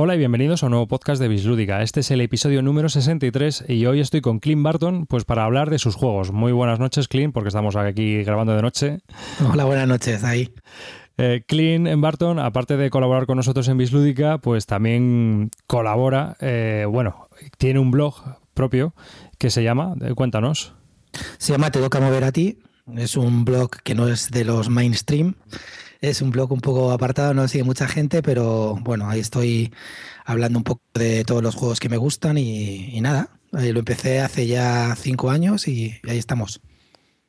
Hola y bienvenidos a un nuevo podcast de Bislúdica. Este es el episodio número 63 y hoy estoy con Clint Barton pues para hablar de sus juegos. Muy buenas noches, Clint, porque estamos aquí grabando de noche. Hola, buenas noches, ahí. Eh, Clint en Barton, aparte de colaborar con nosotros en Bislúdica, pues también colabora, eh, bueno, tiene un blog propio que se llama, eh, cuéntanos. Se llama Te toca mover a ti, es un blog que no es de los mainstream, es un blog un poco apartado, no sigue mucha gente, pero bueno, ahí estoy hablando un poco de todos los juegos que me gustan y, nada, lo empecé hace ya cinco años y, ahí estamos.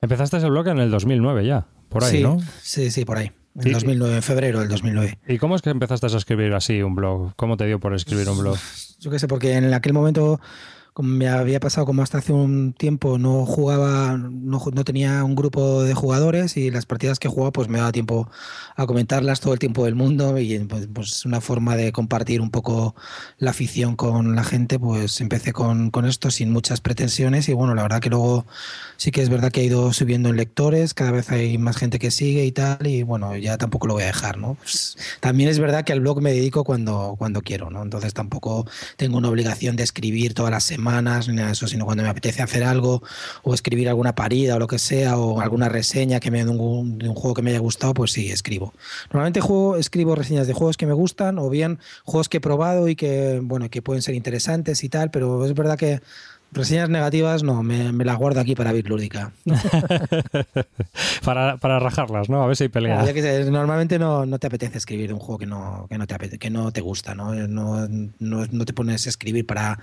Empezaste ese blog en el 2009 ya, por ahí, ¿no? Sí, sí, por ahí. En 2009, en febrero del 2009. ¿Y cómo es que empezaste a escribir así un blog? ¿Cómo te dio por escribir un blog? Yo qué sé, porque en aquel momento me había pasado como hasta hace un tiempo no jugaba, no, no, tenía un grupo de jugadores y las partidas que jugaba pues me daba tiempo a comentarlas todo el tiempo del mundo y pues, pues una forma de compartir un poco la afición con la gente, pues empecé con, con, esto sin muchas pretensiones y bueno, la verdad que luego sí que es verdad que ha ido subiendo en lectores, cada vez hay más gente que sigue y tal y bueno, ya tampoco lo voy a dejar, ¿no? Pues, también es verdad que al blog me dedico cuando, cuando quiero, ¿no? Entonces tampoco tengo una obligación de escribir todas las semanas semanas ni nada de eso, sino cuando me apetece hacer algo o escribir alguna parida o lo que sea o alguna reseña que me de un, de un juego que me haya gustado, pues sí, escribo. Normalmente juego, escribo reseñas de juegos que me gustan o bien juegos que he probado y que, bueno, que pueden ser interesantes y tal, pero es verdad que Reseñas negativas no, me, las guardo aquí para Bitlúdica. para, para rajarlas, ¿no? A ver si hay pelea. normalmente no, no, te apetece escribir un juego que no, que no, te, que no te gusta. No, no, no te pones a escribir para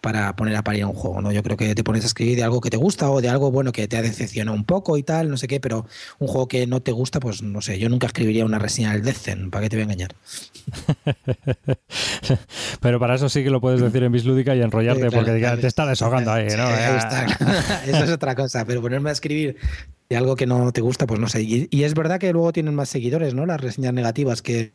para poner a parir un juego, ¿no? Yo creo que te pones a escribir de algo que te gusta o de algo bueno que te ha decepcionado un poco y tal, no sé qué, pero un juego que no te gusta, pues no sé, yo nunca escribiría una reseña del Death ¿para qué te voy a engañar? pero para eso sí que lo puedes decir en Bislúdica y enrollarte porque te está desahogando ahí, ¿no? eso es otra cosa, pero ponerme a escribir de algo que no te gusta, pues no sé. Y, es verdad que luego tienen más seguidores, ¿no? Las reseñas negativas que,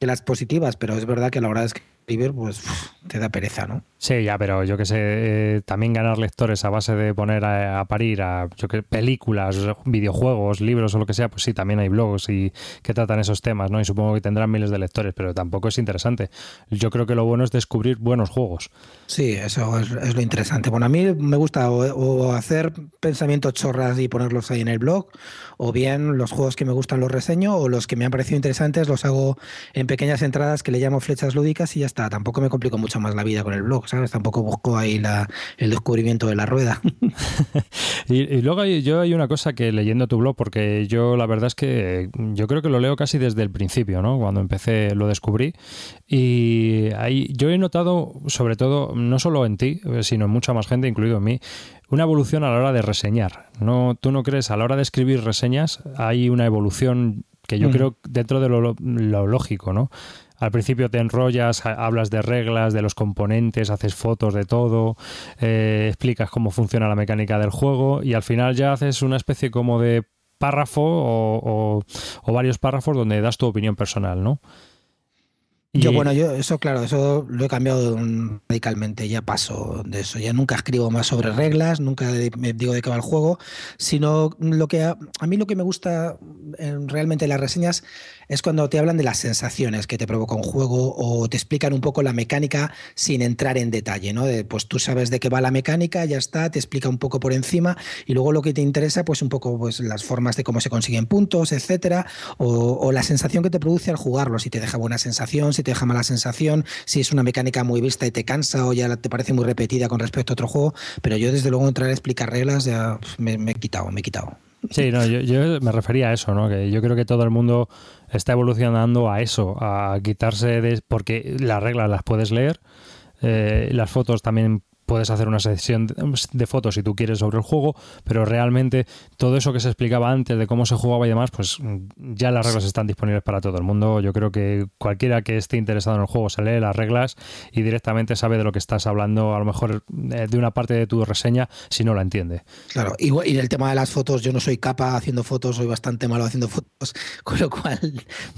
que las positivas, pero es verdad que la verdad es que escribir, pues te da pereza, ¿no? Sí, ya, pero yo que sé, eh, también ganar lectores a base de poner a, parir a yo que, películas, videojuegos, libros o lo que sea, pues sí, también hay blogs y que tratan esos temas, ¿no? Y supongo que tendrán miles de lectores, pero tampoco es interesante. Yo creo que lo bueno es descubrir buenos juegos. Sí, eso es, lo interesante. Bueno, a mí me gusta o, hacer pensamientos chorras y ponerlos ahí en el blog, o bien los juegos que me gustan los reseño, o los que me han parecido interesantes los hago en pequeñas entradas que le llamo flechas lúdicas y ya está. Tampoco me complico mucho más la vida con el blog, ¿sabes? Tampoco busco ahí la, el descubrimiento de la rueda. y, luego yo hay una cosa que leyendo tu blog, porque yo la verdad es que yo creo que lo leo casi desde el principio, ¿no? Cuando empecé lo descubrí. Y ahí yo he notado, sobre todo, no solo en ti, sino en mucha más gente, incluido en mí, una evolución a la hora de reseñar. ¿no? ¿Tú no crees? A la hora de escribir reseñas hay una evolución que yo mm. creo dentro de lo, lo, lógico, ¿no? Al principio te enrollas, hablas de reglas, de los componentes, haces fotos de todo, eh, explicas cómo funciona la mecánica del juego y al final ya haces una especie como de párrafo o, o varios párrafos donde das tu opinión personal, ¿no? Yo, bueno, yo eso, claro, eso lo he cambiado radicalmente, ya paso de eso, ya nunca escribo más sobre reglas, nunca me digo de qué va el juego, sino lo que a, mí lo que me gusta realmente en las reseñas es cuando te hablan de las sensaciones que te provoca un juego o te explican un poco la mecánica sin entrar en detalle, ¿no? pues tú sabes de qué va la mecánica, ya está, te explica un poco por encima y luego lo que te interesa, pues un poco pues las formas de cómo se consiguen puntos, etcétera, o, la sensación que te produce al jugarlo, si te deja buena sensación, si te deja mala sensación, si es una mecánica muy vista y te cansa o ya te parece muy repetida con respecto a otro juego, pero yo desde luego entrar a explicar reglas ya me, me he quitado, me he quitado. Sí, no, yo, yo, me refería a eso, ¿no? Que yo creo que todo el mundo está evolucionando a eso, a quitarse de... porque las reglas las puedes leer, eh, las fotos también puedes hacer una sesión de fotos si tú quieres sobre el juego, pero realmente todo eso que se explicaba antes de cómo se jugaba y demás, pues ya las reglas están disponibles para todo el mundo. Yo creo que cualquiera que esté interesado en el juego se lee las reglas y directamente sabe de lo que estás hablando, a lo mejor eh, de una parte de tu reseña, si no la entiende. Claro, y, y el tema de las fotos, yo no soy capa haciendo fotos, soy bastante malo haciendo fotos, con lo cual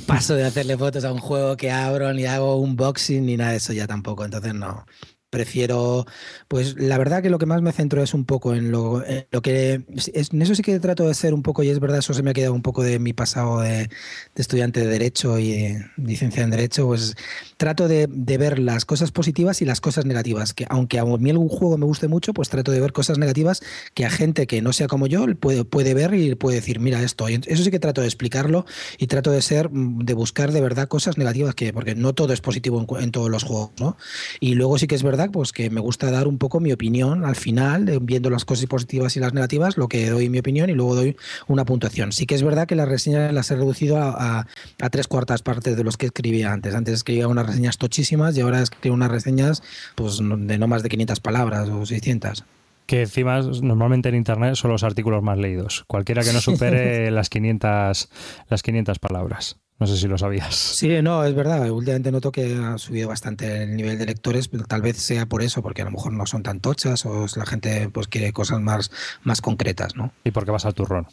paso de hacerle fotos a un juego que abro ni hago un boxing ni nada de eso ya tampoco, entonces no prefiero, pues la verdad que lo que más me centro es un poco en lo, lo que, en eso sí que trato de ser un poco, y es verdad, eso se me ha quedado un poco de mi pasado de, estudiante de Derecho y de licencia en Derecho, pues trato de, ver las cosas positivas y las cosas negativas, que aunque a mí algún juego me guste mucho, pues trato de ver cosas negativas que a gente que no sea como yo puede, puede ver y puede decir, mira esto, eso sí que trato de explicarlo y trato de ser, de buscar de verdad cosas negativas, que porque no todo es positivo en, en todos los juegos, ¿no? Y luego sí que es verdad pues que me gusta dar un poco mi opinión al final, viendo las cosas positivas y las negativas, lo que doy mi opinión y luego doy una puntuación. Sí que es verdad que las reseñas las he reducido a, tres cuartas partes de los que escribía antes. Antes escribía unas reseñas tochísimas y ahora escribo unas reseñas pues de no más de 500 palabras o 600 que encima normalmente en internet son los artículos más leídos. Cualquiera que no supere las 500 las 500 palabras. No sé si lo sabías. Sí, no, es verdad. Últimamente noto que ha subido bastante el nivel de lectores, pero tal vez sea por eso, porque a lo mejor no son tan tochas o la gente pues quiere cosas más, más concretas, ¿no? Y porque vas al turrón.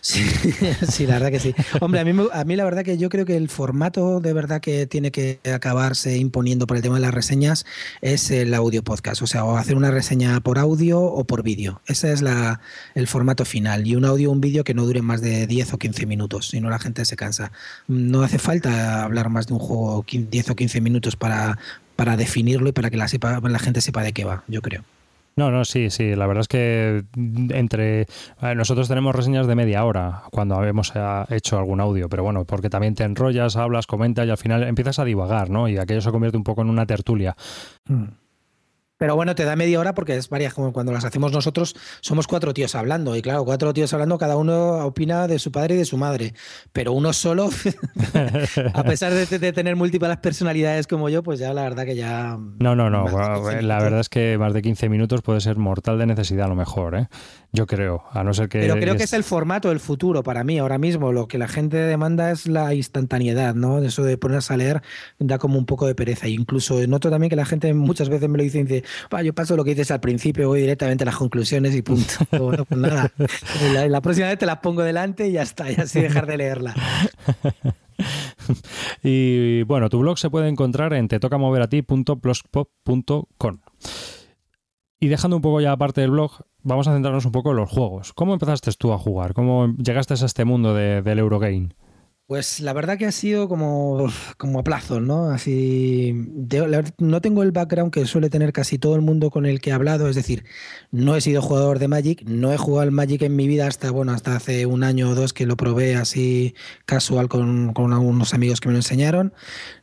Sí, sí, la verdad que sí. Hombre, a mí, a mí la verdad que yo creo que el formato de verdad que tiene que acabarse imponiendo por el tema de las reseñas es el audio podcast. O sea, o hacer una reseña por audio o por vídeo. Ese es la, el formato final. Y un audio o un vídeo que no dure más de 10 o 15 minutos, si no la gente se cansa no hace falta hablar más de un juego 10 o 15 minutos para, para definirlo y para que la, sepa, la gente sepa de qué va, yo creo. No, no, sí, sí. La verdad es que entre nosotros tenemos reseñas de media hora cuando hemos eh, hecho algún audio, pero bueno, porque también te enrollas, hablas, comentas y al final empiezas a divagar, ¿no? Y aquello se convierte un poco en una tertulia. Mm. Pero bueno, te da media hora porque es varias, como cuando las hacemos nosotros, somos cuatro tíos hablando. Y claro, cuatro tíos hablando, cada uno opina de su padre y de su madre. Pero uno solo, a pesar de, tener múltiples personalidades como yo, pues ya la verdad que ya. No, no, no. La verdad es que más de 15 minutos puede ser mortal de necesidad a lo mejor, ¿eh? Yo creo, a no ser que... Pero creo que es el formato del futuro para mí ahora mismo. Lo que la gente demanda es la instantaneidad, ¿no? Eso de ponerse a leer da como un poco de pereza. incluso noto también que la gente muchas veces me lo dice y dice, yo paso lo que dices al principio, voy directamente a las conclusiones y punto. bueno, pues nada, la, próxima vez te las pongo delante y ya está, y así dejar de leerla. y bueno, tu blog se puede encontrar en tetocamoverati.blogspot.com. Y dejando un poco ya aparte del blog, vamos a centrarnos un poco en los juegos. ¿Cómo empezaste tú a jugar? ¿Cómo llegaste a este mundo del Eurogame? Pues la verdad que ha sido como, como a plazos, ¿no? Así, no tengo el background que suele tener casi todo el mundo con el que he hablado, es decir, no he sido jugador de Magic, no he jugado al Magic en mi vida hasta, bueno, hasta hace un año o dos que lo probé así casual con, algunos amigos que me lo enseñaron.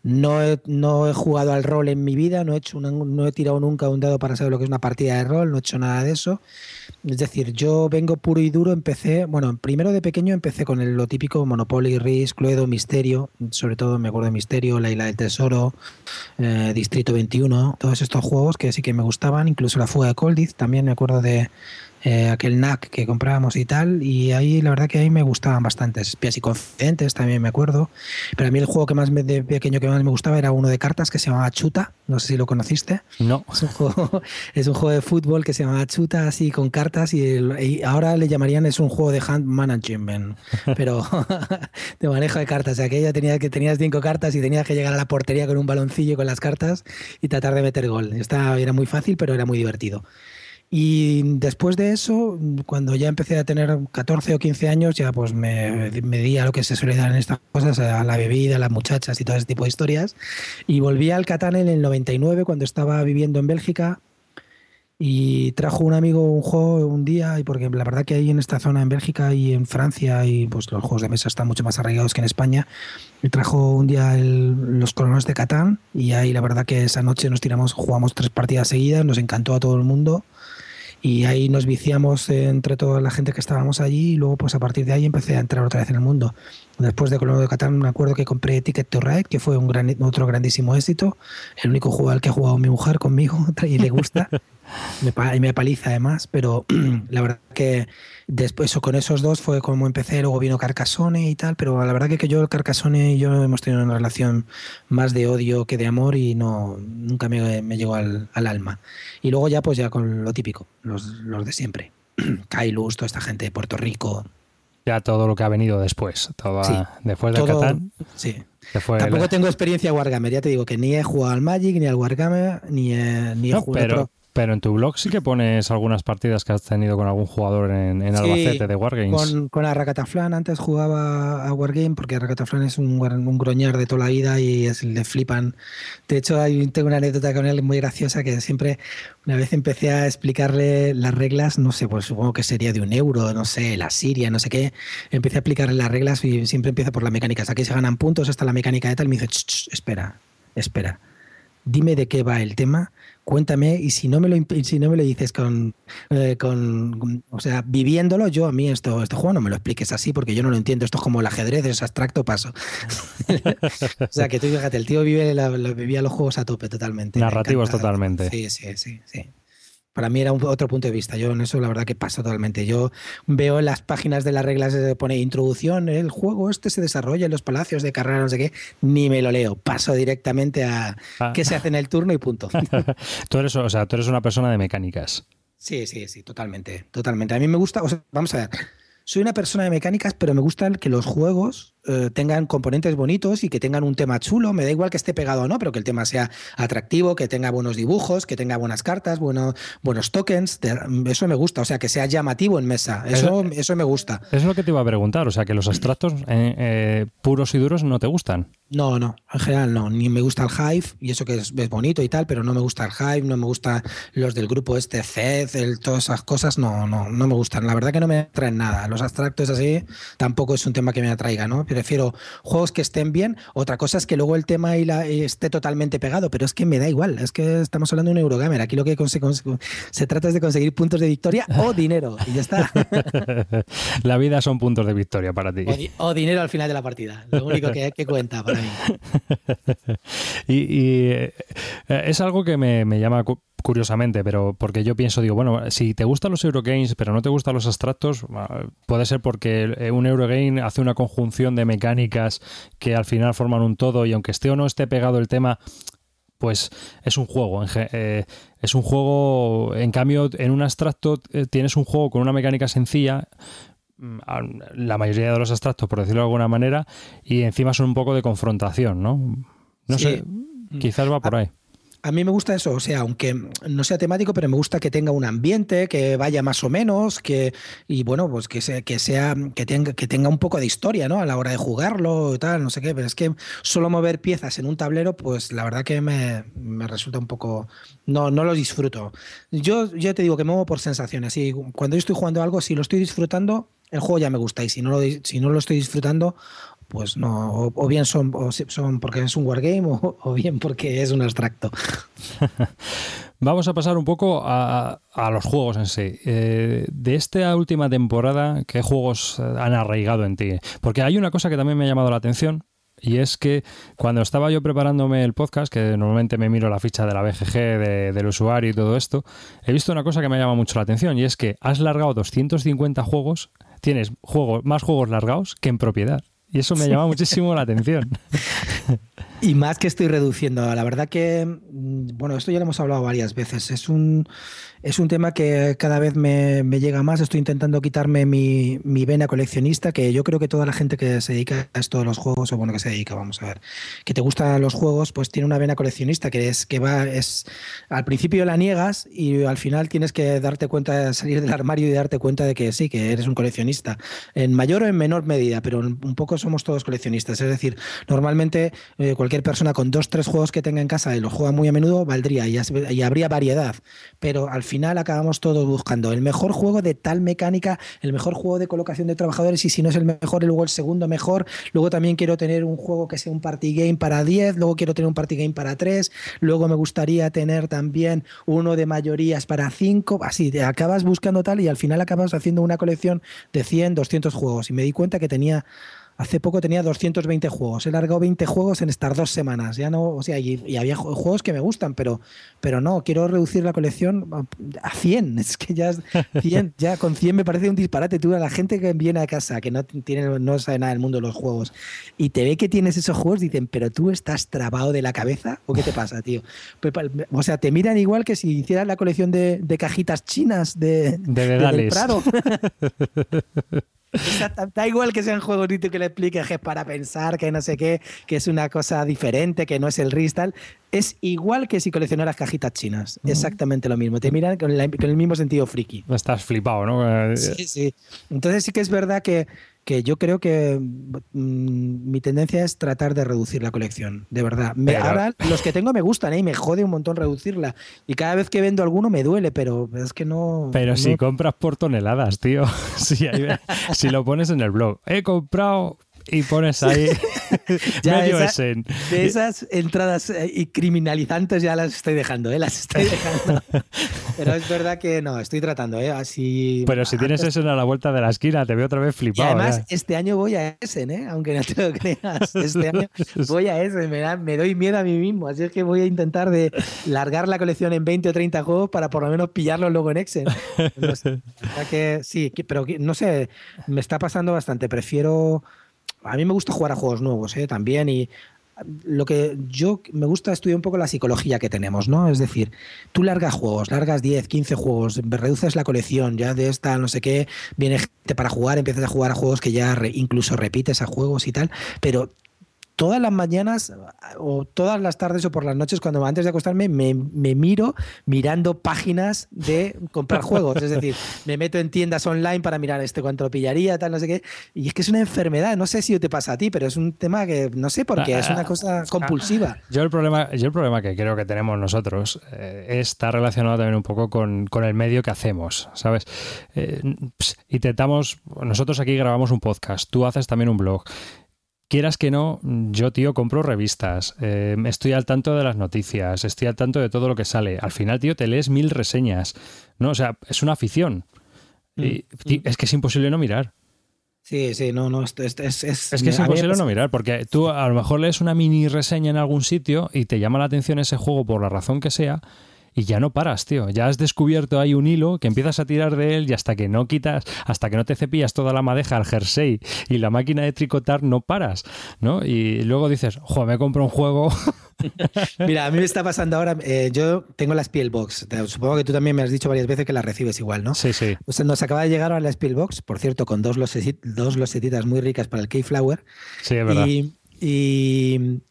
No he, no he jugado al rol en mi vida, no he, hecho no he tirado nunca un dado para saber lo que es una partida de rol, no he hecho nada de eso. Es decir, yo vengo puro y duro, empecé, bueno, primero de pequeño empecé con lo típico Monopoly, Risk, Cluedo, Misterio, sobre todo me acuerdo de Misterio, La Isla del Tesoro, eh, Distrito 21, todos estos juegos que sí que me gustaban, incluso la fuga de Coldiz, también me acuerdo de, eh, aquel NAC que comprábamos y tal, y ahí la verdad que ahí me gustaban bastante. Espías y confidentes también me acuerdo, pero a mí el juego que más me, de pequeño que más me gustaba era uno de cartas que se llamaba Chuta, no sé si lo conociste. No. Es un juego, es un juego de fútbol que se llamaba Chuta, así con cartas, y, ahora le llamarían es un juego de hand management, pero de manejo de cartas. Aquella tenía que tenías cinco cartas y tenías que llegar a la portería con un baloncillo y con las cartas y tratar de meter gol. Esta era muy fácil, pero era muy divertido. Y después de eso, cuando ya empecé a tener 14 o 15 años, ya pues me, me di a lo que se suele dar en estas cosas, a la bebida, a las muchachas y todo ese tipo de historias. Y volví al Catán en el 99, cuando estaba viviendo en Bélgica. Y trajo un amigo un juego un día, y porque la verdad que ahí en esta zona, en Bélgica y en Francia, y pues los juegos de mesa están mucho más arraigados que en España. Y trajo un día los colonos de Catán, y ahí la verdad que esa noche nos tiramos, jugamos tres partidas seguidas, nos encantó a todo el mundo y ahí nos viciamos entre toda la gente que estábamos allí y luego pues a partir de ahí empecé a entrar otra vez en el mundo. Después de Colono de Catán me acuerdo que compré Ticket to Ride, que fue otro grandísimo éxito, el único juego al que ha jugado mi mujer conmigo y le gusta. Y me paliza además, pero la verdad que después con esos dos fue como empecé, luego vino Carcassonne y tal, pero la verdad que, que yo el Carcassonne y yo hemos tenido una relación más de odio que de amor y no nunca me, me llegó al, al, alma. Y luego ya pues ya con lo típico, los, los de siempre. Kailus, toda esta gente de Puerto Rico. Ya todo lo que ha venido después, todo después de Catán. Sí, Tampoco tengo experiencia Wargamer, ya te digo que ni he jugado al Magic, ni al Wargamer, ni he, ni he jugado. Pero en tu blog sí que pones algunas partidas que has tenido con algún jugador en, Albacete de Wargames. Con, con Arracataflan antes jugaba a Wargame porque Arracataflan es un, un groñar de toda la vida y es, le flipan. De hecho, hay, tengo una anécdota con él muy graciosa que siempre, una vez empecé a explicarle las reglas, no sé, pues supongo que sería de un euro, no sé, la Siria, no sé qué. Empecé a explicarle las reglas y siempre empiezo por la mecánica. Aquí se ganan puntos hasta la mecánica de tal. Y me dice, espera, espera. Dime de qué va el tema cuéntame y si no me lo, si no me lo dices con, eh, con, o sea, viviéndolo, yo a mí esto, este juego no me lo expliques así porque yo no lo entiendo, esto es como el ajedrez, es abstracto, paso. o sea, que tú fíjate, el tío vive, vivía los juegos a tope totalmente. Narrativos totalmente. Sí, sí, sí, sí para mí era un, otro punto de vista. Yo en eso la verdad que pasa totalmente. Yo veo en las páginas de las reglas de pone introducción, el juego este se desarrolla en los palacios de carrera, no sé qué, ni me lo leo. Paso directamente a ah. qué se hace en el turno y punto. tú eres, o sea, tú eres una persona de mecánicas. Sí, sí, sí, totalmente, totalmente. A mí me gusta, o sea, vamos a ver, soy una persona de mecánicas, pero me gusta que los juegos eh, tengan componentes bonitos y que tengan un tema chulo. Me da igual que esté pegado o no, pero que el tema sea atractivo, que tenga buenos dibujos, que tenga buenas cartas, bueno, buenos tokens. Eso me gusta, o sea, que sea llamativo en mesa. Eso, eso, me gusta. Eso es lo que te iba a preguntar, o sea, que los abstractos eh, eh, puros y duros no te gustan. No, no, en general no. Ni me gusta el Hive, y eso que es, bonito y tal, pero no me gusta el Hive, no me gusta los del grupo este el, todas esas cosas, no, no, no me gustan. La verdad que no me traen nada. Los abstractos así tampoco es un tema que me atraiga, ¿no? Prefiero juegos que estén bien. Otra cosa es que luego el tema y la, esté totalmente pegado, pero es que me da igual. Es que estamos hablando de un Eurogamer. Aquí lo que se, se trata es de conseguir puntos de victoria o dinero, y ya está. la vida son puntos de victoria para ti. O, dinero al final de la partida. Lo único que, que cuenta para y, eh, es algo que me, llama curiosamente, pero porque yo pienso, digo, bueno, si te gustan los Eurogames, pero no te gustan los abstractos, ah, puede ser porque eh, un Eurogame hace una conjunción de mecánicas que al final forman un todo y aunque esté o no esté pegado el tema, pues es un juego. Eh, es un juego, en cambio, en un abstracto tienes un juego con una mecánica sencilla Mm, la mayoría de los abstractos, por decirlo de alguna manera, y encima son un poco de confrontación, ¿no? No sé, quizás va por ahí. A mí me gusta eso, o sea, aunque no sea temático, pero me gusta que tenga un ambiente, que vaya más o menos, que y bueno, pues que sea, que sea, que tenga, que tenga un poco de historia, ¿no? A la hora de jugarlo y tal, no sé qué. Pero es que solo mover piezas en un tablero, pues la verdad que me, resulta un poco, no, no lo disfruto. Yo, yo te digo que me muevo por sensaciones. Y cuando yo estoy jugando algo, si lo estoy disfrutando, el juego ya me gusta y si no lo, si no lo estoy disfrutando, pues no, o, bien son, son porque es un wargame o, o bien porque es un abstracto. Vamos a pasar un poco a, los juegos en sí. Eh, de esta última temporada, ¿qué juegos han arraigado en ti? Porque hay una cosa que también me ha llamado la atención, y es que cuando estaba yo preparándome el podcast, que normalmente me miro la ficha de la BGG, del usuario y todo esto, he visto una cosa que me ha llamado mucho la atención y es que has largado 250 juegos tienes juegos, más juegos largados que en propiedad. Y eso me llama muchísimo la atención. Y más que estoy reduciendo. La verdad que, mm, bueno, esto ya lo hemos hablado varias veces. Es un, es un tema que cada vez me, llega más. Estoy intentando quitarme mi, vena coleccionista, que yo creo que toda la gente que se dedica a esto de los juegos, o bueno, que se dedica, vamos a ver, que te gustan los juegos, pues tiene una vena coleccionista que es que va, es al principio la niegas y al final tienes que darte cuenta, salir del armario y darte cuenta de que sí, que eres un coleccionista. En mayor o en menor medida, pero un poco somos todos coleccionistas. Es decir, normalmente eh, cualquier persona con dos, tres juegos que tenga en casa y los juega muy a menudo, valdría y, habría variedad. Pero final acabamos todos buscando el mejor juego de tal mecánica, el mejor juego de colocación de trabajadores y si no es el mejor, luego el segundo mejor. Luego también quiero tener un juego que sea un party game para 10, luego quiero tener un party game para 3, luego me gustaría tener también uno de mayorías para 5, así, te acabas buscando tal y al final acabas haciendo una colección de 100, 200 juegos y me di cuenta que tenía Hace poco tenía 220 juegos. He largado 20 juegos en estas dos semanas. Ya no, o sea, y, había juegos que me gustan, pero, pero no, quiero reducir la colección a 100. Es que ya, 100, ya con 100 me parece un disparate. Tú a la gente que viene a casa, que no, tiene, no sabe nada del mundo de los juegos, y te ve que tienes esos juegos, dicen, pero tú estás trabado de la cabeza, ¿o qué te pasa, tío? Pues, o sea, te miran igual que si hicieras la colección de, cajitas chinas de, de, Prado. da igual que sean juegos y que le expliques que es para pensar, que no sé qué, que es una cosa diferente, que no es el ristal. Es igual que si coleccionaras cajitas chinas. Exactamente lo mismo. Te miran con, con el mismo sentido friki. Estás flipado, ¿no? Sí, sí. Entonces sí que es verdad que que yo creo que mm, mi tendencia es tratar de reducir la colección, de verdad. ahora los que tengo me gustan ¿eh? y me jode un montón reducirla. Y cada vez que vendo alguno me duele, pero es que no... Pero si compras por toneladas, tío. si lo pones en el blog. He comprado y pones ahí ya medio De esas entradas eh, y criminalizantes ya las estoy dejando, ¿eh? Las estoy dejando. Pero es verdad que no, estoy tratando, ¿eh? Así. Pero si tienes eso a la vuelta de la esquina, te veo otra vez flipado. Y además, este año voy a Essen, ¿eh? Aunque no te lo creas. Este año voy a Essen, me, me doy miedo a mí mismo. Así es que voy a intentar de largar la colección en 20 o 30 juegos para por lo menos pillarlos luego en Essen. que sí, pero no sé, me está pasando bastante. Prefiero a mí me gusta jugar a juegos nuevos ¿eh? también y lo que yo me gusta estudiar un poco la psicología que tenemos, ¿no? Es decir, tú largas juegos, largas 10, 15 juegos, reduces la colección, ya de esta no sé qué, viene gente para jugar, empiezas a jugar a juegos que ya incluso repites a juegos y tal, pero todas las mañanas o todas las tardes o por las noches cuando antes de acostarme me, miro mirando páginas de comprar juegos. Es decir, me meto en tiendas online para mirar este cuánto lo pillaría, tal, no sé qué. Y es que es una enfermedad. No sé si te pasa a ti, pero es un tema que no sé por qué. Es una cosa compulsiva. Yo el problema, yo el problema que creo que tenemos nosotros eh, está relacionado también un poco con, el medio que hacemos, ¿sabes? Eh, intentamos, nosotros aquí grabamos un podcast, tú haces también un blog quieras que no, yo, tío, compro revistas, eh, estoy al tanto de las noticias, estoy al tanto de todo lo que sale. Al final, tío, te lees mil reseñas, ¿no? O sea, es una afición. Mm, y, mm. es que es imposible no mirar. Sí, sí, no, no, es, es, es, es que es imposible no mirar, porque tú a lo mejor lees una mini reseña en algún sitio y te llama la atención ese juego por la razón que sea, y ya no paras, tío. Ya has descubierto ahí un hilo que empiezas a tirar de él y hasta que no quitas, hasta que no te cepillas toda la madeja al jersey y la máquina de tricotar, no paras, ¿no? Y luego dices, joder, me compro un juego. Mira, a mí me está pasando ahora, eh, yo tengo la Spielbox, supongo que tú también me has dicho varias veces que la recibes igual, ¿no? Sí, sí. nos acaba de llegar a la Spielbox, por cierto, con dos, dos losetitas muy ricas para el Keyflower. Sí, es verdad. y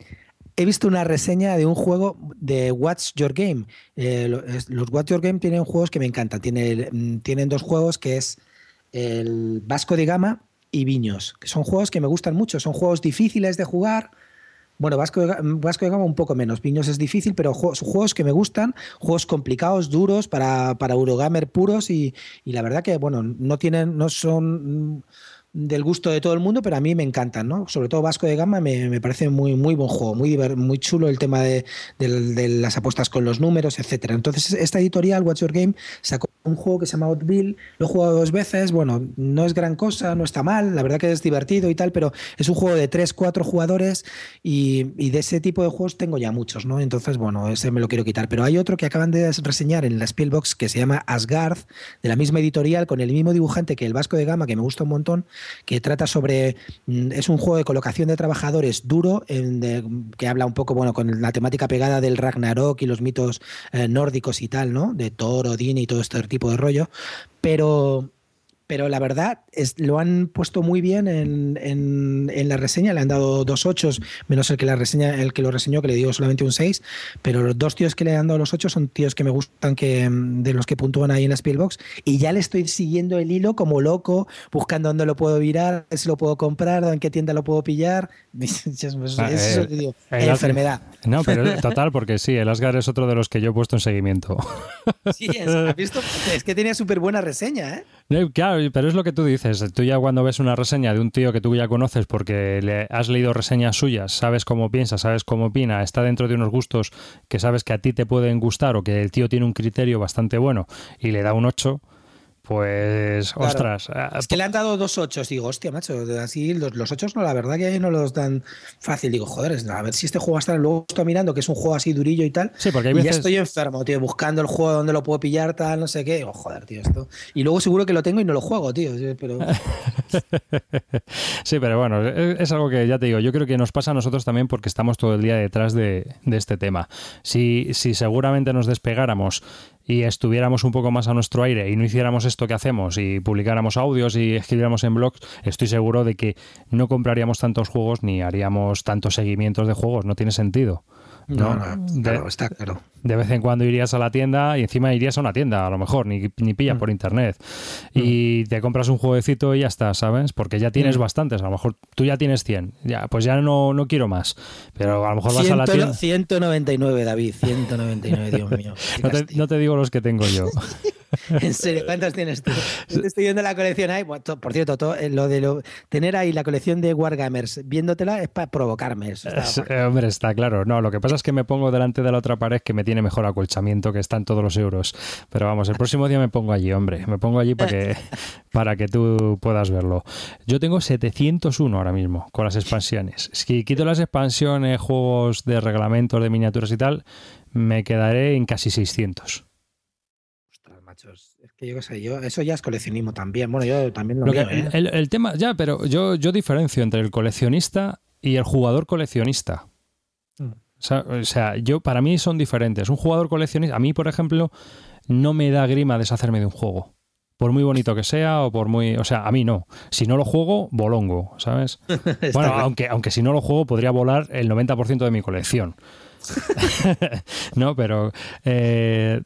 he visto una reseña de un juego de What's Your Game. Eh, los What's Your Game tienen juegos que me encantan. Mm, tienen, dos juegos que es el Vasco de Gama y Viños, que son juegos que me gustan mucho. Son juegos difíciles de jugar. Bueno, Vasco de, Vasco de Gama un poco menos. Viños es difícil, pero son juegos que me gustan, juegos complicados, duros, para, para Eurogamer puros y, y la verdad que, bueno, no tienen, no son del gusto de todo el mundo, pero a mí me encantan, ¿no? Sobre todo Vasco de Gama me, me parece muy, muy buen juego, muy, muy chulo el tema de, las apuestas con los números, etcétera. Entonces, esta editorial, What's Your Game, sacó un juego que se llama Outbill, lo he jugado dos veces, bueno, no es gran cosa, no está mal, la verdad que es divertido y tal, pero es un juego de tres, cuatro jugadores y, de ese tipo de juegos tengo ya muchos, ¿no? Entonces, bueno, ese me lo quiero quitar. Pero hay otro que acaban de reseñar en la Spielbox que se llama Asgard, de la misma editorial, con el mismo dibujante que el Vasco de Gama, que me gusta un montón, que trata sobre. Mm, es un juego de colocación de trabajadores duro, que habla un poco, bueno, con la temática pegada del Ragnarok y los mitos eh, nórdicos y tal, ¿no? De Thor, Odín y todo este tipo de rollo. Pero pero la verdad es, lo han puesto muy bien en, en, la reseña, le han dado dos ochos, menos el que la reseña, el que lo reseñó, que le dio solamente un 6, pero los dos tíos que le han dado los ocho son tíos que me gustan que de los que puntúan ahí en la Spielbox, y ya le estoy siguiendo el hilo como loco, buscando dónde lo puedo virar, si lo puedo comprar, en qué tienda lo puedo pillar. Ah, es, eso digo, enfermedad. No, pero total, porque sí, el Asgard es otro de los que yo he puesto en seguimiento. Sí, es, visto? es que tenía súper buena reseña, ¿eh? Claro, pero es lo que tú dices. Tú ya cuando ves una reseña de un tío que tú ya conoces porque le has leído reseñas suyas, sabes cómo piensa, sabes cómo opina, está dentro de unos gustos que sabes que a ti te pueden gustar o que el tío tiene un criterio bastante bueno y le da un 8, pues, ostras. Eh, es que le han dado dos ochos. Digo, hostia, macho, así los, los ochos no, la verdad que ahí no los dan fácil. Digo, joder, a ver si este juego estar. Luego estoy mirando que es un juego así durillo y tal. Sí, porque y ya estoy enfermo, tío, buscando el juego donde lo puedo pillar, tal, no sé qué. Digo, joder, tío, esto. Y luego seguro que lo tengo y no lo juego, tío. Pero... sí, pero bueno, es, algo que ya te digo, yo creo que nos pasa a nosotros también porque estamos todo el día detrás de, de este tema. Si, si seguramente nos despegáramos y estuviéramos un poco más a nuestro aire y no hiciéramos esto que hacemos y publicáramos audios y escribiéramos en blogs, estoy seguro de que no compraríamos tantos juegos ni haríamos tantos seguimientos de juegos. No tiene sentido. No, no, está claro. De vez en cuando irías a la tienda y encima irías a una tienda, a lo mejor, ni, ni pillas mm. por internet. Y mm. te compras un jueguecito y ya está, ¿sabes? Porque ya tienes mm. bastantes. A lo mejor tú ya tienes 100. Ya, pues ya no, no quiero más. Pero a lo mejor vas a la tienda. 199, David. 199, Dios mío. no, te, no te digo los que tengo yo. en serio, ¿cuántos tienes tú? estoy viendo la colección ahí. por cierto, eh, lo de tener ahí la colección de Wargamers viéndotela es para provocarme. Eso eh, hombre, está claro. No, lo que pasa es que me pongo delante de la otra pared que me tiene mejor acolchamiento, que están todos los euros. Pero vamos, el próximo día me pongo allí, hombre. Me pongo allí para que, para que tú puedas verlo. Yo tengo 701 ahora mismo con las expansiones. Si quito las expansiones, juegos de reglamentos, de miniaturas y tal, me quedaré en casi 600 que yo qué sé, yo, eso ya es coleccionismo también. Bueno, yo también lo, ¿eh? el, tema, ya, pero yo, yo diferencio entre el coleccionista y el jugador coleccionista. O, sea, yo para mí son diferentes. Un jugador coleccionista, a mí, por ejemplo, no me da grima deshacerme de un juego. Por muy bonito que sea o por muy... O sea, a mí no. Si no lo juego, bolongo, ¿sabes? bueno, aunque, aunque si no lo juego podría volar el 90% de mi colección. no, pero eh,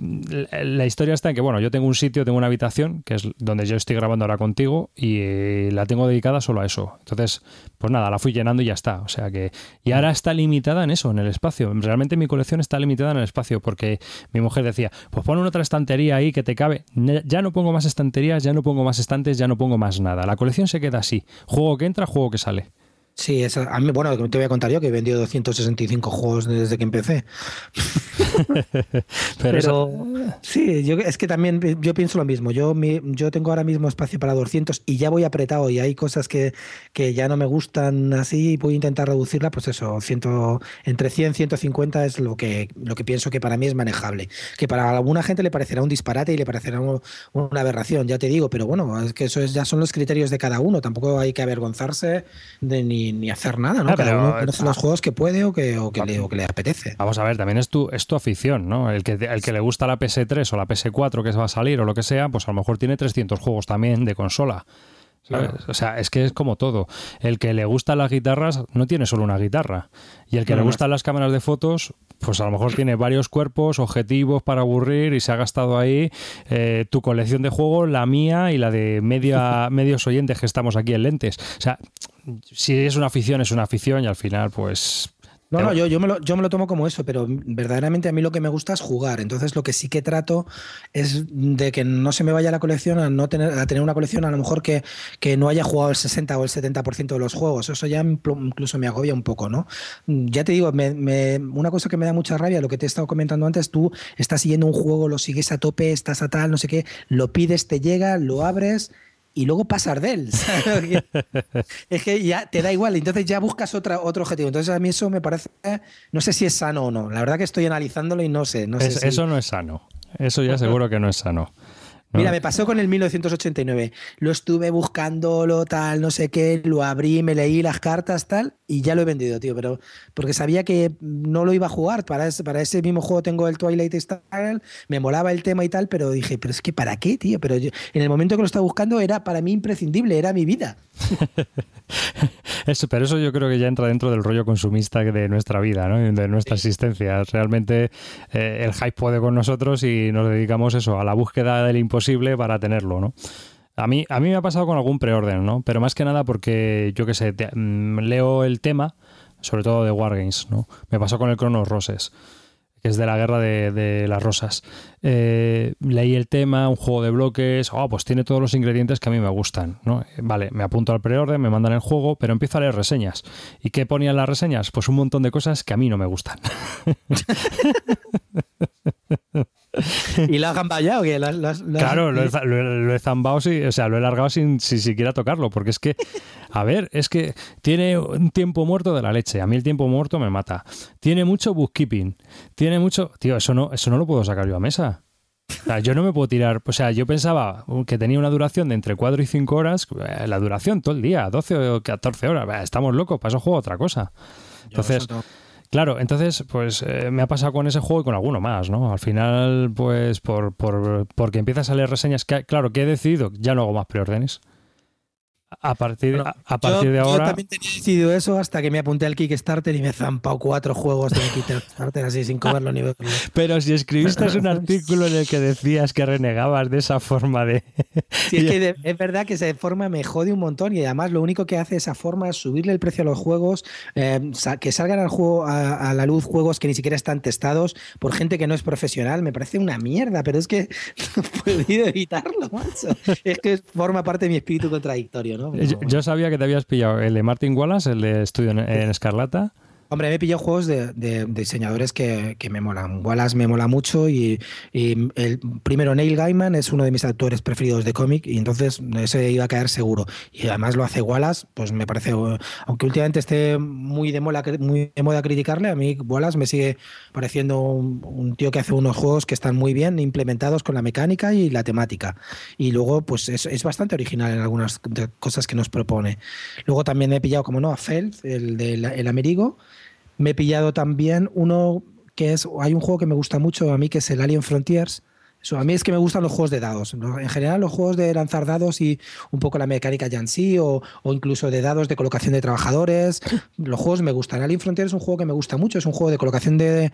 la historia está en que, bueno, yo tengo un sitio, tengo una habitación, que es donde yo estoy grabando ahora contigo, y eh, la tengo dedicada solo a eso. Entonces, pues nada, la fui llenando y ya está. O sea que. Y ahora está limitada en eso, en el espacio. Realmente mi colección está limitada en el espacio, porque mi mujer decía, pues pon otra estantería ahí que te cabe. Ya no pongo más estanterías, ya no pongo más estantes, ya no pongo más nada. La colección se queda así. Juego que entra, juego que sale. Sí, a mí, bueno, te voy a contar yo que he vendido 265 juegos desde que empecé. Pero, sí, yo, es que también yo pienso lo mismo. Yo, yo tengo ahora mismo espacio para 200 y ya voy apretado y hay cosas que, que ya no me gustan así y voy a intentar reducirla, pues eso, entre 100 y 150 es lo que, lo que pienso que para mí es manejable. Que para alguna gente le parecerá un disparate y le parecerá una aberración, ya te digo, pero bueno, es que eso es, ya son los criterios de cada uno. Tampoco hay que avergonzarse de ni ni, hacer nada, ¿no? Cada uno conoce los juegos que puede o que, o que, le, o que le apetece. Vamos a ver, también es tu, es tu afición, ¿no? El que, el que le gusta la PS3 o la PS4 que va a salir o lo que sea, pues a lo mejor tiene 300 juegos también de consola. O sea, es que es como todo. El que le gustan las guitarras no tiene solo una guitarra. Y el que le gustan las cámaras de fotos, pues a lo mejor tiene varios cuerpos, objetivos para aburrir y se ha gastado ahí eh, tu colección de juegos, la mía y la de media, medios oyentes que estamos aquí en lentes. O sea, si es una afición, es una afición y al final, pues no, no, yo, yo, me lo, yo me lo tomo como eso, pero verdaderamente a mí lo que me gusta es jugar. Entonces lo que sí que trato es de que no se me vaya la colección a no tener, a tener una colección a lo mejor que, que no haya jugado el 60 o el 70% de los juegos. Eso ya incluso me agobia un poco, ¿no? Ya te digo, me, una cosa que me da mucha rabia, lo que te he estado comentando antes, tú estás siguiendo un juego, lo sigues a tope, estás a tal, no sé qué, lo pides, te llega, lo abres y luego pasar de él. es que ya te da igual, entonces ya buscas otra, otro objetivo. Entonces a mí eso me parece, no sé si es sano o no. La verdad que estoy analizándolo y no sé. No sé Eso no es sano. Eso ya seguro que no es sano. Mira, me pasó con el 1989. Lo estuve buscando, lo tal, no sé qué, lo abrí, me leí las cartas, tal, y ya lo he vendido, tío. Pero porque sabía que no lo iba a jugar. Para ese, para ese mismo juego tengo el Twilight Style, me molaba el tema y tal, pero dije, pero es que ¿para qué, tío? Pero yo, en el momento que lo estaba buscando era para mí imprescindible, era mi vida. eso, pero eso yo creo que ya entra dentro del rollo consumista de nuestra vida, ¿no? de nuestra existencia. Realmente eh, el hype puede con nosotros y nos dedicamos eso a la búsqueda del imposible para tenerlo, ¿no? A mí, a mí me ha pasado con algún preorden, ¿no? Pero más que nada porque, yo qué sé, mm, leo el tema, sobre todo de Wargames, ¿no? Me pasó con el Cronos Roses, que es de la guerra de, las rosas. Eh, leí el tema, un juego de bloques, oh, pues tiene todos los ingredientes que a mí me gustan, ¿no? Vale, me apunto al preorden, me mandan el juego, pero empiezo a leer reseñas. ¿Y qué ponían las reseñas? Pues un montón de cosas que a mí no me gustan. ¿Y lo has gamballado? claro, lo he, zambado, o sea, lo he largado sin, siquiera tocarlo, porque es que, a ver, es que tiene un tiempo muerto de la leche. A mí el tiempo muerto me mata. Tiene mucho bookkeeping. Tiene mucho. Tío, eso no, eso no lo puedo sacar yo a mesa. yo no me puedo tirar. O sea, yo pensaba que tenía una duración de entre 4 y 5 horas. Eh, la duración todo el día, 12 o 14 horas. Estamos locos, para eso juego otra cosa. Entonces Claro, entonces, pues eh, me ha pasado con ese juego y con alguno más, ¿no? Al final, pues, por, por, porque empiezas a leer reseñas, que, claro, que he decidido, ya no hago más preórdenes. A partir, a, partir de ahora. Yo también tenía decidido eso hasta que me apunté al Kickstarter y me he zampado cuatro juegos de Kickstarter así sin comerlo ni Pero si escribiste un artículo en el que decías que renegabas de esa forma de. Sí, es que es verdad que esa forma me jode un montón y además lo único que hace esa forma es subirle el precio a los juegos, eh, que salgan al juego, a, la luz juegos que ni siquiera están testados por gente que no es profesional. Me parece una mierda, pero es que no he podido evitarlo, macho. Es que forma parte de mi espíritu contradictorio, ¿no? Yo, sabía que te habías pillado el de Martin Wallace, el de Estudio en Escarlata. Hombre, me he pillado juegos de, diseñadores que, me molan. Wallace me mola mucho y, el primero Neil Gaiman es uno de mis autores preferidos de cómic y entonces ese iba a caer seguro. Y además lo hace Wallace, pues me parece, aunque últimamente esté muy de, moda, muy de moda criticarle, a mí Wallace me sigue pareciendo un, tío que hace unos juegos que están muy bien implementados con la mecánica y la temática. Y luego, pues es, bastante original en algunas cosas que nos propone. Luego también he pillado, como no, a Feld, el de el Amerigo me he pillado también uno que es, hay un juego que me gusta mucho a mí que es el Alien Frontiers, a mí es que me gustan los juegos de dados. En general, los juegos de lanzar dados y un poco la mecánica ya en sí, o, incluso de dados de colocación de trabajadores. Los juegos me gustan. Alien Frontier es un juego que me gusta mucho. Es un juego de colocación de,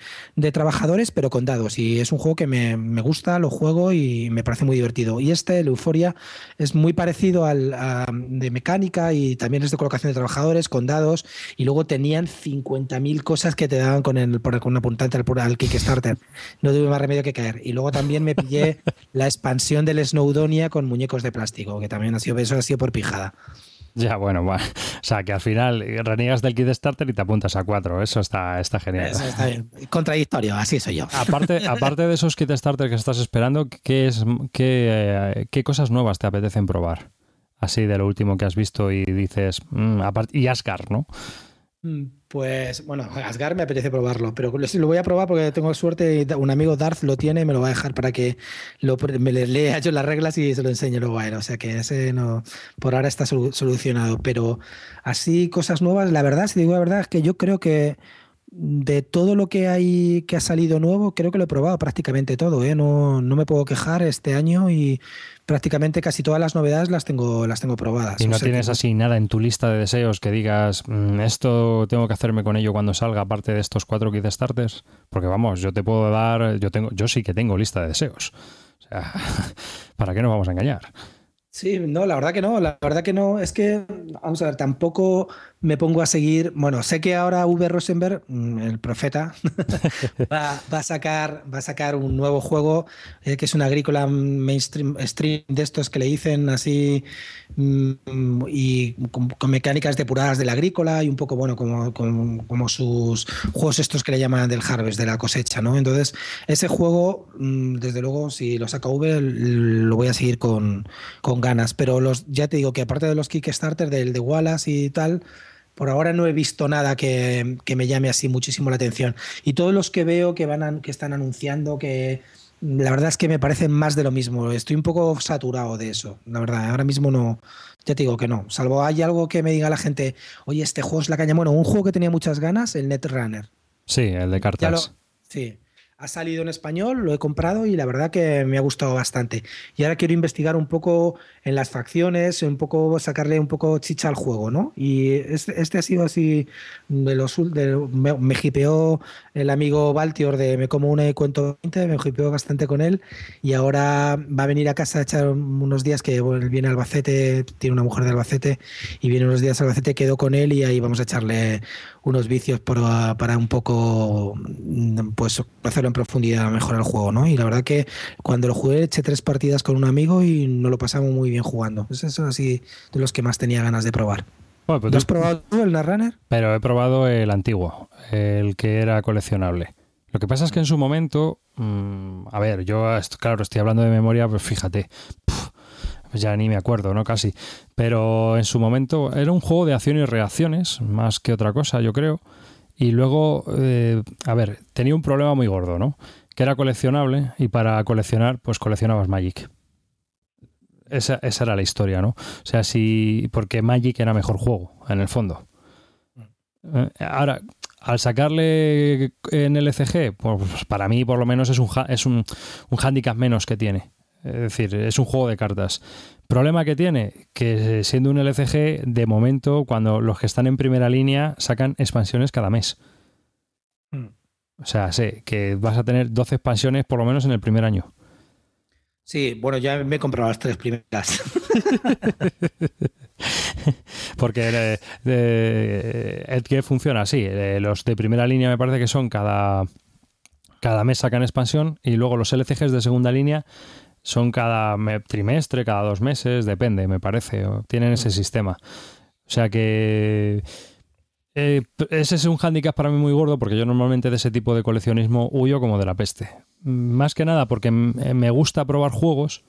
trabajadores, pero con dados. Y es un juego que me, gusta, lo juego y me parece muy divertido. Y este, el Euphoria, es muy parecido al de mecánica y también es de colocación de trabajadores con dados. Y luego tenían 50.000 cosas que te daban con, el, con una puntante al, al Kickstarter. No tuve más remedio que caer. Y luego también me pillé la expansión del Snowdonia con muñecos de plástico, que también ha sido, eso ha sido por pijada. Ya, bueno, bueno, o sea, que al final reniegas del kit starter y te apuntas a cuatro. Eso está, está genial. Eso está bien. Contradictorio, así soy yo. Aparte, aparte de esos kit starter que estás esperando, ¿qué, es, qué, eh, qué cosas nuevas te apetecen probar? Así de lo último que has visto y dices, mm, y Ascar, ¿no? Pues bueno, Asgard me apetece probarlo, pero lo voy a probar porque tengo suerte, un amigo Darth lo tiene y me lo va a dejar para que me le lea yo las reglas y se lo enseñe luego a él. O sea que ese no, por ahora está solucionado. Pero así, cosas nuevas, la verdad, si digo la verdad, es que yo creo que de todo lo que hay que ha salido nuevo, creo que lo he probado prácticamente todo. ¿eh? No, no me puedo quejar este año y prácticamente casi todas las novedades las tengo, las tengo probadas. ¿Y no tienes así nada en tu lista de deseos que digas, mm, esto tengo que hacerme con ello cuando salga, aparte de estos cuatro kit starters? Porque vamos, yo te puedo dar, yo tengo, yo sí que tengo lista de deseos. O sea, ¿para qué nos vamos a engañar? Sí, no, la verdad que no, la verdad que no. Es que, vamos a ver, tampoco me pongo a seguir. Bueno, sé que ahora V. Rosenberg, mm, el profeta, va, a sacar, va a sacar un nuevo juego eh, que es una agrícola mainstream stream de estos que le dicen así mm, y con, mecánicas depuradas de la agrícola y un poco, bueno, como, como, sus juegos estos que le llaman del harvest, de la cosecha, ¿no? Entonces, ese juego, mm, desde luego, si lo saca V, lo voy a seguir con, con ganas. Pero los, ya te digo que aparte de los Kickstarter, del de Wallace y tal, por ahora no he visto nada que, me llame así muchísimo la atención. Y todos los que veo que van que están anunciando que la verdad es que me parecen más de lo mismo. Estoy un poco saturado de eso. La verdad, ahora mismo no. Ya te digo que no. Salvo hay algo que me diga la gente, oye, este juego es la caña. Bueno, un juego que tenía muchas ganas, el Netrunner. Sí, el de cartas. sí ha salido en español, lo he comprado y la verdad que me ha gustado bastante. Y ahora quiero investigar un poco en las facciones, un poco sacarle un poco chicha al juego, ¿no? Y este, ha sido así de los de, me, hipeó el amigo Baltior de Me como una y cuento 20, me hipeó bastante con él y ahora va a venir a casa a echar unos días que viene Albacete, tiene una mujer de Albacete y viene unos días a Albacete, quedó con él y ahí vamos a echarle unos vicios para, para un poco pues hacerlo en profundidad mejor el juego, ¿no? Y la verdad que cuando lo jugué eché tres partidas con un amigo y no lo pasamos muy bien jugando. Es eso así de los que más tenía ganas de probar. Bueno, pues ¿Lo has probado tú el Runner? Pero he probado el antiguo, el que era coleccionable. Lo que pasa es que en su momento, mm, a ver, yo, claro, estoy hablando de memoria, pues fíjate, ya ni me acuerdo, ¿no? Casi. Pero en su momento era un juego de acción y reacciones, más que otra cosa, yo creo. Y luego, eh, a ver, tenía un problema muy gordo, ¿no? Que era coleccionable y para coleccionar, pues coleccionabas Magic. Esa, esa, era la historia, ¿no? O sea, si. Porque Magic era mejor juego, en el fondo. Eh, ahora, al sacarle en el ECG, pues para mí por lo menos es un, es un, un handicap menos que tiene. Es decir, es un juego de cartas. Problema que tiene, que siendo un LCG, de momento, cuando los que están en primera línea sacan expansiones cada mes. Hmm. O sea, sé que vas a tener 12 expansiones por lo menos en el primer año. Sí, bueno, ya me he comprado las tres primeras. Porque eh, funciona así. Eh, los de primera línea me parece que son cada, cada mes sacan expansión y luego los LCGs de segunda línea son cada trimestre, cada dos meses, depende, me parece. Tienen ese sistema. O sea que eh, ese es un hándicap para mí muy gordo porque yo normalmente de ese tipo de coleccionismo huyo como de la peste. Más que nada porque me gusta probar juegos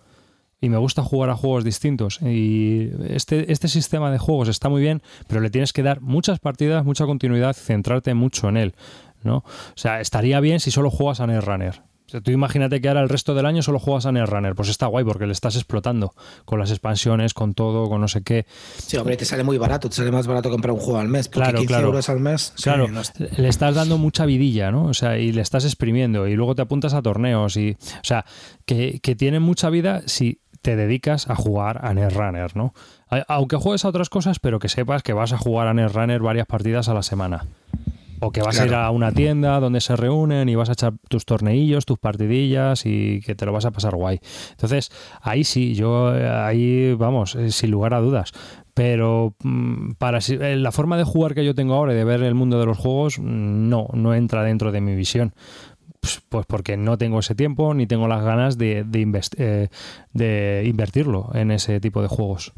y me gusta jugar a juegos distintos. Y este, este sistema de juegos está muy bien, pero le tienes que dar muchas partidas, mucha continuidad, centrarte mucho en él. ¿no? O sea, estaría bien si solo juegas a Netrunner tú imagínate que ahora el resto del año solo juegas a Netrunner. Pues está guay porque le estás explotando con las expansiones, con todo, con no sé qué. Sí, hombre, te sale muy barato. Te sale más barato comprar un juego al mes. Porque claro, 15 euros al mes. Claro, le estás dando mucha vidilla, ¿no? O sea, y le estás exprimiendo. Y luego te apuntas a torneos. y O sea, que, que tiene mucha vida si te dedicas a jugar a Netrunner, ¿no? Aunque juegues a otras cosas, pero que sepas que vas a jugar a Netrunner varias partidas a la semana. O que vas a ir a una tienda donde se reúnen y vas a echar tus torneillos, tus partidillas y que te lo vas a pasar guay. Entonces, ahí sí, yo ahí, vamos, eh, sin lugar a dudas. Pero mm, para eh, la forma de jugar que yo tengo ahora y de ver el mundo de los juegos, mm, no, no entra dentro de mi visión pues, pues porque no tengo ese tiempo ni tengo las ganas de, de, eh, de invertirlo en ese tipo de juegos.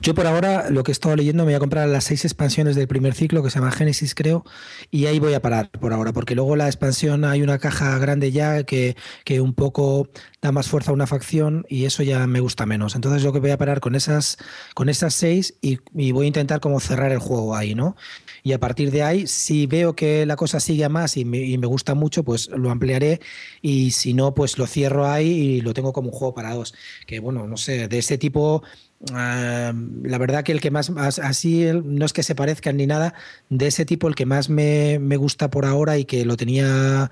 Yo por ahora lo que he estado leyendo me voy a comprar las seis expansiones del primer ciclo que se llama Génesis creo y ahí voy a parar por ahora porque luego la expansión hay una caja grande ya que, que un poco da más fuerza a una facción y eso ya me gusta menos. Entonces yo que voy a parar con esas, con esas seis y, voy a intentar como cerrar el juego ahí, ¿no? Y a partir de ahí, si veo que la cosa sigue a más y me, y me gusta mucho, pues lo ampliaré y si no, pues lo cierro ahí y lo tengo como un juego para dos. Que bueno, no sé, de ese tipo Ah, la verdad que el que más, así no es que se parezcan ni nada, de ese tipo el que más me, gusta por ahora y que lo tenía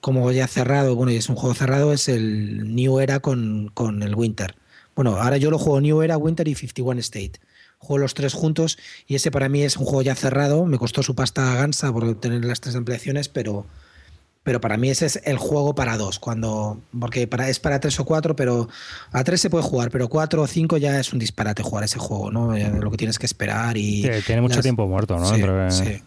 como ya cerrado, bueno, y es un juego cerrado, es el New Era con, con el Winter. Bueno, ahora yo lo juego New Era, Winter y 51 State. Juego los tres juntos y ese para mí es un juego ya cerrado. Me costó su pasta gansa por tener las tres ampliaciones, pero, pero para mí ese es el juego para dos, cuando porque para, es para tres o cuatro, pero a tres se puede jugar, pero cuatro o cinco ya es un disparate jugar ese juego, ¿no? Eh, lo que tienes que esperar y... tiene mucho tiempo muerto, ¿no? Sí,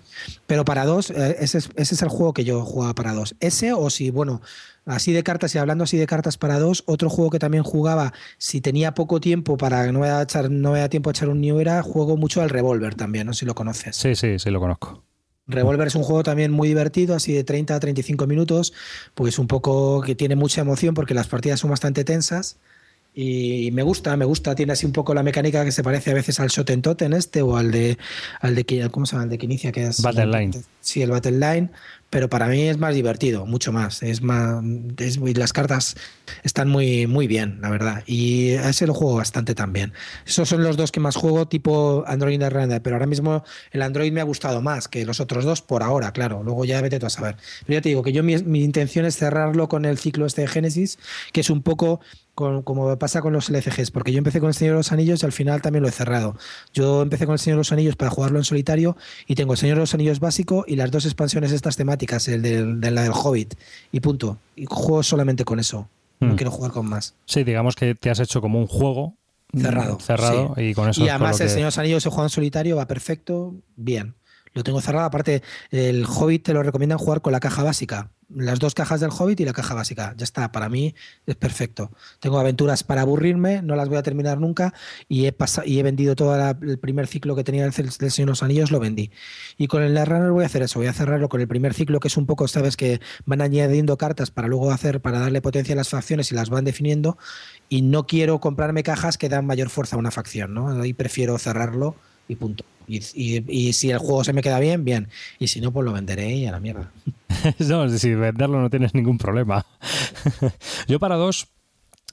Pero para dos, eh, ese es, ese es el juego que yo jugaba para dos. Ese o si, bueno, así de cartas y hablando así de cartas para dos, otro juego que también jugaba si tenía poco tiempo para no me da, echar, no me da tiempo a echar un New Era, juego mucho al Revolver también, no sé si lo conoces. Sí, sí, sí lo conozco. Revolver es un juego también muy divertido, así de 30 a 35 minutos, pues un poco que tiene mucha emoción porque las partidas son bastante tensas y me gusta, me gusta, tiene así un poco la mecánica que se parece a veces al Shot en este o al de al de ¿cómo se llama? El de que inicia que es Battle Line. Sí, el Battle Line, pero para mí es más divertido, mucho más. Es más las cartas están muy, muy bien, la verdad. Y ese lo juego bastante también. Esos son los dos que más juego, tipo Android Render, pero ahora mismo el Android me ha gustado más que los otros dos por ahora, claro. Luego ya vete tú a saber. Pero ya te digo que yo mi, mi intención es cerrarlo con el ciclo este de Génesis, que es un poco como pasa con los LCGs, porque yo empecé con el Señor de los Anillos y al final también lo he cerrado. Yo empecé con el Señor de los Anillos para jugarlo en solitario y tengo el Señor de los Anillos básico y las dos expansiones estas temáticas, el de, la del Hobbit y punto. Y juego solamente con eso. No hmm. quiero jugar con más. Sí, digamos que te has hecho como un juego cerrado. Cerrado y con eso. Y además el Señor de los Anillos se juega en solitario, va perfecto, bien. Lo tengo cerrado. Aparte, el Hobbit te lo recomiendan jugar con la caja básica las dos cajas del Hobbit y la caja básica. Ya está, para mí es perfecto. Tengo aventuras para aburrirme, no las voy a terminar nunca y he, y he vendido todo el primer ciclo que tenía del, del Señor de los Anillos, lo vendí. Y con el Netrunner voy a hacer eso, voy a cerrarlo con el primer ciclo que es un poco, sabes, que van añadiendo cartas para luego hacer, para darle potencia a las facciones y las van definiendo y no quiero comprarme cajas que dan mayor fuerza a una facción, ¿no? Ahí prefiero cerrarlo y punto. Y, y, si el juego se me queda bien, bien. Y si no, pues lo venderé y a la mierda. no, si venderlo no tienes ningún problema. Yo para dos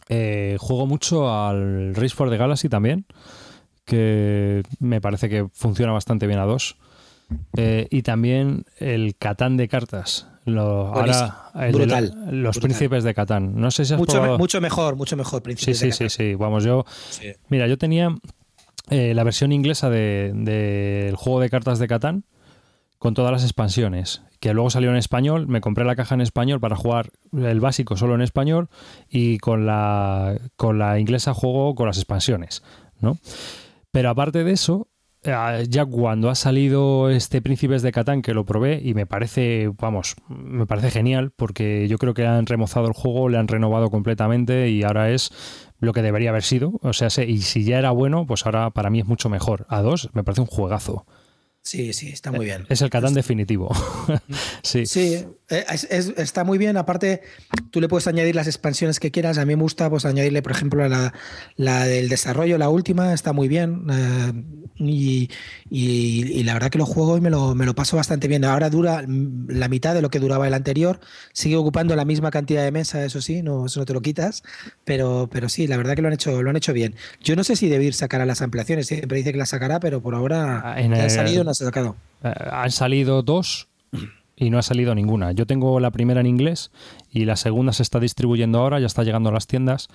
eh, juego mucho al Race for the Galaxy también, que me parece que funciona bastante bien a dos. eh, y también el Catán de cartas. ahora, los príncipes de Catán. No sé si has mucho, mucho mejor, mucho mejor. Príncipes sí, sí, sí, sí. Vamos, yo. Mira, yo tenía eh, la versión inglesa del de, juego de cartas de Catán con todas las expansiones, que luego salió en español, me compré la caja en español para jugar el básico solo en español y con la, con la inglesa juego con las expansiones, ¿no? Pero aparte de eso, eh, ya cuando ha salido este Príncipes de Catán, que lo probé y me parece, vamos, me parece genial porque yo creo que han remozado el juego, le han renovado completamente y ahora es lo que debería haber sido. O sea, y si ya era bueno, pues ahora para mí es mucho mejor. A dos, me parece un juegazo. Sí, sí, está muy bien. Es el Catán definitivo. sí. Sí, eh, está muy bien. Aparte, tú le puedes añadir las expansiones que quieras. A mí me gusta pues, añadirle, por ejemplo, la, la del desarrollo, la última, está muy bien. Eh, y, y, la verdad que lo juego y me lo, me lo paso bastante bien. Ahora dura la mitad de lo que duraba el anterior. Sigue ocupando la misma cantidad de mesa, eso sí, no, eso no te lo quitas. Pero, pero sí, la verdad que lo han hecho, lo han hecho bien. Yo no sé si Debir sacará las ampliaciones. Siempre dice que las sacará, pero por ahora ah, han salido se ha sacado. Eh, han salido dos y no ha salido ninguna. Yo tengo la primera en inglés y la segunda se está distribuyendo ahora, ya está llegando a las tiendas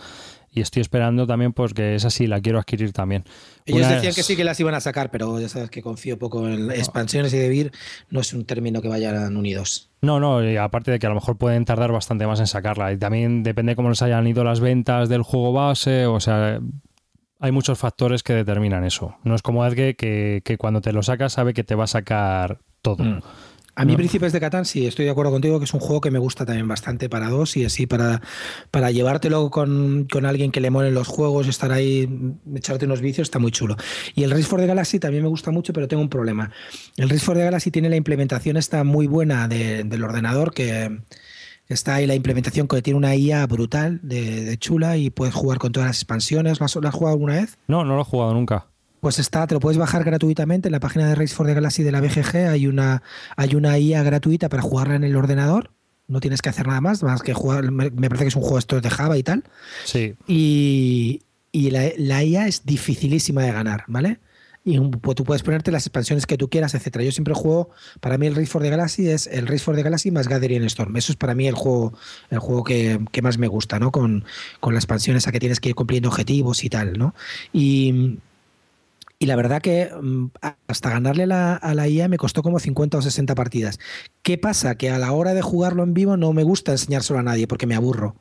y estoy esperando también pues que esa sí la quiero adquirir también. Ellos decían que sí que las iban a sacar, pero ya sabes que confío poco en expansiones y debir, no es un término que vayan unidos. No, no, y aparte de que a lo mejor pueden tardar bastante más en sacarla y también depende cómo les hayan ido las ventas del juego base, o sea, hay muchos factores que determinan eso. No es como alguien que, que cuando te lo sacas sabe que te va a sacar todo. Mm. A mí, Príncipes de Catán, sí, estoy de acuerdo contigo que es un juego que me gusta también bastante para dos y así para, para llevártelo con, alguien que le molen los juegos, estar ahí, echarte unos vicios, está muy chulo. Y el Race for the Galaxy también me gusta mucho, pero tengo un problema. El Race for the Galaxy tiene la implementación está muy buena del ordenador, que está ahí la implementación que tiene una IA brutal de, chula y puedes jugar con todas las expansiones. ¿Lo has, ¿Lo has jugado alguna vez? No, no lo he jugado nunca. Pues está, te lo puedes bajar gratuitamente en la página de Race for the Galaxy de la BGG. Hay una, hay una IA gratuita para jugarla en el ordenador. No tienes que hacer nada más, más que jugar. Me parece que es un juego esto de Java y tal. Sí. Y, la, IA es dificilísima de ganar, ¿vale? Y pues tú puedes ponerte las expansiones que tú quieras, etcétera. Yo siempre juego, para mí el Race for the Galaxy es el Race for the Galaxy más Gathering Storm. Eso es para mí el juego, el juego que, más me gusta, ¿no? Con, con, las expansiones a que tienes que ir cumpliendo objetivos y tal, ¿no? Y, y la verdad que mm, hasta ganarle a la IA me costó como 50 o 60 partidas. ¿Qué pasa? Que a la hora de jugarlo en vivo no me gusta enseñárselo a nadie porque me aburro.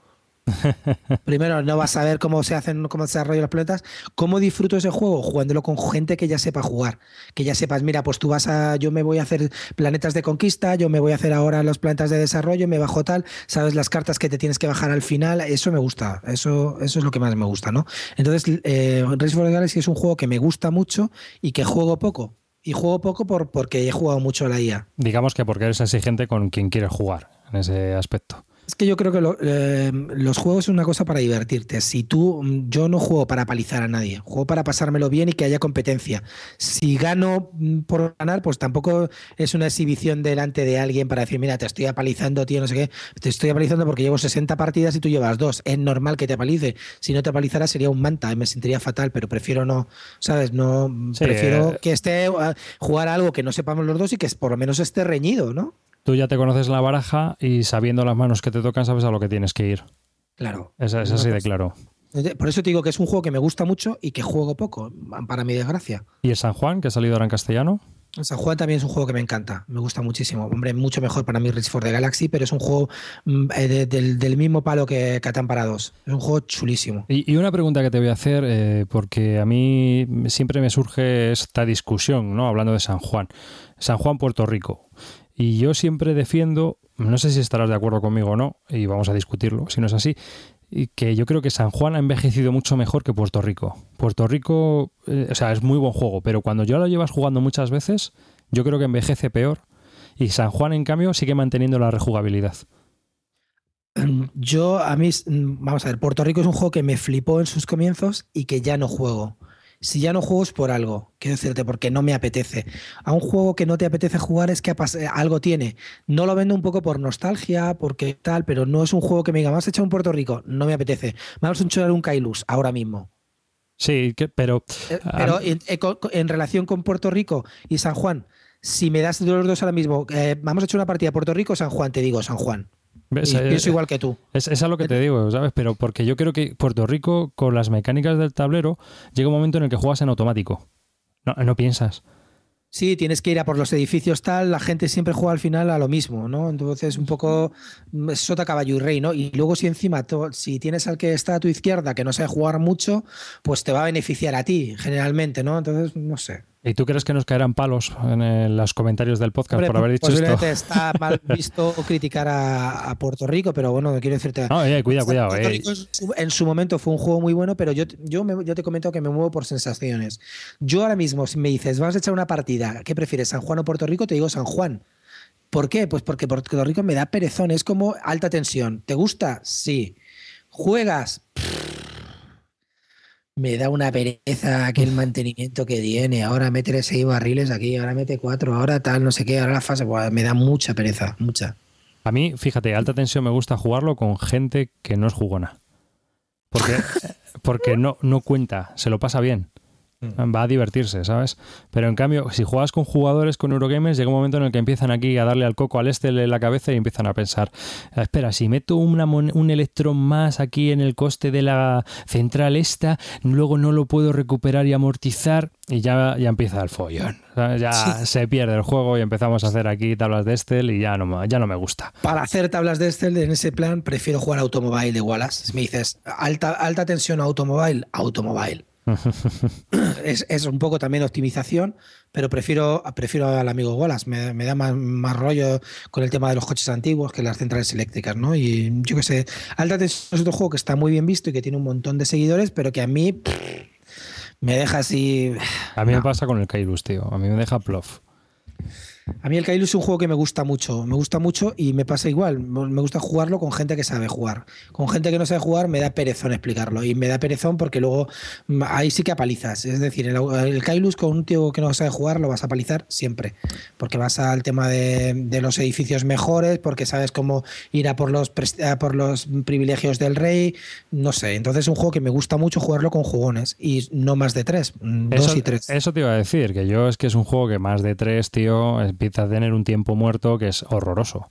Primero, no vas a ver cómo se hacen, cómo se desarrollan los planetas. ¿Cómo disfruto ese juego? Jugándolo con gente que ya sepa jugar. Que ya sepas, mira, pues tú vas a. Yo me voy a hacer planetas de conquista, yo me voy a hacer ahora los planetas de desarrollo, me bajo tal, sabes las cartas que te tienes que bajar al final. Eso me gusta. Eso, eso es lo que más me gusta, ¿no? Entonces, eh, Race for the Galaxy es un juego que me gusta mucho y que juego poco. Y juego poco por, porque he jugado mucho a la IA. Digamos que porque eres exigente con quien quieres jugar en ese aspecto. Es que yo creo que eh, los juegos es una cosa para divertirte. Si tú, yo no juego para palizar a nadie, juego para pasármelo bien y que haya competencia. Si gano mm, por ganar, pues tampoco es una exhibición delante de alguien para decir, mira, te estoy apalizando, tío, no sé qué. Te estoy apalizando porque llevo 60 partidas y tú llevas dos. Es normal que te apalice. Si no te apalizara sería un manta, me sentiría fatal, pero prefiero no, ¿sabes? No, prefiero eh. que esté eh, jugar algo que no sepamos los dos y que por lo menos esté reñido, ¿no? Tú ya te conoces la baraja y sabiendo las manos que te tocan sabes a lo que tienes que ir. Claro. Es, así de claro. Por eso te digo que es un juego que me gusta mucho y que juego poco, para mi desgracia. ¿Y el San Juan, que ha salido ahora en castellano? El San Juan también es un juego que me encanta, me gusta muchísimo. Hombre, mucho mejor para mí Rich for the Galaxy, pero es un juego mm, eh, del, mismo palo que Catán para dos. Es un juego chulísimo. Y, una pregunta que te voy a hacer, eh, porque a mí siempre me surge esta discusión, ¿no? Hablando de San Juan. San Juan, Puerto Rico. Y yo siempre defiendo, no sé si estarás de acuerdo conmigo o no, y vamos a discutirlo, si no es así, que yo creo que San Juan ha envejecido mucho mejor que Puerto Rico. Puerto Rico, eh, o sea, es muy buen juego, pero cuando ya lo llevas jugando muchas veces, yo creo que envejece peor. Y San Juan, en cambio, sigue manteniendo la rejugabilidad. Yo, a mí, vamos a ver, Puerto Rico es un juego que me flipó en sus comienzos y que ya no juego si ya no juego es por algo, quiero decirte, porque no me apetece. A un juego que no te apetece jugar es que algo tiene. No lo vendo un poco por nostalgia, porque tal, pero no es un juego que me diga, vamos a echar un Puerto Rico, no me apetece. Vamos a echar un Kailus ahora mismo. Sí, pero... Eh, pero en, en relación con Puerto Rico y San Juan, si me das los dos ahora mismo, eh, vamos a echar una partida a Puerto Rico San Juan, te digo San Juan. ¿Ves? Y pienso igual que tú. Es, es a lo que te digo, ¿sabes? Pero porque yo creo que Puerto Rico, con las mecánicas del tablero, llega un momento en el que juegas en automático. No, no piensas. Sí, tienes que ir a por los edificios tal, la gente siempre juega al final a lo mismo, ¿no? Entonces un poco mm, sota caballo y rey, ¿no? Y luego si encima, si tienes al que está a tu izquierda que no sabe jugar mucho, pues te va a beneficiar a ti, generalmente, ¿no? Entonces, no sé. ¿Y tú crees que nos caerán palos en los comentarios del podcast por haber dicho esto? está mal visto criticar a, Puerto Rico, pero bueno, quiero decirte. No, eh, cuidado, cuidado. Eh. en, su, momento fue un juego muy bueno, pero yo, yo, me, yo te comento que me muevo por sensaciones. Yo ahora mismo, si me dices, vas a echar una partida, ¿qué prefieres, San Juan o Puerto Rico? Te digo San Juan. ¿Por qué? Pues porque Puerto Rico me da perezón, es como alta tensión. ¿Te gusta? Sí. ¿Juegas? Me da una pereza aquel mantenimiento que tiene. Ahora mete seis barriles aquí, ahora mete cuatro, ahora tal, no sé qué, ahora la fase. me da mucha pereza, mucha. A mí, fíjate, alta tensión me gusta jugarlo con gente que no es jugona. Porque, porque no, no cuenta, se lo pasa bien. Mm. Va a divertirse, ¿sabes? Pero en cambio, si juegas con jugadores, con Eurogamers, llega un momento en el que empiezan aquí a darle al coco al este en la cabeza y empiezan a pensar, ah, espera, si meto una un electrón más aquí en el coste de la central esta, luego no lo puedo recuperar y amortizar y ya, ya empieza el follón. Ya se pierde el juego y empezamos a hacer aquí tablas de Estel y ya no, ya no me gusta. Para hacer tablas de Estel en ese plan, prefiero jugar Automobile de Wallace. Si me dices alta, alta tensión Automobile, Automobile es, un poco también optimización, pero prefiero, prefiero al amigo Wallace. Me, da más, rollo con el tema de los coches antiguos que las centrales eléctricas, ¿no? Y yo qué sé, Alta Tensión es otro juego que está muy bien visto y que tiene un montón de seguidores, pero que a mí me deja así. A mí me pasa con el Kairus, tío. A mí me deja plof. A mí el Kailu es un juego que me gusta mucho, me gusta mucho y me pasa igual. Me gusta jugarlo con gente que sabe jugar. Con gente que no sabe jugar me da perezón explicarlo y me da perezón porque luego mm, ahí sí que apalizas. Es decir, el, el Kailus con un tío que no sabe jugar lo vas a apalizar siempre. Porque vas al tema de, los edificios mejores, porque sabes cómo ir a por los, por los privilegios del rey. No sé. Entonces es un juego que me gusta mucho jugarlo con jugones y no más de tres. Mm, dos y tres. Eso te iba a decir, que yo es que es un juego que más de tres, tío empieza a tener un tiempo muerto que es horroroso.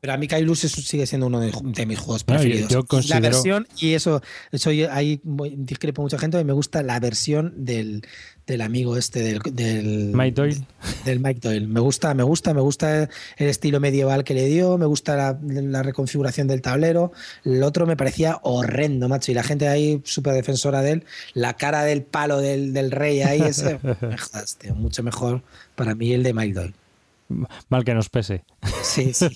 Pero a mí Kailus sigue siendo uno de, mis juegos preferidos. La versión, y eso, eso ahí discrepo mucha gente, me gusta la versión del, amigo este del, del, Mike Doyle. Del Mike Doyle. Me gusta, me gusta, me gusta el estilo medieval que le dio, me gusta la, reconfiguración del tablero. El otro me parecía horrendo, macho. Y la gente ahí, súper defensora de él, la cara del palo del, rey ahí, ese, mucho mejor para mí el de Mike Doyle mal que nos pese. Sí, sí,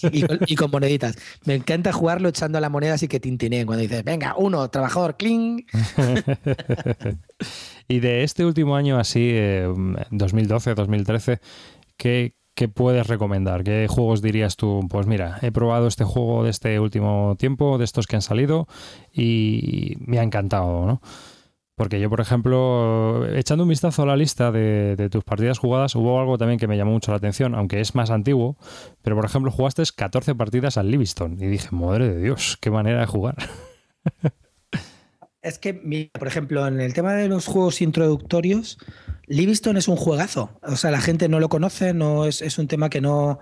y con, moneditas. Me encanta jugarlo echando la moneda así que tintineen cuando dices, venga, uno, trabajador, cling. y de este último año así, 2012, eh, 2013, ¿qué, ¿qué puedes recomendar? ¿Qué juegos dirías tú? Pues mira, he probado este juego de este último tiempo, de estos que han salido, y me ha encantado, ¿no? Porque yo, por ejemplo, echando un vistazo a la lista de, tus partidas jugadas, hubo algo también que me llamó mucho la atención, aunque es más antiguo, pero por ejemplo jugaste 14 partidas al Livingston y dije, madre de Dios, qué manera de jugar. Es que, por ejemplo, en el tema de los juegos introductorios, Livingston es un juegazo. O sea, la gente no lo conoce, no es, es un tema que no,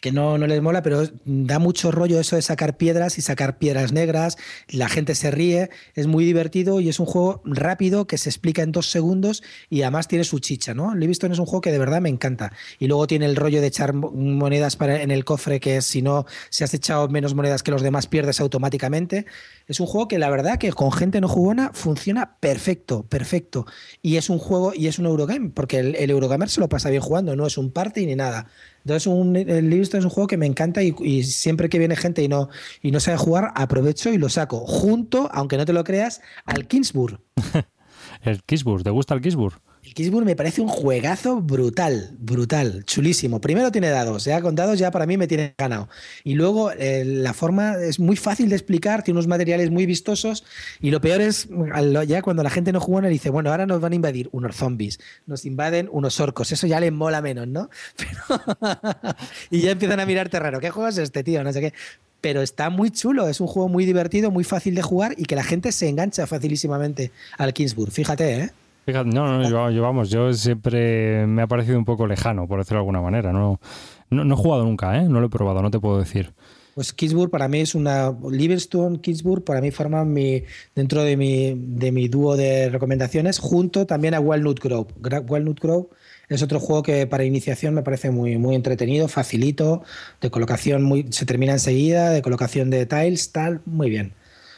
que no, no les mola, pero da mucho rollo eso de sacar piedras y sacar piedras negras, la gente se ríe, es muy divertido y es un juego rápido que se explica en dos segundos y además tiene su chicha, ¿no? Livingston es un juego que de verdad me encanta. Y luego tiene el rollo de echar monedas para, en el cofre, que si no, si has echado menos monedas que los demás, pierdes automáticamente. Es un juego que la verdad que con gente no jugona funciona perfecto, perfecto. Y es un juego y es un Eurogame, porque el, el Eurogamer se lo pasa bien jugando, no es un party ni nada. Entonces, un, el Livingston es un juego que me encanta y, siempre que viene gente y no, y no sabe jugar, aprovecho y lo saco. Junto, aunque no te lo creas, al Kingsburg. el Kingsburg, ¿te gusta el Kingsburg? Kingsburg me parece un juegazo brutal, brutal, chulísimo. Primero tiene dados, ya con dados ya para mí me tiene ganado. Y luego eh, la forma es muy fácil de explicar, tiene unos materiales muy vistosos y lo peor es ya cuando la gente no juega y dice, bueno, ahora nos van a invadir unos zombies, nos invaden unos orcos, eso ya le mola menos, ¿no? y ya empiezan a mirarte raro, ¿qué juego es este, tío? No sé qué pero está muy chulo, es un juego muy divertido, muy fácil de jugar y que la gente se engancha facilísimamente al Kingsburg, fíjate, ¿eh? Fíjate, no, no, yo, vamos, yo siempre me ha parecido un poco lejano, por decirlo de alguna manera. No, no, he jugado nunca, ¿eh? No lo he probado, no te puedo decir. Pues Kingsburg para mí es una. Livingstone, Kingsburg para mí forman mi, dentro de mi, de mi dúo de recomendaciones, junto también a Walnut Grove. Walnut Grove es otro juego que para iniciación me parece muy, muy entretenido, facilito, de colocación muy, se termina enseguida, de colocación de tiles, tal, muy bien.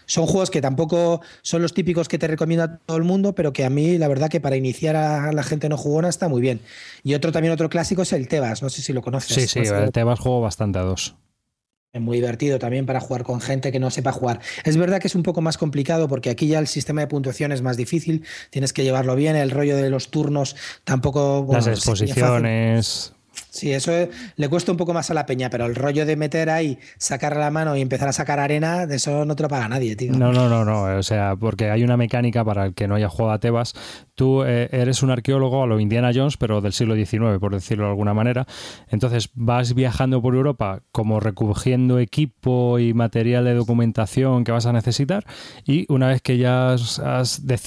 Son juegos que tampoco son los típicos que te recomienda todo el mundo, pero que a mí la verdad que para iniciar a la gente no jugona está muy bien. Y otro también otro clásico es el Tebas, no sé si lo conoces. Sí, sí, el Tebas juego bastante a dos. Es muy divertido también para jugar con gente que no sepa jugar. Es verdad que es un poco más complicado porque aquí ya el sistema de puntuación es más difícil, tienes que llevarlo bien, el rollo de los turnos tampoco... Las exposiciones... Sí, eso le cuesta un poco más a la peña, pero el rollo de meter ahí, sacar la mano y empezar a sacar arena, de eso no te lo paga nadie, tío. No, no, no, no. O sea, porque hay una mecánica para el que no haya jugado a Tebas. Tú eh, eres un arqueólogo a lo Indiana Jones, pero del siglo XIX, por decirlo de alguna manera. Entonces vas viajando por Europa como recogiendo equipo y material de documentación que vas a necesitar. Y una vez que ya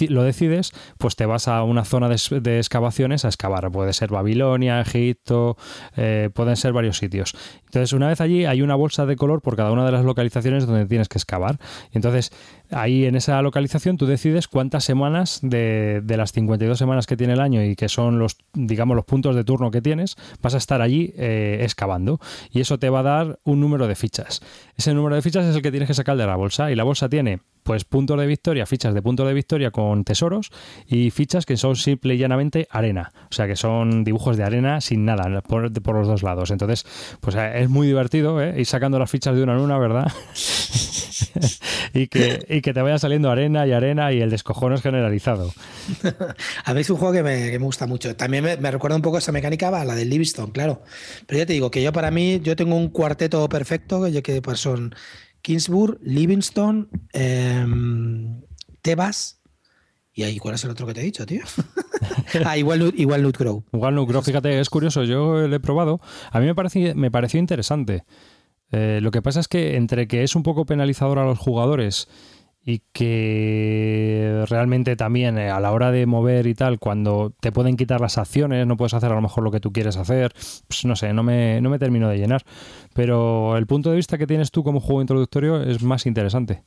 lo decides, pues te vas a una zona de, de excavaciones a excavar. Puede ser Babilonia, Egipto, eh, pueden ser varios sitios. Entonces, una vez allí hay una bolsa de color por cada una de las localizaciones donde tienes que excavar. Entonces, ahí en esa localización tú decides cuántas semanas de, de, las 52 semanas que tiene el año y que son los, digamos, los puntos de turno que tienes, vas a estar allí eh, excavando. Y eso te va a dar un número de fichas. Ese número de fichas es el que tienes que sacar de la bolsa. Y la bolsa tiene pues puntos de victoria, fichas de puntos de victoria con tesoros y fichas que son simple y llanamente arena. O sea que son dibujos de arena sin nada por, los dos lados. Entonces, pues eh, es muy divertido ¿eh? ir sacando las fichas de una en una, ¿verdad? y, que, y que te vaya saliendo arena y arena y el descojón es generalizado. a mí es un juego que me, gusta mucho. También me, recuerda un poco esa mecánica la del Livingstone, claro. Pero ya te digo que yo para mí, yo tengo un cuarteto perfecto, que, que pues son Kingsburg, Livingstone, em, Tebas. ¿Y ahí cuál es el otro que te he dicho, tío? igual, igual Grove. Igual Nut Grove, fíjate, es curioso, yo lo he probado. A mí me, pareció, me pareció interesante. Eh, lo que pasa es que entre que es un poco penalizador a los jugadores y que realmente también eh, a la hora de mover y tal, cuando te pueden quitar las acciones, no puedes hacer a lo mejor lo que tú quieres hacer, pues no sé, no me, no me termino de llenar. Pero el punto de vista que tienes tú como juego introductorio es más interesante.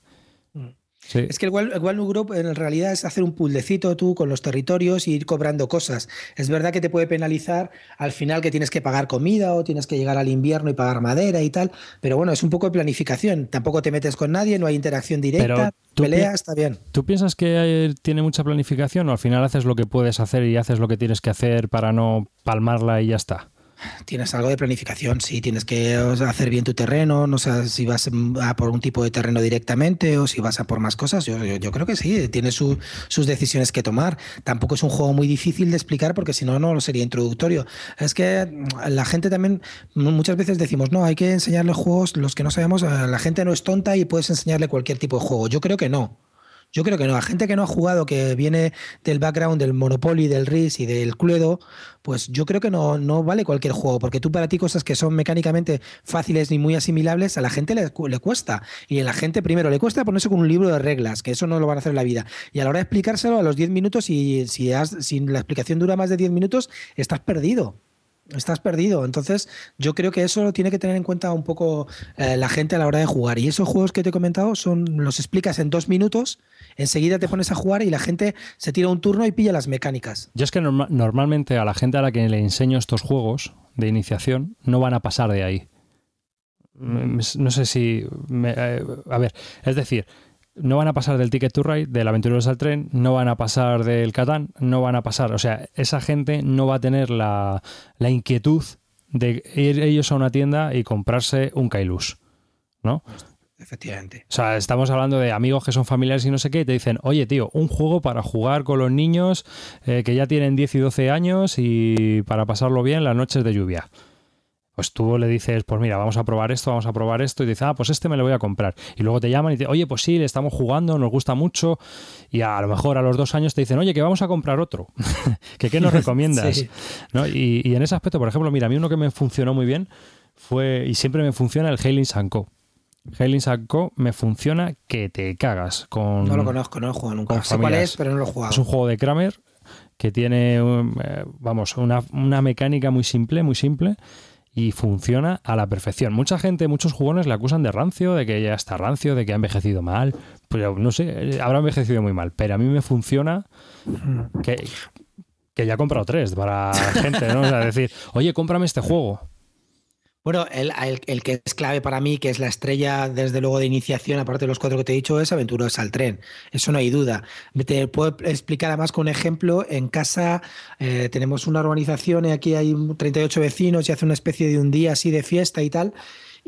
Es que el Walnut Group en realidad es hacer un puzzlecito tú con los territorios e ir cobrando cosas. Es verdad que te puede penalizar al final que tienes que pagar comida o tienes que llegar al invierno y pagar madera y tal, pero bueno, es un poco de planificación. Tampoco te metes con nadie, no hay interacción directa, pelea, está bien. ¿Tú piensas que tiene mucha planificación o al final haces lo que puedes hacer y haces lo que tienes que hacer para no palmarla y ya está? Tienes algo de planificación, sí, tienes que hacer bien tu terreno, no sé si vas a por un tipo de terreno directamente o si vas a por más cosas. Yo, creo que sí, tiene sus decisiones que tomar. Tampoco es un juego muy difícil de explicar porque si no, no lo sería introductorio. Es que la gente también, muchas veces decimos, no, hay que enseñarle juegos, los que no sabemos, la gente no es tonta y puedes enseñarle cualquier tipo de juego. Yo creo que no. Yo creo que no. A gente que no ha jugado, que viene del background del Monopoly, del RIS y del Cluedo, pues yo creo que no, no vale cualquier juego, porque tú para ti cosas que son mecánicamente fáciles ni muy asimilables, a la gente le, cuesta. Y a la gente primero le cuesta ponerse con un libro de reglas, que eso no lo van a hacer en la vida. Y a la hora de explicárselo a los 10 minutos, y si, has, si la explicación dura más de 10 minutos, estás perdido estás perdido. Entonces, yo creo que eso lo tiene que tener en cuenta un poco eh, la gente a la hora de jugar. Y esos juegos que te he comentado son, los explicas en dos minutos enseguida te pones a jugar y la gente se tira un turno y pilla las mecánicas. Yo es que normalmente a la gente a la que le enseño estos juegos de iniciación no van a pasar de ahí. No sé si... Eh, a ver, es decir, no van a pasar del Ticket to Ride, del Aventureros al Tren, no van a pasar del Catán, no van a pasar. O sea, esa gente no va a tener la, la inquietud de ir ellos a una tienda y comprarse un Kailus. ¿no? Efectivamente. O sea, estamos hablando de amigos que son familiares y no sé qué, y te dicen, oye, tío, un juego para jugar con los niños eh, que ya tienen 10 y 12 años y para pasarlo bien las noches de lluvia. Pues tú le dices, pues mira, vamos a probar esto, vamos a probar esto, y dices, ah, pues este me lo voy a comprar. Y luego te llaman y te dicen, oye, pues sí, le estamos jugando, nos gusta mucho, y a lo mejor a los dos años te dicen, oye, que vamos a comprar otro. ¿Que qué nos recomiendas? y, y, en ese aspecto, por ejemplo, mira, a mí uno que me funcionó muy bien fue, y siempre me funciona, el Hailing Sanko. Hailing Co. me funciona que te cagas. Con, no lo conozco, no lo he jugado nunca. Sé cuál es, pero no lo he jugado. Es un juego de Kramer que tiene, eh, vamos, una, una mecánica muy simple, muy simple y funciona a la perfección. Mucha gente, muchos jugones le acusan de rancio, de que ya está rancio, de que ha envejecido mal. Pero no sé, habrá envejecido muy mal. Pero a mí me funciona que, que ya he comprado tres para gente, ¿no? O sea, decir, oye, cómprame este juego. Bueno, el, el, que es clave para mí, que es la estrella desde luego de iniciación, aparte de los cuatro que te he dicho, es Aventuras al Tren. Eso no hay duda. Te puedo explicar además con un ejemplo. En casa eh, tenemos una urbanización y aquí hay 38 vecinos y hace una especie de un día así de fiesta y tal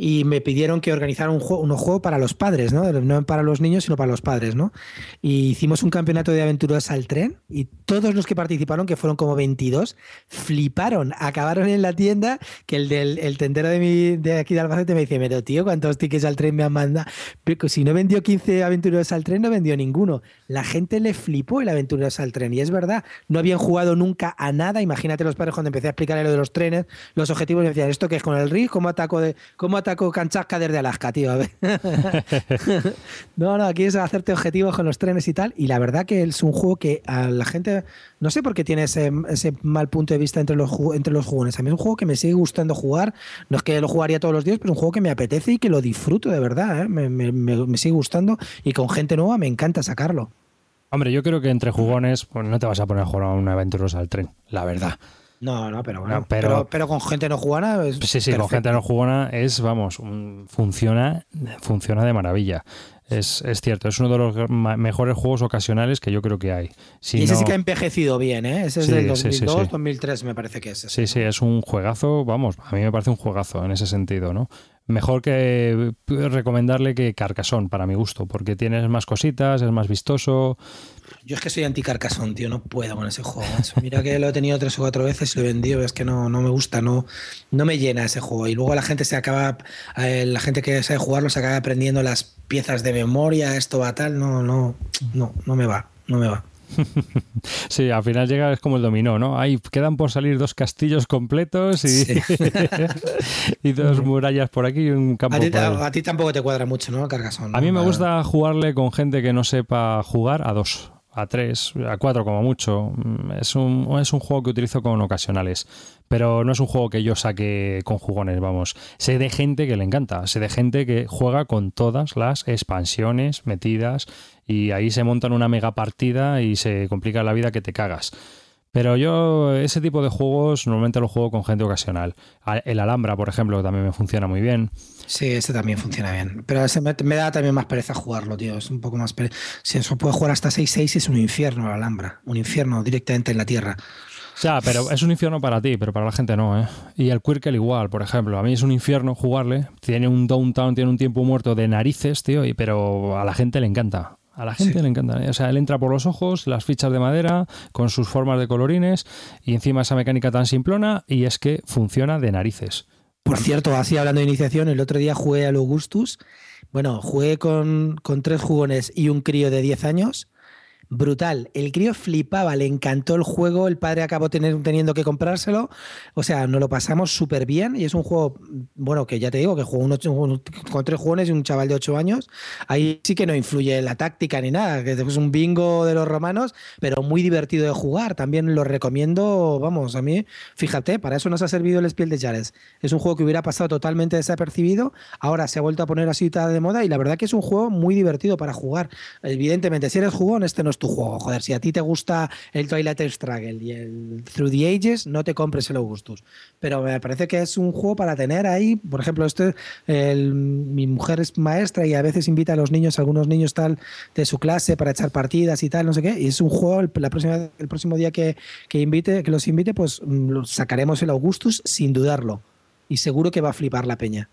y me pidieron que organizara un juego, un juego para los padres, ¿no? No para los niños, sino para los padres, ¿no? Y hicimos un campeonato de aventuras al tren y todos los que participaron, que fueron como 22, fliparon, acabaron en la tienda que el del el tendero de, mi, de aquí de Albacete me dice, pero tío, ¿cuántos tickets al tren me han mandado? Pero si no vendió 15 aventuras al tren, no vendió ninguno. La gente le flipó el aventuras al tren y es verdad, no habían jugado nunca a nada. Imagínate los padres cuando empecé a explicarle lo de los trenes, los objetivos, me decían, ¿esto qué es con el RIS? ¿Cómo ataco de, cómo ataco con canchasca desde Alaska, tío. A ver. no, no, aquí es hacerte objetivos con los trenes y tal. Y la verdad que es un juego que a la gente, no sé por qué tiene ese, mal punto de vista entre los, entre los jugones. A mí es un juego que me sigue gustando jugar. No es que lo jugaría todos los días, pero es un juego que me apetece y que lo disfruto de verdad. ¿eh? Me, me, sigue gustando y con gente nueva me encanta sacarlo. Hombre, yo creo que entre jugones pues no te vas a poner a jugar a una aventurosa al tren, la verdad. No, no, pero bueno. pero, pero, con gente no jugona. Es sí, sí, con gente no jugona es, vamos, funciona, funciona de maravilla. Es, es, cierto, es uno de los mejores juegos ocasionales que yo creo que hay. y ese sí que ha envejecido bien, ¿eh? Ese es del 2002, 2003 me parece que es. Sí, sí, es un juegazo, vamos, a mí me parece un juegazo en ese sentido, ¿no? Mejor que recomendarle que Carcassonne, para mi gusto, porque tienes más cositas, es más vistoso, yo es que soy anti-Carcassonne, tío, no puedo con ese juego. Mira que lo he tenido tres o cuatro veces y lo he vendido, es que no, no me gusta, no, no me llena ese juego. Y luego la gente se acaba, eh, la gente que sabe jugarlo se acaba aprendiendo las piezas de memoria, esto va tal, no, no, no, no me va, no me va. Sí, al final llega, es como el dominó, ¿no? Ahí quedan por salir dos castillos completos y, y dos murallas por aquí y un campo. A ti, tampoco te cuadra mucho, ¿no? Cargasón. A mí me gusta jugarle con gente que no sepa jugar a dos a 3, a 4 como mucho. Mm, es un, es un juego que utilizo con ocasionales, pero no es un juego que yo saque con jugones, vamos. Sé de gente que le encanta, sé de gente que juega con todas las expansiones metidas y ahí se montan una mega partida y se complica la vida que te cagas. Pero yo ese tipo de juegos normalmente lo juego con gente ocasional. El Alhambra, por ejemplo, también me funciona muy bien. Sí, ese también funciona bien. Pero ese me, da también más pereza jugarlo, tío. Es un poco más pereza. Si eso puede jugar hasta 6-6 es un infierno el Alhambra. Un infierno directamente en la tierra. Ya, pero es un infierno para ti, pero para la gente no, ¿eh? Y el Quirkel igual, por ejemplo. A mí es un infierno jugarle. Tiene un downtown, tiene un tiempo muerto de narices, tío, y, pero a la gente le encanta. A la gente le encanta. O sea, él entra por los ojos, las fichas de madera, con sus formas de colorines, y encima esa mecánica tan simplona, y es que funciona de narices. Por cierto, así hablando de iniciación, el otro día jugué al Augustus. Bueno, jugué con, con tres jugones y un crío de 10 años brutal. El crío flipaba, le encantó el juego, el padre acabó teniendo que comprárselo. O sea, nos lo pasamos súper bien y es un juego, bueno, que ya te digo, que jugó con tres jugones y un chaval de ocho años. Ahí sí que no influye la táctica ni nada, que es un bingo de los romanos, pero muy divertido de jugar. También lo recomiendo, vamos, a mí, fíjate, para eso nos ha servido el Spiel de Jares. Es un juego que hubiera pasado totalmente desapercibido, ahora se ha vuelto a poner así de moda y la verdad que es un juego muy divertido para jugar. Evidentemente, si eres jugón, este no es tu juego. Joder, si a ti te gusta el Twilight Struggle y el Through the Ages, no te compres el Augustus. Pero me parece que es un juego para tener ahí. Por ejemplo, este, mi mujer es maestra y a veces invita a los niños, a algunos niños tal, de su clase para echar partidas y tal, no sé qué. Y es un juego, la próxima, el próximo día que, que, invite, que los invite, pues mm, sacaremos el Augustus sin dudarlo. Y seguro que va a flipar la peña.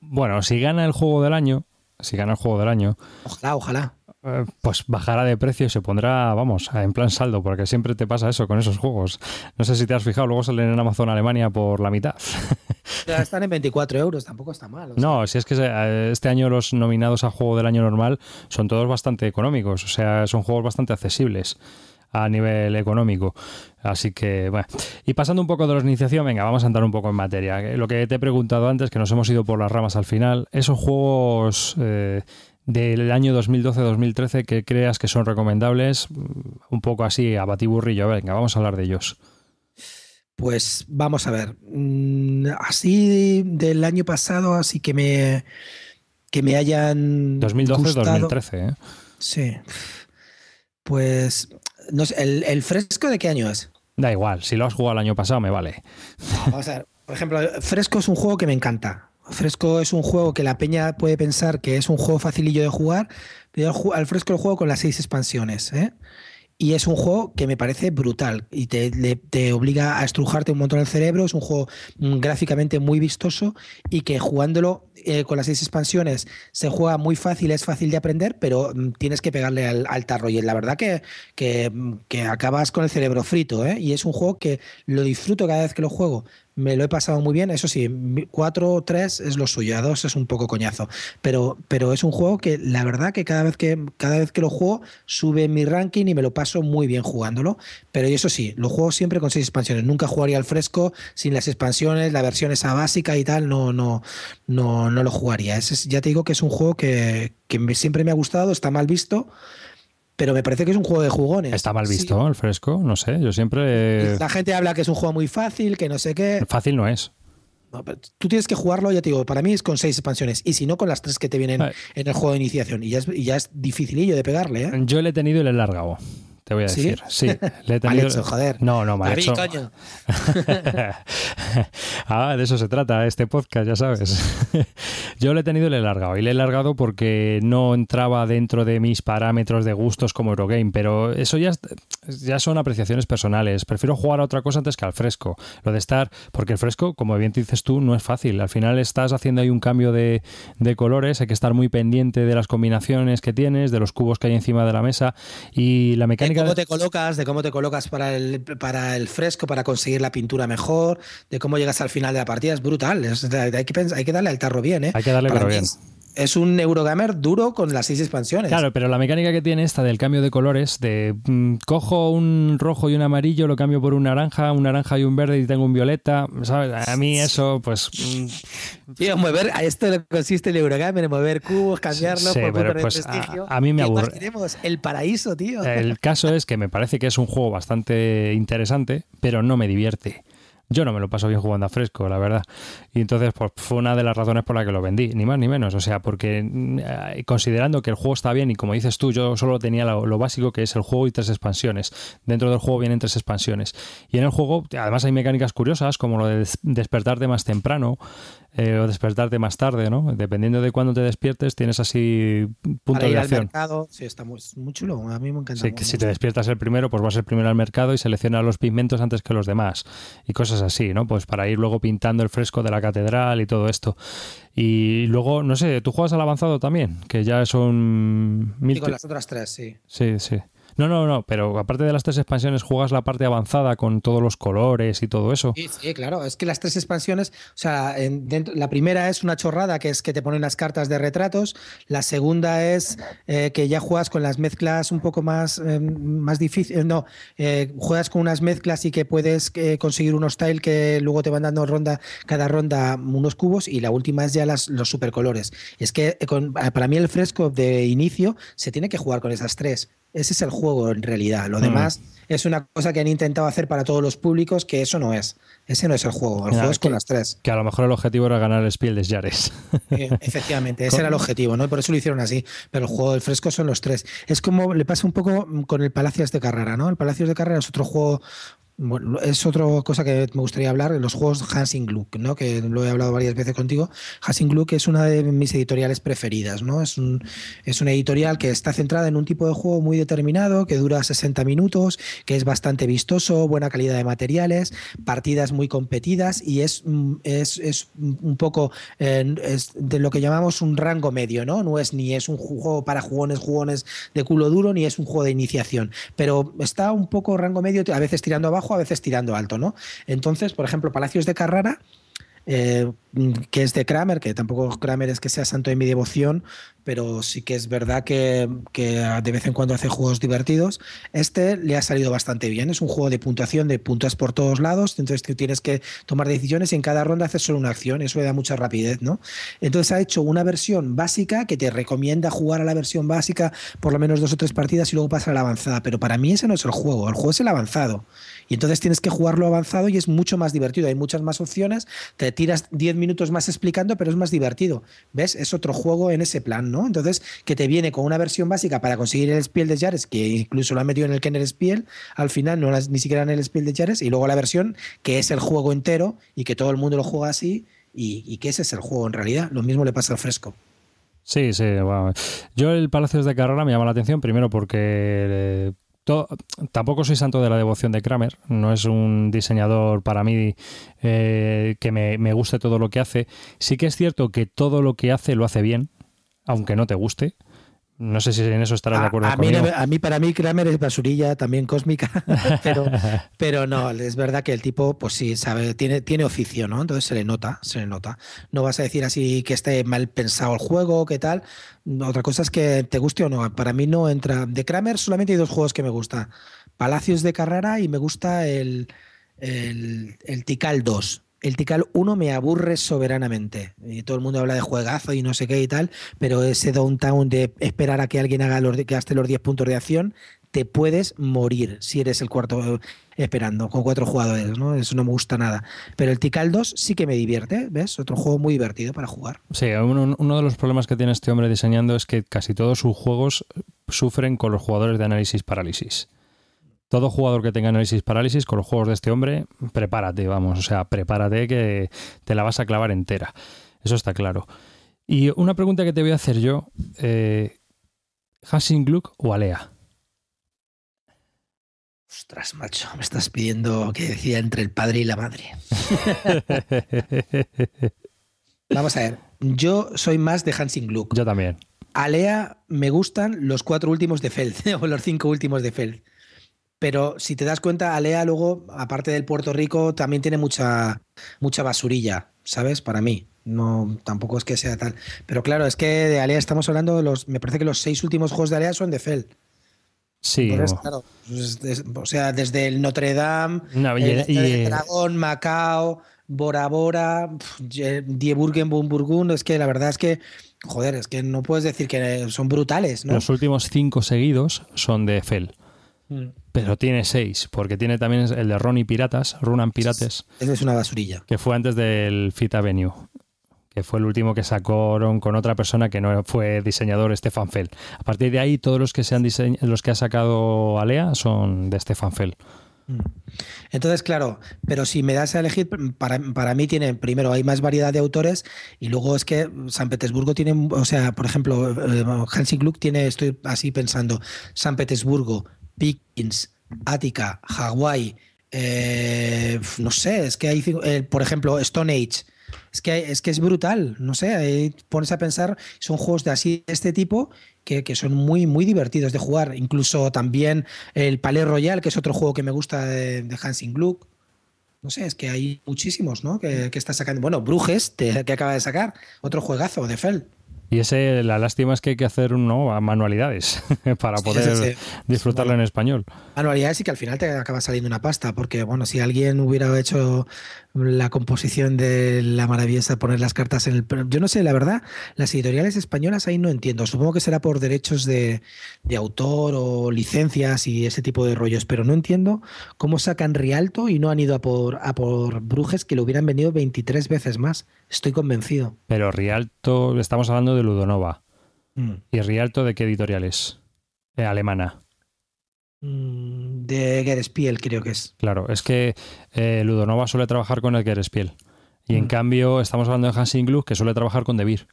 Bueno, si gana el juego del año, si gana el juego del año. Ojalá, ojalá. Eh, pues bajará de precio y se pondrá, vamos, en plan saldo, porque siempre te pasa eso con esos juegos. No sé si te has fijado, luego salen en Amazon Alemania por la mitad. Ya están en 24 euros, tampoco está mal. No, si es que eh, este año los nominados a juego del año normal son todos bastante económicos, o sea, son juegos bastante accesibles a nivel económico. Así que, bueno. Y pasando un poco de la iniciación, venga, vamos a entrar un poco en materia. Lo que te he preguntado antes, que nos hemos ido por las ramas al final, esos juegos eh, del año 2012-2013 que creas que son recomendables, un poco así a batiburrillo. Venga, vamos a hablar de ellos. Pues vamos a ver. Mm, así del año pasado, así que me que me hayan 2012-2013, ¿eh? Sí. Pues no sé, ¿el, fresco de qué año es? Da igual, si lo has jugado el año pasado me vale. vamos a ver, por ejemplo, Fresco es un juego que me encanta. Fresco es un juego que la peña puede pensar que es un juego facilillo de jugar, pero al Fresco lo juego con las seis expansiones. ¿eh? Y es un juego que me parece brutal y te, obliga a estrujarte un montón el cerebro. Es un juego mm, gráficamente muy vistoso y que jugándolo eh, con las seis expansiones se juega muy fácil, es fácil de aprender, pero mm, tienes que pegarle al, tarro. Y la verdad que, mm, que, acabas con el cerebro frito. ¿eh? Y es un juego que lo disfruto cada vez que lo juego me lo he pasado muy bien. Eso sí, 4 o 3 es lo suyo, a 2 es un poco coñazo. Pero, pero es un juego que la verdad que cada vez que cada vez que lo juego sube mi ranking y me lo paso muy bien jugándolo. Pero eso sí, lo juego siempre con 6 expansiones. Nunca jugaría al fresco sin las expansiones, la versión esa básica y tal, no, no, no, no lo jugaría. ya te digo que es un juego que, que siempre me ha gustado, está mal visto pero me parece que es un juego de jugones. Está mal visto el fresco, no sé, yo siempre... La gente habla que es un juego muy fácil, que no sé qué. Fácil no es. tú tienes que jugarlo, ya te digo, para mí es con seis expansiones. Y si no, con las tres que te vienen en el juego de iniciación. Y ya es, y ya es dificilillo de pegarle. ¿eh? Yo le he tenido y le he largado te voy a decir. Sí, le he tenido... joder. No, no, mal hecho. coño. ah, de eso se trata este podcast, ya sabes. Yo le he tenido y le he largado. Y le he largado porque no entraba dentro de mis parámetros de gustos como Eurogame, pero eso ya, ya son apreciaciones personales. Prefiero jugar a otra cosa antes que al fresco. Lo de estar, porque el fresco, como bien dices tú, no es fácil. Al final estás haciendo ahí un cambio de, de colores, hay que estar muy pendiente de las combinaciones que tienes, de los cubos que hay encima de la mesa y la mecánica cómo te colocas, de cómo te colocas para el, para el fresco, para conseguir la pintura mejor, de cómo llegas al final de la partida, es brutal. hay, que hay que darle al tarro bien, ¿eh? Hay que darle pero bien es un Eurogamer duro con las seis expansiones. Claro, pero la mecánica que tiene esta del cambio de colores, de mm, cojo un rojo y un amarillo, lo cambio por un naranja, un naranja y un verde y tengo un violeta, ¿sabes? A mí eso, pues... Mm, Tío, mover, a esto le consiste el Eurogamer, mover cubos, cambiarlos por pero pues A, mí me aburre. El paraíso, tío. El caso es que me parece que es un juego bastante interesante, pero no me divierte yo no me lo paso bien jugando a fresco, la verdad. Y entonces, pues fue una de las razones por la que lo vendí, ni más ni menos. O sea, porque eh, considerando que el juego está bien y como dices tú, yo solo tenía lo, básico que es el juego y tres expansiones. Dentro del juego vienen tres expansiones. Y en el juego, además, hay mecánicas curiosas, como lo de despertarte más temprano, eh, o despertarte más tarde, ¿no? Dependiendo de cuándo te despiertes, tienes así punto de acción. mercado, sí, está muy, chulo, a mí me encanta. Sí, que si te despiertas el primero, pues vas el primero al mercado y seleccionas los pigmentos antes que los demás y cosas así, ¿no? Pues para ir luego pintando el fresco de la catedral y todo esto. Y luego, no sé, ¿tú juegas al avanzado también? Que ya son mil... con las otras tres, sí. Sí, sí. No, no, no, pero aparte de las tres expansiones, juegas la parte avanzada con todos los colores y todo eso. Sí, sí claro. Es que las tres expansiones, o sea, la primera es una chorrada, que es que te ponen las cartas de retratos. La segunda es eh, que ya juegas con las mezclas un poco más, eh, más difíciles. No, eh, juegas con unas mezclas y que puedes conseguir unos tiles que luego te van dando ronda, cada ronda unos cubos. Y la última es ya las, los supercolores. Es que para mí el fresco de inicio se tiene que jugar con esas tres. Ese es el juego en realidad. Lo mm. demás es una cosa que han intentado hacer para todos los públicos, que eso no es. Ese no es el juego. El juego es con las tres. Que a lo mejor el objetivo era ganar el Spiel de Jares. Eh, efectivamente, ese era el objetivo, ¿no? Por eso lo hicieron así. Pero el juego del fresco son los tres. Es como le pasa un poco con el Palacios de Carrera, ¿no? El Palacios de Carrera es otro juego bueno, es otra cosa que me gustaría hablar, los juegos Hansing Gluck, ¿no? que lo he hablado varias veces contigo. Hansing Gluck es una de mis editoriales preferidas. ¿no? Es, un, es una editorial que está centrada en un tipo de juego muy determinado, que dura 60 minutos, que es bastante vistoso, buena calidad de materiales, partidas muy competidas y es, es, es un poco es de lo que llamamos un rango medio. ¿no? no es ni es un juego para jugones, jugones de culo duro, ni es un juego de iniciación, pero está un poco rango medio, a veces tirando abajo a veces tirando alto, ¿no? Entonces, por ejemplo, Palacios de Carrara, eh, que es de Kramer, que tampoco Kramer es que sea santo de mi devoción, pero sí que es verdad que, de vez en cuando hace juegos divertidos. Este le ha salido bastante bien. Es un juego de puntuación, de puntos por todos lados. Entonces tú tienes que tomar decisiones y en cada ronda haces solo una acción. Eso le da mucha rapidez, ¿no? Entonces ha hecho una versión básica que te recomienda jugar a la versión básica por lo menos dos o tres partidas y luego pasar a la avanzada. Pero para mí ese no es el juego. El juego es el avanzado. Y entonces tienes que jugarlo avanzado y es mucho más divertido. Hay muchas más opciones. Te tiras 10 minutos más explicando, pero es más divertido. ¿Ves? Es otro juego en ese plan, ¿no? Entonces, que te viene con una versión básica para conseguir el Spiel de Jares, que incluso lo han metido en el Kenner Spiel, al final no ni siquiera en el Spiel de Jares, y luego la versión que es el juego entero y que todo el mundo lo juega así y, que ese es el juego en realidad. Lo mismo le pasa al fresco. Sí, sí. Yo el Palacios de Carrera me llama la atención primero porque tampoco soy santo de la devoción de Kramer, no es un diseñador para mí eh, que me, me, guste todo lo que hace. Sí que es cierto que todo lo que hace lo hace bien, aunque no te guste. No sé si en eso estarás de acuerdo a, conmigo. Mí, a mí, para mí, Kramer es basurilla también cósmica, pero, pero no, es verdad que el tipo, pues sí, sabe, tiene, tiene oficio, ¿no? Entonces se le nota, se le nota. No vas a decir así que esté mal pensado el juego, qué tal. Otra cosa es que te guste o no. Para mí no entra. De Kramer solamente hay dos juegos que me gustan. Palacios de Carrera y me gusta el, el, el Tikal 2 el Tikal 1 me aburre soberanamente. Y todo el mundo habla de juegazo y no sé qué y tal, pero ese downtown de esperar a que alguien haga los, que gaste los 10 puntos de acción, te puedes morir si eres el cuarto esperando con cuatro jugadores, ¿no? Eso no me gusta nada. Pero el Tikal 2 sí que me divierte, ¿ves? Otro juego muy divertido para jugar. Sí, uno, uno de los problemas que tiene este hombre diseñando es que casi todos sus juegos sufren con los jugadores de análisis parálisis todo jugador que tenga análisis parálisis con los juegos de este hombre, prepárate, vamos, o sea, prepárate que te la vas a clavar entera. Eso está claro. Y una pregunta que te voy a hacer yo, eh, Gluck o Alea? Ostras, macho, me estás pidiendo que decía entre el padre y la madre. Vamos a ver, yo soy más de Hansing Gluck. Yo también. Alea me gustan los cuatro últimos de Feld, o los cinco últimos de Feld. Pero si te das cuenta, Alea luego, aparte del Puerto Rico, también tiene mucha, mucha basurilla, ¿sabes? Para mí. No, tampoco es que sea tal. Pero claro, es que de Alea estamos hablando de los. Me parece que los seis últimos juegos de Alea son de Feld. Sí. claro, pues o sea, desde el Notre Dame, el, Dragón, Macao, Bora Bora, Dieburgen, Bumburgun, es que la verdad es que, joder, es que no puedes decir que son brutales, ¿no? Los últimos cinco seguidos son de Fell. Mm. Pero tiene seis, porque tiene también el de Ronnie Piratas, Runan Pirates. Ese es una basurilla. Que fue antes del Fit Avenue, que fue el último que sacaron con otra persona que no fue diseñador, Stefan Fell. A partir de ahí, todos los que, se han los que ha sacado Alea son de Stefan Fell. Mm. Entonces, claro, pero si me das a elegir, para, para, mí tiene, primero, hay más variedad de autores y luego es que San Petersburgo tiene, o sea, por ejemplo, eh, Hansi Gluck tiene, estoy así pensando, San Petersburgo, Pickens, Attica, Hawái, eh, no sé, es que hay, eh, por ejemplo, Stone Age. Es que, es que brutal, no sé, pones a pensar, son juegos de así este tipo que, son muy, muy divertidos de jugar. Incluso también el Palais Royal, que es otro juego que me gusta de, de Hansing Gluck. No sé, es que hay muchísimos, ¿no? Que, que está sacando. Bueno, Brujes, que acaba de sacar, otro juegazo de Fell. Y ese, la lástima es que hay que hacer ¿no? manualidades para poder disfrutarlo en español. Manualidades y que al final te acaba saliendo una pasta, porque bueno, si alguien hubiera hecho la composición de la maravillosa poner las cartas en el... Yo no sé, la verdad, las editoriales españolas ahí no entiendo. Supongo que será por derechos de, autor o licencias y ese tipo de rollos, pero no entiendo cómo sacan Rialto y no han ido a por, a por Brujes que lo hubieran vendido 23 veces más. Estoy convencido. Pero Rialto, estamos hablando de Ludonova. Mm. ¿Y Rialto de qué editorial es? Eh, alemana. Mm, de Gerespiel, creo que es. Claro, es que eh, Ludonova suele trabajar con el Gerespiel. Y en mm. cambio, estamos hablando de Hansing Gluck, que suele trabajar con Debir.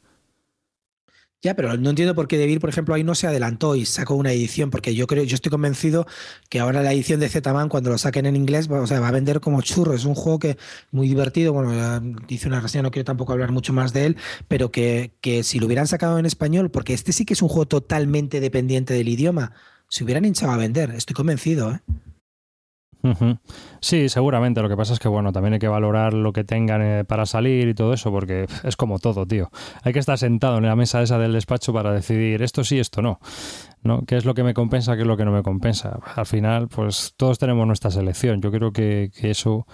Ya, pero no entiendo por qué Debir, por ejemplo, ahí no se adelantó y sacó una edición, porque yo creo, yo estoy convencido que ahora la edición de Z-Man, cuando lo saquen en inglés, va, o sea, va a vender como churro. Es un juego que muy divertido. Bueno, dice una reseña, no quiero tampoco hablar mucho más de él, pero que, que si lo hubieran sacado en español, porque este sí que es un juego totalmente dependiente del idioma se hubieran hinchado a vender, estoy convencido. ¿eh? Sí, seguramente. Lo que pasa es que, bueno, también hay que valorar lo que tengan eh, para salir y todo eso, porque es como todo, tío. Hay que estar sentado en la mesa esa del despacho para decidir esto sí, esto no. ¿no? ¿Qué es lo que me compensa, qué es lo que no me compensa? Al final, pues todos tenemos nuestra selección. Yo creo que, eso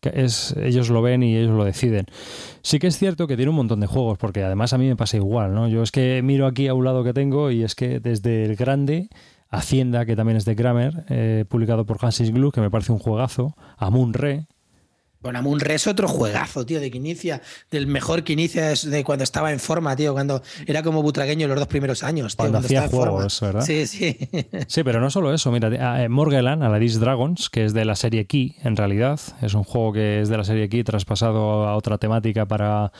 es, ellos lo ven y ellos lo deciden. Sí que es cierto que tiene un montón de juegos, porque además a mí me pasa igual, ¿no? Yo es que miro aquí a un lado que tengo y es que desde el grande Hacienda, que también es de Kramer, eh, publicado por Hansis Gluck, que me parece un juegazo, Amun Re. Bueno, Amun Re es otro juegazo, tío, de que inicia, del mejor que inicia de cuando estaba en forma, tío, cuando era como butragueño los dos primeros años, tío, cuando, hacía juegos, ¿verdad? Sí, sí. sí, pero no solo eso, mira, eh, Morgelan, Aladdin Dragons, que es de la serie Key, en realidad, es un juego que es de la serie Key traspasado a otra temática para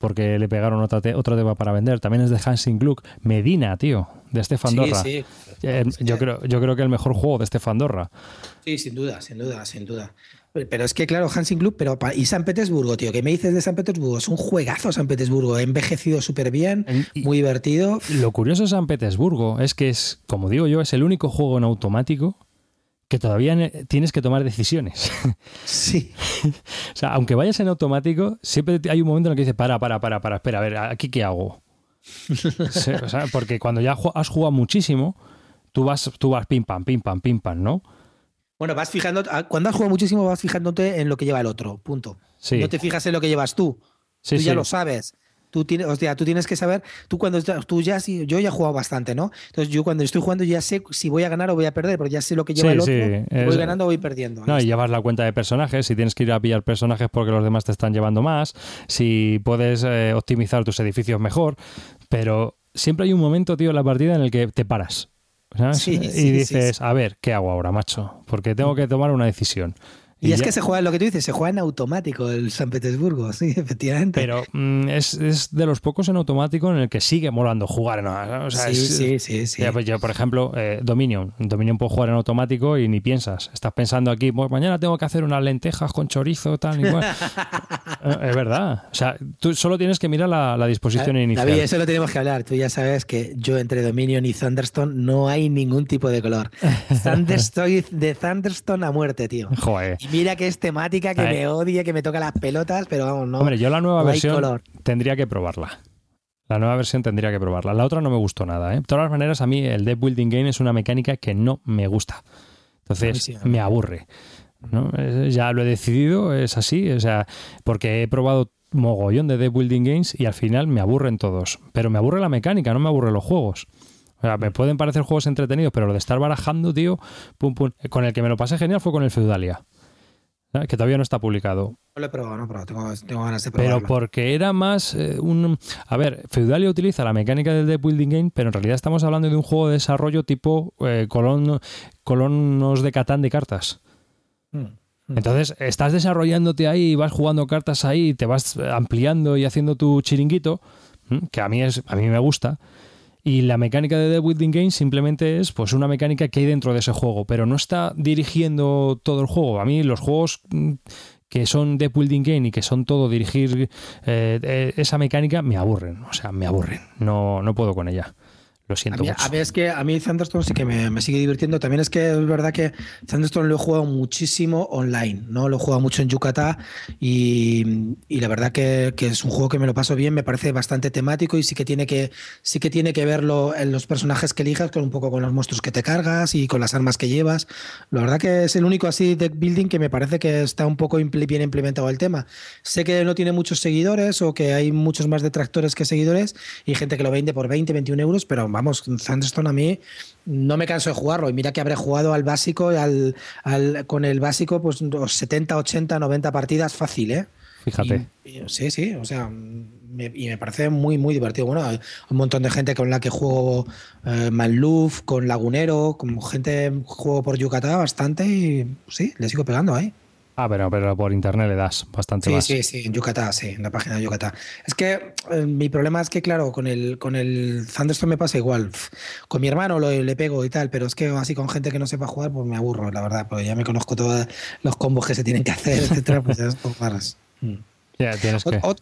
porque le pegaron otra otro tema para vender. También es de Hansing Gluck. Medina, tío, de Stefan Dorra. Sí, eh, yo, creo, yo creo que el mejor juego de Stefan Dorra. Sí, sin duda, sin duda, sin duda. Pero es que, claro, Hansing Gluck, pero y San Petersburgo, tío, ¿qué me dices de San Petersburgo? Es un juegazo San Petersburgo, he envejecido súper bien, muy divertido. Lo curioso de San Petersburgo es que es, como digo yo, es el único juego en automático que todavía tienes que tomar decisiones. Sí. o sea, aunque vayas en automático, siempre hay un momento en el que dices, para, para, para, para, espera, a ver, ¿aquí qué hago? porque cuando ya has jugado muchísimo, tú vas, tú vas pim pam, pim pam, pim pam, ¿no? Bueno, vas fijando, ah, cuando has jugado muchísimo, vas fijándote en lo que lleva el otro, punto. No te fijas en lo que llevas tú. tú ya lo sabes. Tú tienes, o sea, tú tienes que saber, tú cuando tú ya yo ya he jugado bastante, ¿no? Entonces yo cuando estoy jugando ya sé si voy a ganar o voy a perder, porque ya sé lo que lleva el otro, voy ganando o voy perdiendo. No, y llevas la cuenta de personajes, si tienes que ir a pillar personajes porque los demás te están llevando más, si puedes eh, optimizar tus edificios mejor, pero siempre hay un momento, tío, en la partida en el que te paras. y dices, a ver, ¿qué hago ahora, macho? Porque tengo que tomar una decisión. Y, es que se juega, lo que tú dices, se juega en automático el San Petersburgo, sí, efectivamente. Pero mm, es, de los pocos en automático en el que sigue molando jugar. ¿no? sí, sí, sí, sí, pues yo, por ejemplo, eh, Dominion. Dominion puedo jugar en automático y ni piensas. Estás pensando aquí, pues mañana tengo que hacer unas lentejas con chorizo, tal, igual. Eh, es verdad. O sea, tú solo tienes que mirar la, disposición ah, inicial. David, eso lo tenemos que hablar. Tú ya sabes que yo entre Dominion y Thunderstone no hay ningún tipo de color. Thunderstone, de Thunderstone a muerte, tío. Joder mira que es temática, que me odie, que me toca las pelotas, pero vamos, no. Hombre, yo la nueva versión tendría que probarla. La nueva versión tendría que probarla. La otra no me gustó nada. ¿eh? De todas maneras, a mí el Dead Building Game es una mecánica que no me gusta. Entonces, me aburre. ¿no? Ya lo he decidido, es así. O sea, porque he probado mogollón de Dead Building Games y al final me aburren todos. Pero me aburre la mecánica, no me aburre los juegos. O sea, me pueden parecer juegos entretenidos, pero lo de estar barajando, tío, pum, pum. Con el que me lo pasé genial fue con el Feudalia que todavía no está publicado. No lo he probado, no, pero tengo, tengo ganas de probarlo. Pero porque era más eh, un... A ver, Feudalia utiliza la mecánica del Deck Building Game, pero en realidad estamos hablando de un juego de desarrollo tipo eh, colonos de Catán de cartas. Mm, mm. Entonces, estás desarrollándote ahí, vas jugando cartas ahí, te vas ampliando y haciendo tu chiringuito, que a mí, es, a mí me gusta. Y la mecánica de The Building Game simplemente es pues una mecánica que hay dentro de ese juego, pero no está dirigiendo todo el juego. A mí los juegos mm, que son de Building Game y que son todo dirigir eh, eh, esa mecánica me aburren, o sea, me aburren. No, no puedo con ella. Lo siento. A mí, es que a mí Thunderstone sí que me, sigue divirtiendo. También es que es verdad que Thunderstone lo he jugado muchísimo online, ¿no? Lo he jugado mucho en Yucatán y, la verdad que, es un juego que me lo paso bien, me parece bastante temático y sí que tiene que, sí que, tiene que verlo en los personajes que elijas, con un poco con los monstruos que te cargas y con las armas que llevas. La verdad que es el único así deck building que me parece que está un poco bien implementado el tema. Sé que no tiene muchos seguidores o que hay muchos más detractores que seguidores y gente que lo vende por 20, 21 euros, pero vamos, Thunderstone a mí no me canso de jugarlo. Y mira que habré jugado al básico, al, al, con el básico, pues 70, 80, 90 partidas fácil, ¿eh? Fíjate. sí, sí, o sea, y me parece muy, muy divertido. Bueno, hay un montón de gente con la que juego eh, Manluf, con Lagunero, con gente juego por Yucatán bastante y sí, le sigo pegando ahí. Ah, pero, pero por internet le das bastante más. Sí, sí, en Yucatán, sí, en la página de Yucatán. Es que eh, mi problema es que, claro, con el, con el Thunderstorm me pasa igual. Con mi hermano lo, le pego y tal, pero es que así con gente que no sepa jugar, pues me aburro, la verdad, porque ya me conozco todos los combos que se tienen que hacer, etcétera, pues es mm.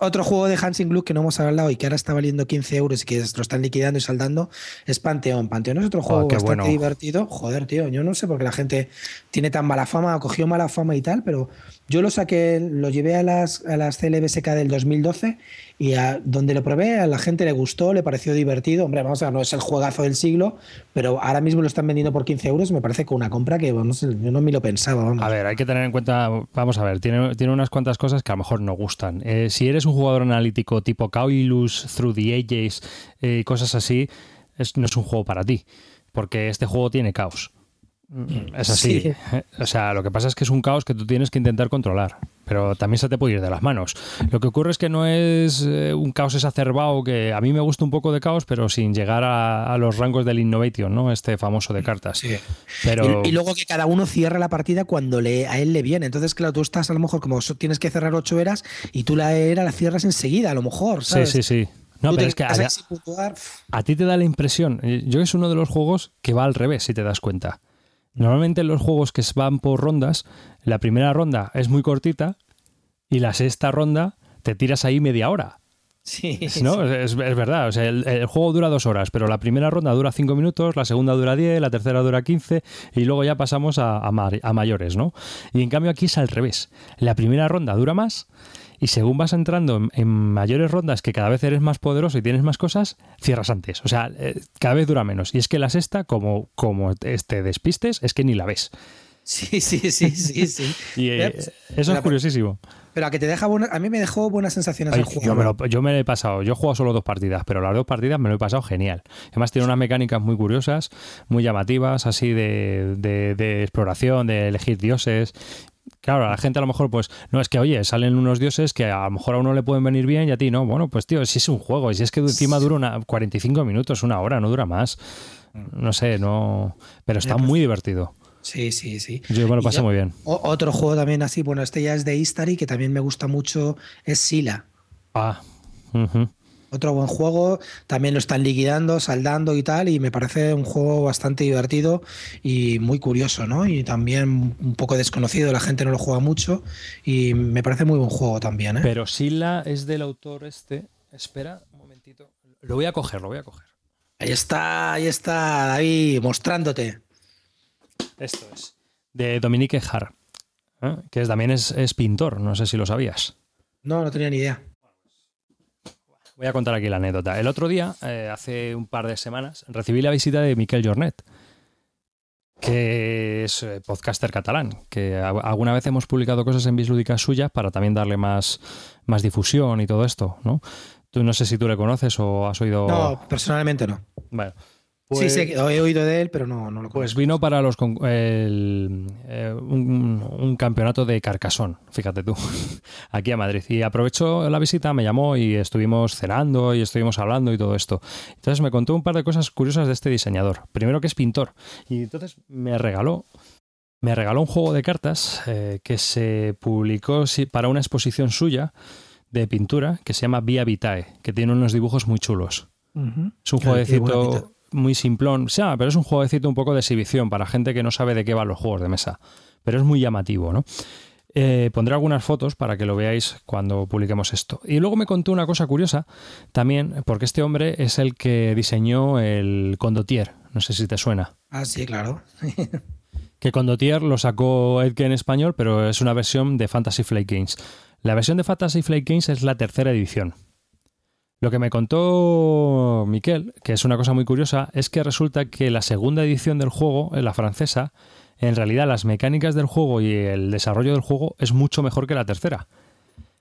Otro juego de Hansing Glue que no hemos hablado y que ahora está valiendo 15 euros y que lo están liquidando y saldando es Panteón. Panteón es otro juego oh, bastante divertido. Joder, tío, yo no sé por qué la gente tiene tan mala fama, cogió mala fama y tal, pero yo lo saqué, lo llevé a las, a las CLBSK del 2012 y a donde lo probé a la gente le gustó, le pareció divertido. Hombre, vamos a ver, no es el juegazo del siglo, pero ahora mismo lo están vendiendo por 15 euros. Me parece que una compra que yo no me lo pensaba. Vamos. A ver, hay que tener en cuenta, vamos a ver, tiene, tiene unas cuantas cosas que a lo mejor no gustan. Eh, si eres un jugador analítico tipo Kailus, Through the Ages y eh, cosas así, no es un juego para ti, porque este juego tiene caos. Mm, es así. O sea, lo que pasa es que es un caos que tú tienes que intentar controlar, pero también se te puede ir de las manos. Lo que ocurre es que no es eh, un caos exacerbado, que a mí me gusta un poco de caos, pero sin llegar a, los rangos del Innovation, ¿no? Este famoso de cartas. Pero... Y, luego que cada uno cierra la partida cuando le, a él le viene. Entonces, claro, tú estás a lo mejor como tienes que cerrar ocho eras y tú la era la cierras enseguida, a lo mejor. Sí, sí, sí. No, pero es que a, a, ti te da la impresión, eh, yo es uno de los juegos que va al revés, si te das cuenta. Normalmente los juegos que van por rondas, la primera ronda es muy cortita y la sexta ronda te tiras ahí media hora. Sí, ¿no? Es, verdad. O sea, el, juego dura dos horas, pero la primera ronda dura cinco minutos, la segunda dura diez, la tercera dura quince y luego ya pasamos a, a, mayores, ¿no? Y en cambio aquí es al revés. La primera ronda dura más y según vas entrando en, mayores rondas que cada vez eres más poderoso y tienes más cosas, cierras antes. O sea, eh, cada vez dura menos. Y es que la sexta, como, como te despistes, es que ni la ves. Sí, sí, sí, sí, sí. y eh, eso es curiosísimo. Pero a que te deja a mí me dejó buenas sensaciones el juego. Yo me, lo, yo me lo he pasado, yo he jugado solo dos partidas, pero las dos partidas me lo he pasado genial. Además tiene unas mecánicas muy curiosas, muy llamativas, así de, de, de exploración, de elegir dioses Claro, a la gente a lo mejor, pues, no es que, oye, salen unos dioses que a lo mejor a uno le pueden venir bien y a ti no. Bueno, pues, tío, si es un juego, y si es que encima dura una 45 minutos, una hora, no dura más. Mm. No sé, no. Pero está muy divertido. Sí, sí, sí. Yo me lo pasé muy bien. Otro juego también así, bueno, este ya es de Istari, que también me gusta mucho, es Sila. Ah, otro buen juego, también lo están liquidando, saldando y tal, y me parece un juego bastante divertido y muy curioso, ¿no? Y también un poco desconocido, la gente no lo juega mucho y me parece muy buen juego también, ¿eh? Pero Sila es del autor este. Espera un momentito. Lo voy a coger, lo voy a coger. Ahí está, ahí está, David, mostrándote. Esto es. De Dominique Har, ¿eh? que también es, es pintor, no sé si lo sabías. No, no tenía ni idea. Voy a contar aquí la anécdota. El otro día, eh, hace un par de semanas, recibí la visita de Miquel Jornet, que es eh, podcaster catalán, que alguna vez hemos publicado cosas en Bislúdicas suyas para también darle más, más difusión y todo esto, ¿no? Tú no sé si tú le conoces o has oído... No, personalmente no. Bueno, sí, sí, pues he oído de él, pero no, no lo Pues vino para los eh, un, campeonato de Carcasón, fíjate tú, aquí a Madrid. Y aprovechó la visita, me llamó y estuvimos cenando y estuvimos hablando y todo esto. Entonces me contó un par de cosas curiosas de este diseñador. Primero que es pintor. Y entonces me regaló me regaló un juego de cartas eh, que se publicó para una exposición suya de pintura que se llama Via Vitae, que tiene unos dibujos muy chulos. Es un jueguecito muy simplón. O sea, pero es un jueguecito un poco de exhibición para gente que no sabe de qué van los juegos de mesa. Pero es muy llamativo, ¿no? Eh, pondré algunas fotos para que lo veáis cuando publiquemos esto. Y luego me contó una cosa curiosa también, porque este hombre es el que diseñó el Condotier. No sé si te suena. Ah, sí, claro. que Condotier lo sacó Edge en español, pero es una versión de Fantasy Flight Games. La versión de Fantasy Flight Games es la tercera edición. Lo que me contó Miquel, que es una cosa muy curiosa, es que resulta que la segunda edición del juego, la francesa, en realidad las mecánicas del juego y el desarrollo del juego es mucho mejor que la tercera.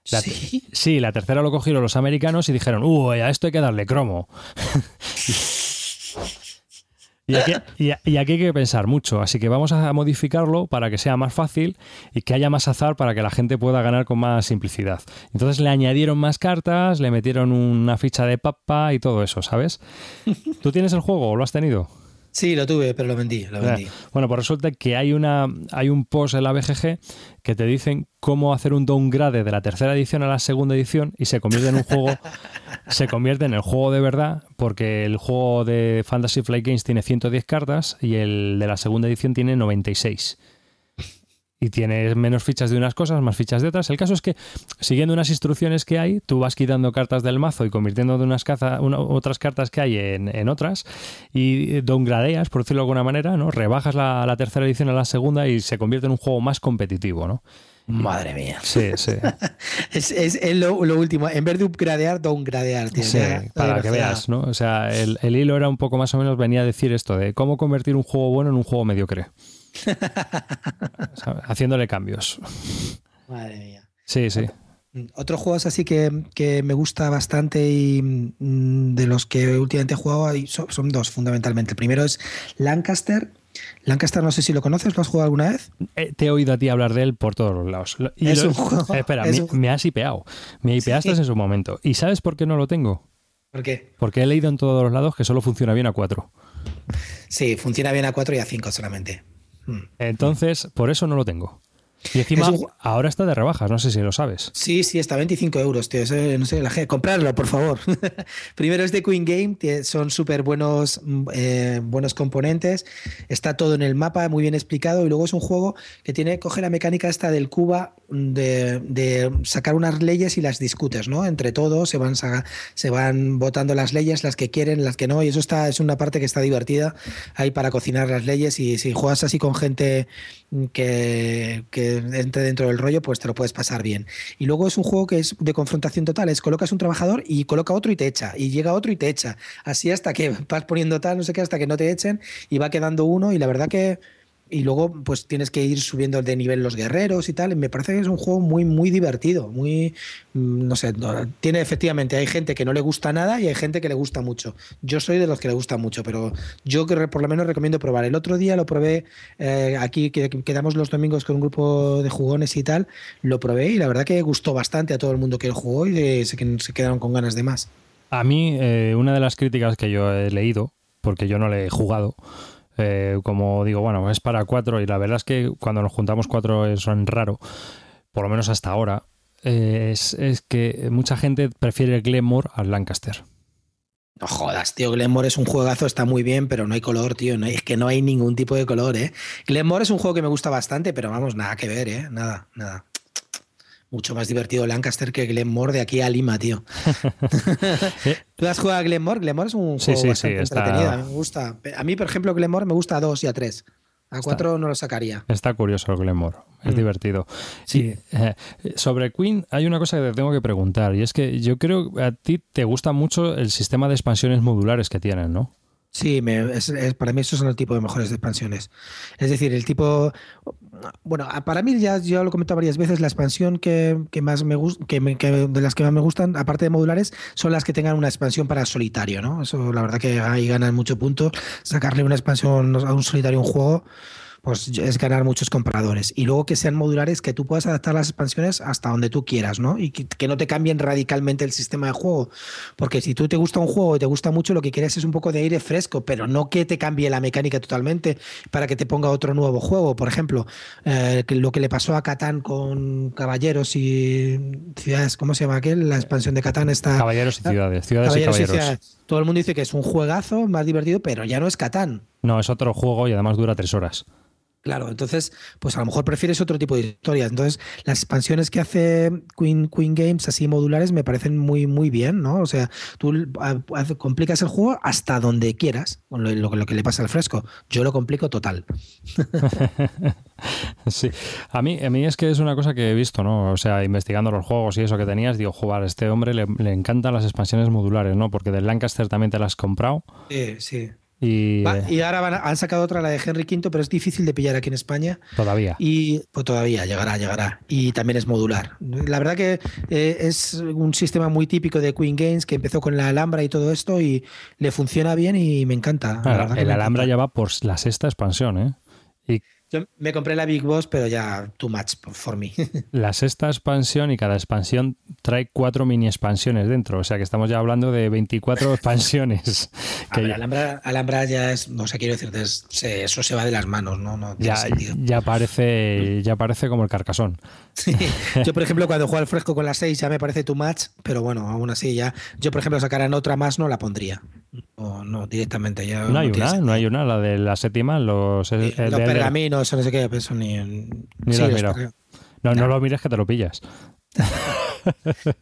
¿Sí? sí, la tercera lo cogieron los americanos y dijeron, uy, a esto hay que darle cromo. Y aquí, hay que pensar mucho, así que vamos a modificarlo para que sea más fácil y que haya más azar para que la gente pueda ganar con más simplicidad. Entonces le añadieron más cartas, le metieron una ficha de papa y todo eso, ¿sabes? ¿Tú tienes el juego lo has tenido? Sí, lo tuve, pero lo vendí, lo vendí. Bueno, pues resulta que hay una hay un post en la BGG que te dicen cómo hacer un downgrade de la tercera edición a la segunda edición y se convierte en un juego se convierte en el juego de verdad porque el juego de Fantasy Flight Games tiene 110 cartas y el de la segunda edición tiene 96. Y tienes menos fichas de unas cosas, más fichas de otras. El caso es que, siguiendo unas instrucciones que hay, tú vas quitando cartas del mazo y convirtiendo de unas caza, otras cartas que hay en, otras y downgradeas, por decirlo de alguna manera, ¿no? Rebajas la, la, tercera edición a la segunda y se convierte en un juego más competitivo, ¿no? Madre mía. Sí, sí. es, lo, último. En vez de upgradear, downgradear. Sí, para que veas, ¿no? O sea, el, el hilo era un poco más o menos, venía a decir esto de cómo convertir un juego bueno en un juego mediocre. Haciéndole cambios. Madre mía. Sí, sí. Otros juegos así que, me gusta bastante y mm, de los que últimamente he jugado son, dos fundamentalmente. El primero es Lancaster. Lancaster no sé si lo conoces, ¿lo has jugado alguna vez? Eh, te he oído a ti hablar de él por todos los lados. es un juego, espera, me, has hipeado. Me hipeaste en su momento. ¿Y sabes por qué no lo tengo? ¿Por qué? Porque he leído en todos los lados que solo funciona bien a 4. Sí, funciona bien a 4 y a 5 solamente. Entonces, por eso no lo tengo. Y encima, ahora está de rebajas, no sé si lo sabes. Sí, sí, está 25 euros, tío. no sé, la gente, comprarlo, por favor. Primero es de Queen Game, son súper buenos, mm, eh, buenos componentes. Está todo en el mapa, muy bien explicado. Y luego es un juego que tiene, coge la mecánica esta del Cuba de, sacar unas leyes y las discutes, ¿no? Entre todos se van, se van votando las leyes, las que quieren, las que no. Y eso está, es una parte que está divertida ahí para cocinar las leyes. Y si juegas así con gente que, que, entre dentro del rollo, pues te lo puedes pasar bien. Y luego es un juego que es de confrontación total, es colocas un trabajador y coloca otro y te echa, y llega otro y te echa, así hasta que vas poniendo tal, no sé qué, hasta que no te echen y va quedando uno y la verdad que y luego pues tienes que ir subiendo de nivel los guerreros y tal. me parece que es un juego muy, muy divertido, muy, mm, no sé, tiene efectivamente, hay gente que no le gusta nada y hay gente que le gusta mucho. Yo soy de los que le gusta mucho, pero yo por lo menos recomiendo probar. El otro día lo probé eh, aquí, que quedamos los domingos con un grupo de jugones y tal, lo probé y la verdad que gustó bastante a todo el mundo que lo jugó y se, se quedaron con ganas de más. A mí, eh, una de las críticas que yo he leído, porque yo no le he jugado, eh, como digo, bueno, es para cuatro y la verdad es que cuando nos juntamos cuatro son raro, por lo menos hasta ahora, eh, es, que mucha gente prefiere Glenmore al Lancaster. No jodas, tío, Glenmore es un juegazo, está muy bien, pero no hay color, tío. No es que no hay ningún tipo de color, ¿eh? Glenmore es un juego que me gusta bastante, pero vamos, nada que ver, ¿eh? Nada, nada mucho más divertido Lancaster que Glenmore de aquí a Lima, tío. ¿Tú has jugado a Glenmore? Glenmore es un juego bastante entretenido, a mí me gusta. A mí, por ejemplo, Glenmore me gusta a 2 y a 3. A 4 no lo sacaría. Está curioso el Glenmore, es mm. divertido. Sí. Eh, sobre Queen hay una cosa que te tengo que preguntar y es que yo creo que a ti te gusta mucho el sistema de expansiones modulares que tienen, ¿no? Sí, para mí esos son el tipo de mejores expansiones. Es decir, el tipo, bueno, para mí ya yo lo he comentado varias veces, la expansión que, más me gusta, que, de las que más me gustan, aparte de modulares, son las que tengan una expansión para solitario, ¿no? Eso la verdad que ahí ganan mucho punto. Sacarle una expansión a un solitario un juego pues es ganar muchos compradores. Y luego que sean modulares, que tú puedas adaptar las expansiones hasta donde tú quieras, ¿no? Y que, no te cambien radicalmente el sistema de juego. Porque si tú te gusta un juego y te gusta mucho, lo que quieres es un poco de aire fresco, pero no que te cambie la mecánica totalmente para que te ponga otro nuevo juego. Por ejemplo, eh, lo que le pasó a Catán con Caballeros y Ciudades, ¿cómo se llama aquel? La expansión de Catán está... Caballeros y Ciudades, Ciudades y Caballeros. Todo el mundo dice que es un juegazo, más divertido, pero ya no es Catán. No, es otro juego y además dura tres horas. Claro, entonces, pues a lo mejor prefieres otro tipo de historias. Entonces, las expansiones que hace Queen, Queen Games así modulares me parecen muy, muy bien, ¿no? O sea, tú complicas el juego hasta donde quieras, con lo, lo, que le pasa al fresco. Yo lo complico total. sí, a mí, a mí es que es una cosa que he visto, ¿no? O sea, investigando los juegos y eso que tenías, digo, jugar, a este hombre le, le encantan las expansiones modulares, ¿no? Porque del Lancaster también te las has comprado. Sí, sí. Y, y ahora han sacado otra, la de Henry V, pero es difícil de pillar aquí en España. Todavía. Y pues todavía, llegará, llegará. Y también es modular. La verdad que eh, es un sistema muy típico de Queen Games que empezó con la Alhambra y todo esto y le funciona bien y me encanta. el Alhambra ya va por la sexta expansión, ¿eh? Y yo me compré la Big Boss, pero ya too much for me. la sexta expansión y cada expansión trae cuatro mini expansiones dentro. O sea que estamos ya hablando de 24 expansiones. que Alhambra, ya es, no sé, quiero decirte, eso se va de las manos, ¿no? no ya, ya, parece, ya parece como el carcasón. Yo, por ejemplo, cuando juego al fresco con la 6 ya me parece too much, pero bueno, aún así ya. Yo, por ejemplo, sacaran otra más, no la pondría. No, no, directamente ya. No hay una, no hay una, la de la séptima, los, los de pergaminos, o no sé qué, pero eso ni. Ni sí, los No, no No. lo mires que te lo pillas.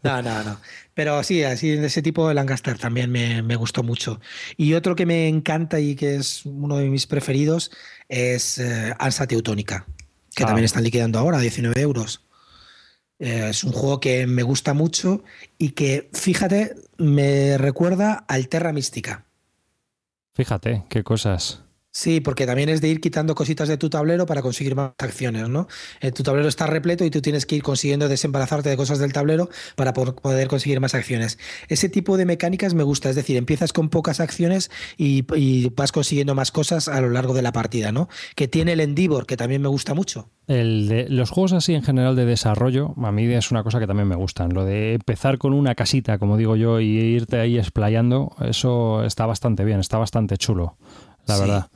No, no, no. Pero sí, así de ese tipo de Lancaster también me, me gustó mucho. Y otro que me encanta y que es uno de mis preferidos es eh, Ansa Teutónica, que Ah. también están liquidando ahora, 19 euros. Eh, es un juego que me gusta mucho y que, fíjate, me recuerda al Terra Mística. Fíjate, qué cosas. Sí, porque también es de ir quitando cositas de tu tablero para conseguir más acciones, ¿no? Eh, tu tablero está repleto y tú tienes que ir consiguiendo desembarazarte de cosas del tablero para poder conseguir más acciones. Ese tipo de mecánicas me gusta, es decir, empiezas con pocas acciones y, y vas consiguiendo más cosas a lo largo de la partida, ¿no? Que tiene el Endeavor, que también me gusta mucho. El de, los juegos así en general de desarrollo, a mí es una cosa que también me gustan. Lo de empezar con una casita, como digo yo, y irte ahí explayando, eso está bastante bien, está bastante chulo, la Sí. verdad.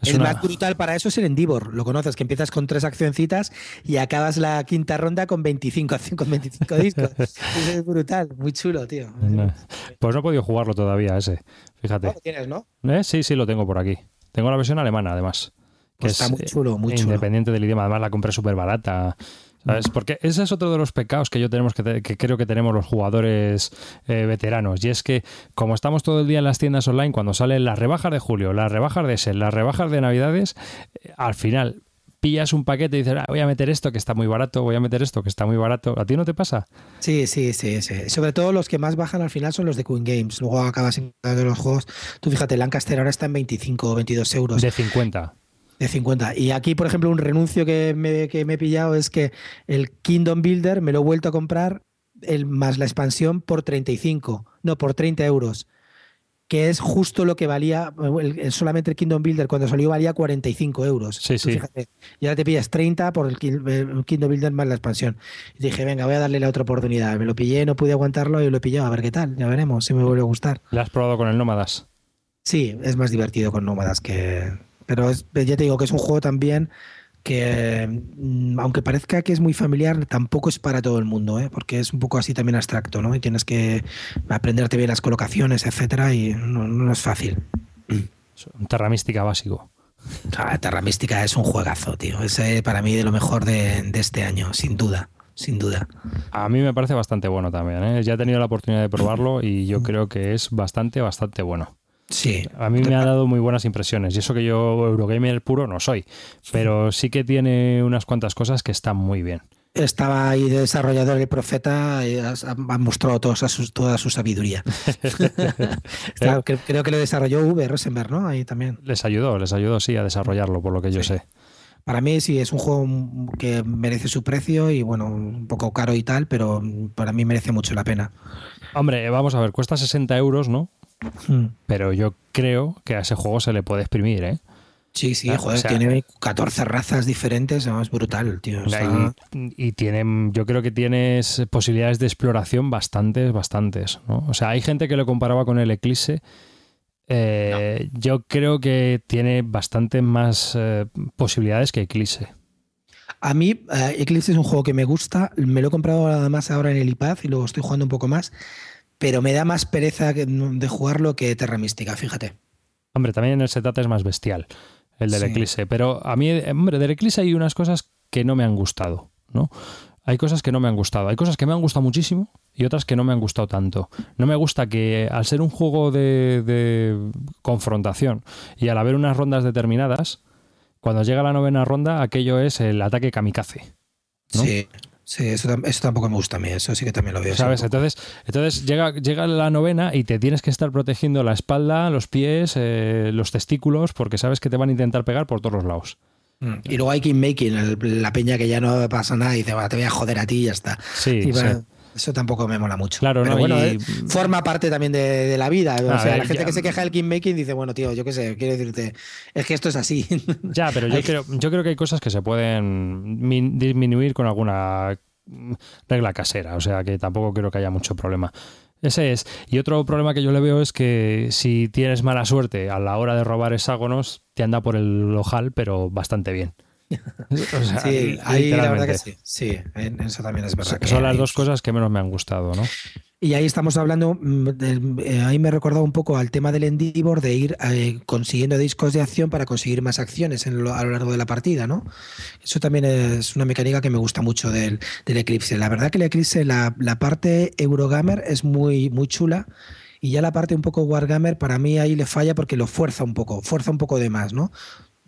Es el una- más brutal para eso es el Endeavor, lo conoces, que empiezas con tres accioncitas y acabas la quinta ronda con 25, con 25 discos. Eso es brutal, muy chulo, tío. No. Pues no he podido jugarlo todavía ese, fíjate. Lo tienes, ¿no? ¿Eh? Sí, sí, lo tengo por aquí. Tengo la versión alemana, además. Que Pues está es muy eh, chulo, muy chulo. independiente del idioma. Además, la compré súper barata. ¿Sabes? Porque ese es otro de los pecados que yo tenemos que, te- que creo que tenemos los jugadores eh, veteranos. Y es que, como estamos todo el día en las tiendas online, cuando salen las rebajas de julio, las rebajas de SEL, las rebajas de Navidades, eh, al final pillas un paquete y dices, "Ah, voy a meter esto que está muy barato, voy a meter esto que está muy barato. ¿A ti no te pasa? Sí, sí, sí, sí. Sobre todo los que más bajan al final son los de Queen Games. Luego acabas de los juegos. Tú fíjate, Lancaster ahora está en 25 o 22 euros De 50. De 50. Y aquí, por ejemplo, un renuncio que me, que me he pillado es que el Kingdom Builder me lo he vuelto a comprar el, más la expansión por 35, no, por 30 euros. Que es justo lo que valía, el- solamente el Kingdom Builder cuando salió valía 45 euros. Sí, sí. fíjate, y ahora te pillas 30 por el, Kin- el Kingdom Builder más la expansión. Y dije, venga, voy a darle la otra oportunidad. Me lo pillé, no pude aguantarlo y lo he pillado. A ver qué tal, ya veremos si me vuelve a gustar. ¿La has probado con el Nómadas? Sí, es más divertido con nómadas que. Pero es- ya te digo que es un juego también que, mm, aunque parezca que es muy familiar, tampoco es para todo el mundo, ¿eh? porque es un poco así también abstracto, ¿no? Y tienes que aprenderte bien las colocaciones, etcétera, y no, no es fácil. Un Terra Mística básico. Ah, Terra Mística es un juegazo, tío. Es eh, para mí de lo mejor de, de este año, sin duda, sin duda. A mí me parece bastante bueno también. ¿eh? Ya he tenido la oportunidad de probarlo y yo creo que es bastante, bastante bueno. Sí. A mí me ha dado muy buenas impresiones. Y eso que yo Eurogamer puro no soy. Pero sí que tiene unas cuantas cosas que están muy bien. Estaba ahí de desarrollador el profeta y ha, mostrado toda su, toda su sabiduría. Creo que lo desarrolló V. Rosenberg, ¿no? Ahí también. Les ayudó, les ayudó sí a desarrollarlo, por lo que yo Sí. sé. Para mí sí, es un juego que merece su precio y bueno, un poco caro y tal, pero para mí merece mucho la pena. Hombre, vamos a ver, cuesta 60 euros, ¿no? Mm. Pero yo creo que a ese juego se le puede exprimir, ¿eh? Sí, sí, joder, o sea, tiene 14 razas diferentes, no, es brutal, tío. Y, y tiene, yo creo que tienes posibilidades de exploración bastantes, bastantes. ¿no? O sea, hay gente que lo comparaba con el Eclipse. Eh, Yo creo que tiene bastante más eh, posibilidades que Eclipse. A mí, eh, Eclipse es un juego que me gusta, me lo he comprado además ahora en el iPad y luego estoy jugando un poco más, pero me da más pereza de jugarlo que Terra Mística, fíjate. Hombre, también el setup es más bestial, el del Sí. Eclipse. Pero a mí, hombre, del Eclipse hay unas cosas que no me han gustado, ¿no? Hay cosas que no me han gustado. Hay cosas que me han gustado muchísimo y otras que no me han gustado tanto. No me gusta que al ser un juego de, de confrontación y al haber unas rondas determinadas, cuando llega la novena ronda, aquello es el ataque kamikaze. ¿no? Sí, sí eso, eso tampoco me gusta a mí, eso sí que también lo veo. ¿Sabes? Entonces, entonces llega, llega la novena y te tienes que estar protegiendo la espalda, los pies, eh, los testículos, porque sabes que te van a intentar pegar por todos los lados. Mm. Y luego hay Making, el- la peña que ya no pasa nada y dice, "Va, te voy a joder a ti y ya está. Sí, Y sí. Eso tampoco me mola mucho. Claro, Pero ¿no? bueno, Y- eh, forma parte también de, de la vida. O sea, ver, la gente ya- que se queja del Making dice, bueno, tío, yo qué sé, quiero decirte, es que esto es así. Ya, pero yo creo, yo creo que hay cosas que se pueden min- disminuir con alguna regla casera, o sea que tampoco creo que haya mucho problema. Ese es. Y otro problema que yo le veo es que si tienes mala suerte a la hora de robar hexágonos, te anda por el ojal, pero bastante bien. sí, ahí la verdad que sí. Sí, eso también es verdad. Son las dos cosas que menos me han gustado, ¿no? Y ahí estamos hablando, mm, eh, ahí me he recordado un poco al tema del Endeavor de ir eh, consiguiendo discos de acción para conseguir más acciones a lo largo de la partida, ¿no? Eso también es una mecánica que me gusta mucho del, Eclipse. La verdad que el Eclipse, la, la, parte Eurogamer es muy, muy chula y ya la parte un poco Wargamer para mí ahí le falla porque lo fuerza un poco, fuerza un poco de más, ¿no?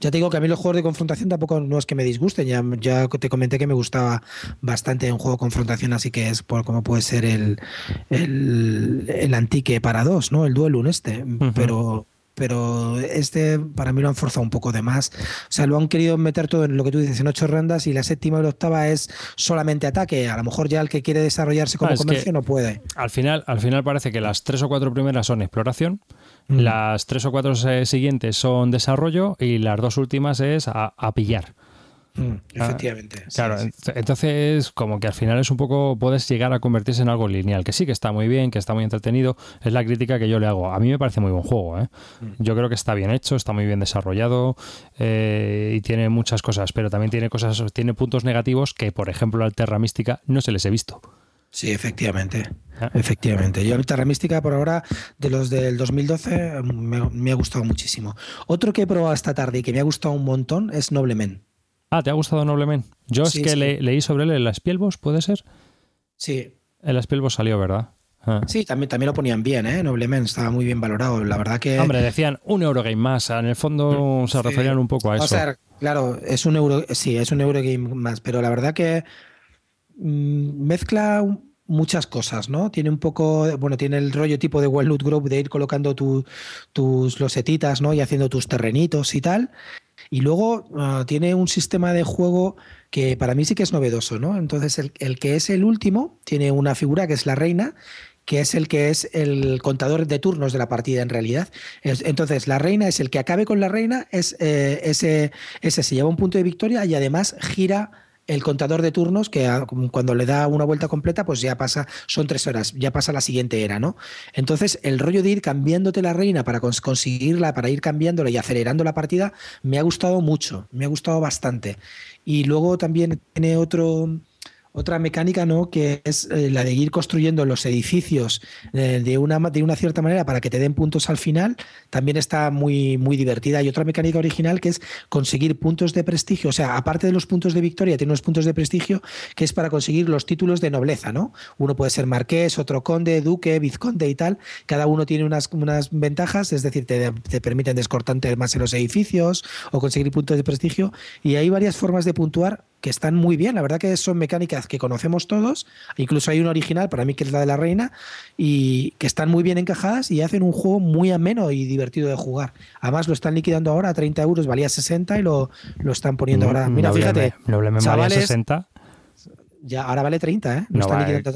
Ya te digo que a mí los juegos de confrontación tampoco no es que me disgusten. Ya, ya te comenté que me gustaba bastante un juego de confrontación, así que es por como puede ser el, el, el Antique para dos, ¿no? El Duelun este. Pero pero este para mí lo han forzado un poco de más. O sea, lo han querido meter todo en lo que tú dices, en ocho rondas y la séptima y la octava es solamente ataque. A lo mejor ya el que quiere desarrollarse como comercio no puede. Al final, al final parece que las tres o cuatro primeras son exploración, mm. las tres o cuatro siguientes son desarrollo y las dos últimas es a pillar. Mm, ah, efectivamente. claro, entonces como que al final es un poco, puedes llegar a convertirse en algo lineal, que sí que está muy bien, que está muy entretenido, es la crítica que yo le hago. A mí me parece muy buen juego, ¿eh? mm. yo creo que está bien hecho, está muy bien desarrollado eh, y tiene muchas cosas, pero también tiene cosas, tiene puntos negativos que, por ejemplo, al Terra Mística no se les he visto. Sí, efectivamente. Ah. Efectivamente. Yo Terra Mística por ahora, de los del 2012, me, me, ha gustado muchísimo. Otro que he probado esta tarde y que me ha gustado un montón es Noblemen. Ah, ¿te ha gustado Noblemen? Yo es que leí sobre él en las ¿puede ser? Sí. En las Pielbos salió, ¿verdad? Ah. Sí, también, también lo ponían bien, ¿eh? Noblemen estaba muy bien valorado. La verdad que. Hombre, decían un Eurogame más. En el fondo mm, se referían un poco a eso. O sea, claro, es un euro, sí, es un Eurogame más, pero la verdad que mm, mezcla muchas cosas, ¿no? Tiene un poco, bueno, tiene el rollo tipo de Loot Group de ir colocando tus losetitas, ¿no? Y haciendo tus terrenitos y tal. Y luego ah, tiene un sistema de juego que para mí sí que es novedoso, ¿no? Entonces, el, que es el último tiene una figura que es la reina, que es el que es el contador de turnos de la partida en realidad. Entonces, la reina es el que acabe con la reina, es eh, ese, ese se lleva un punto de victoria y además gira el contador de turnos, que cuando le da una vuelta completa, pues ya pasa, son tres horas, ya pasa la siguiente era, ¿no? Entonces, el rollo de ir cambiándote la reina para conseguirla, para ir cambiándola y acelerando la partida, me ha gustado mucho, me ha gustado bastante. Y luego también tiene otro, otra mecánica, ¿no? Que es eh, la de ir construyendo los edificios eh, de, una, de una cierta manera para que te den puntos al final, también está muy, muy divertida. Y otra mecánica original que es conseguir puntos de prestigio. O sea, aparte de los puntos de victoria, tiene unos puntos de prestigio que es para conseguir los títulos de nobleza, ¿no? Uno puede ser marqués, otro conde, duque, vizconde y tal. Cada uno tiene unas, unas ventajas, es decir, te, te permiten descortante más en los edificios o conseguir puntos de prestigio. Y hay varias formas de puntuar que están muy bien. La verdad que son mecánicas que conocemos todos. Incluso hay una original, para mí, que es la de la reina, y que están muy bien encajadas y hacen un juego muy ameno y divertido de jugar. Además, lo están liquidando ahora a 30 euros, valía 60 y lo, lo están poniendo ahora. Mira, fíjate. valía 60. Ya, ahora vale 30, ¿eh? no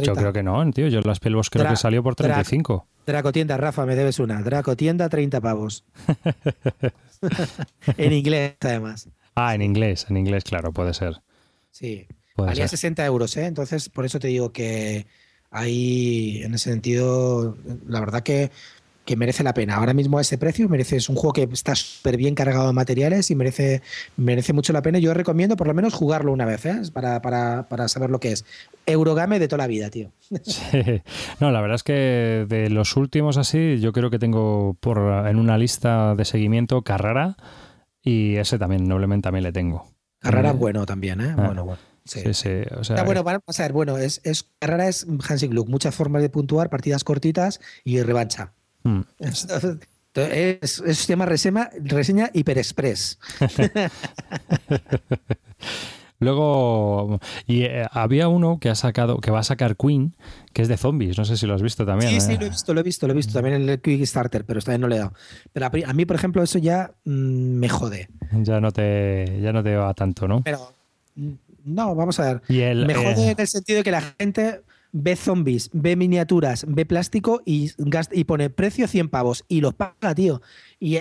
Yo creo que no, tío. Yo las pelvos creo que salió por 35. Dracotienda, Rafa, me debes una. Dracotienda, 30 pavos. en inglés, además. Ah, en inglés, en inglés, claro, puede ser. Sí, valía 60 euros, ¿eh? Entonces, por eso te digo que ahí, en ese sentido, la verdad que, merece la pena. Ahora mismo a ese precio merece, es un juego que está súper bien cargado de materiales y merece, merece mucho la pena. Yo recomiendo por lo menos jugarlo una vez, ¿eh? para, para, para saber lo que es. Eurogame de toda la vida, tío. Sí. No, la verdad es que de los últimos así, yo creo que tengo por en una lista de seguimiento Carrara y ese también, noblemente también le tengo. Carrara eh, bueno también, ¿eh? Ah, bueno, bueno. Sí, sí. O sea, bueno, vamos a ver, bueno, es, es Carrara es Hansing Gluck, muchas formas de puntuar, partidas cortitas y revancha. Hmm. Es, es, se llama reseña, reseña Hyper Express. Luego, y eh, había uno que ha sacado, que va a sacar Queen, que es de zombies. No sé si lo has visto también. Sí, sí, ¿eh? lo he visto, lo he visto, lo he visto también en el Kickstarter, pero esta vez no le he dado. Pero a, mí, por ejemplo, eso ya mm, me jode. Ya no te, ya no te va tanto, ¿no? Pero mm, no, vamos a ver. me jode eh, en el sentido de que la gente ve zombies, ve miniaturas, ve plástico y, y pone precio 100 pavos y los paga, tío. Y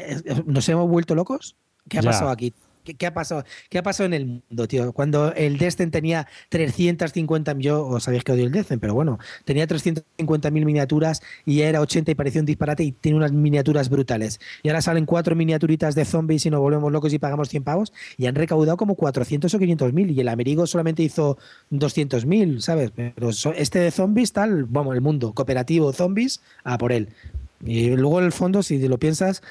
nos hemos vuelto locos. ¿Qué ha pasado aquí? ¿Qué, ha pasado? ¿Qué ha pasado en el mundo, tío? Cuando el Descent tenía 350, yo os sabéis que odio el Descent, pero bueno, tenía 350.000 miniaturas y era 80 y parecía un disparate y tiene unas miniaturas brutales. Y ahora salen cuatro miniaturitas de zombies y nos volvemos locos y pagamos 100 pavos y han recaudado como 400 o 500 mil y el Amerigo solamente hizo 200 mil, ¿sabes? Pero este de zombies tal, vamos, el mundo cooperativo zombies, a por él. Y luego en el fondo, si lo piensas,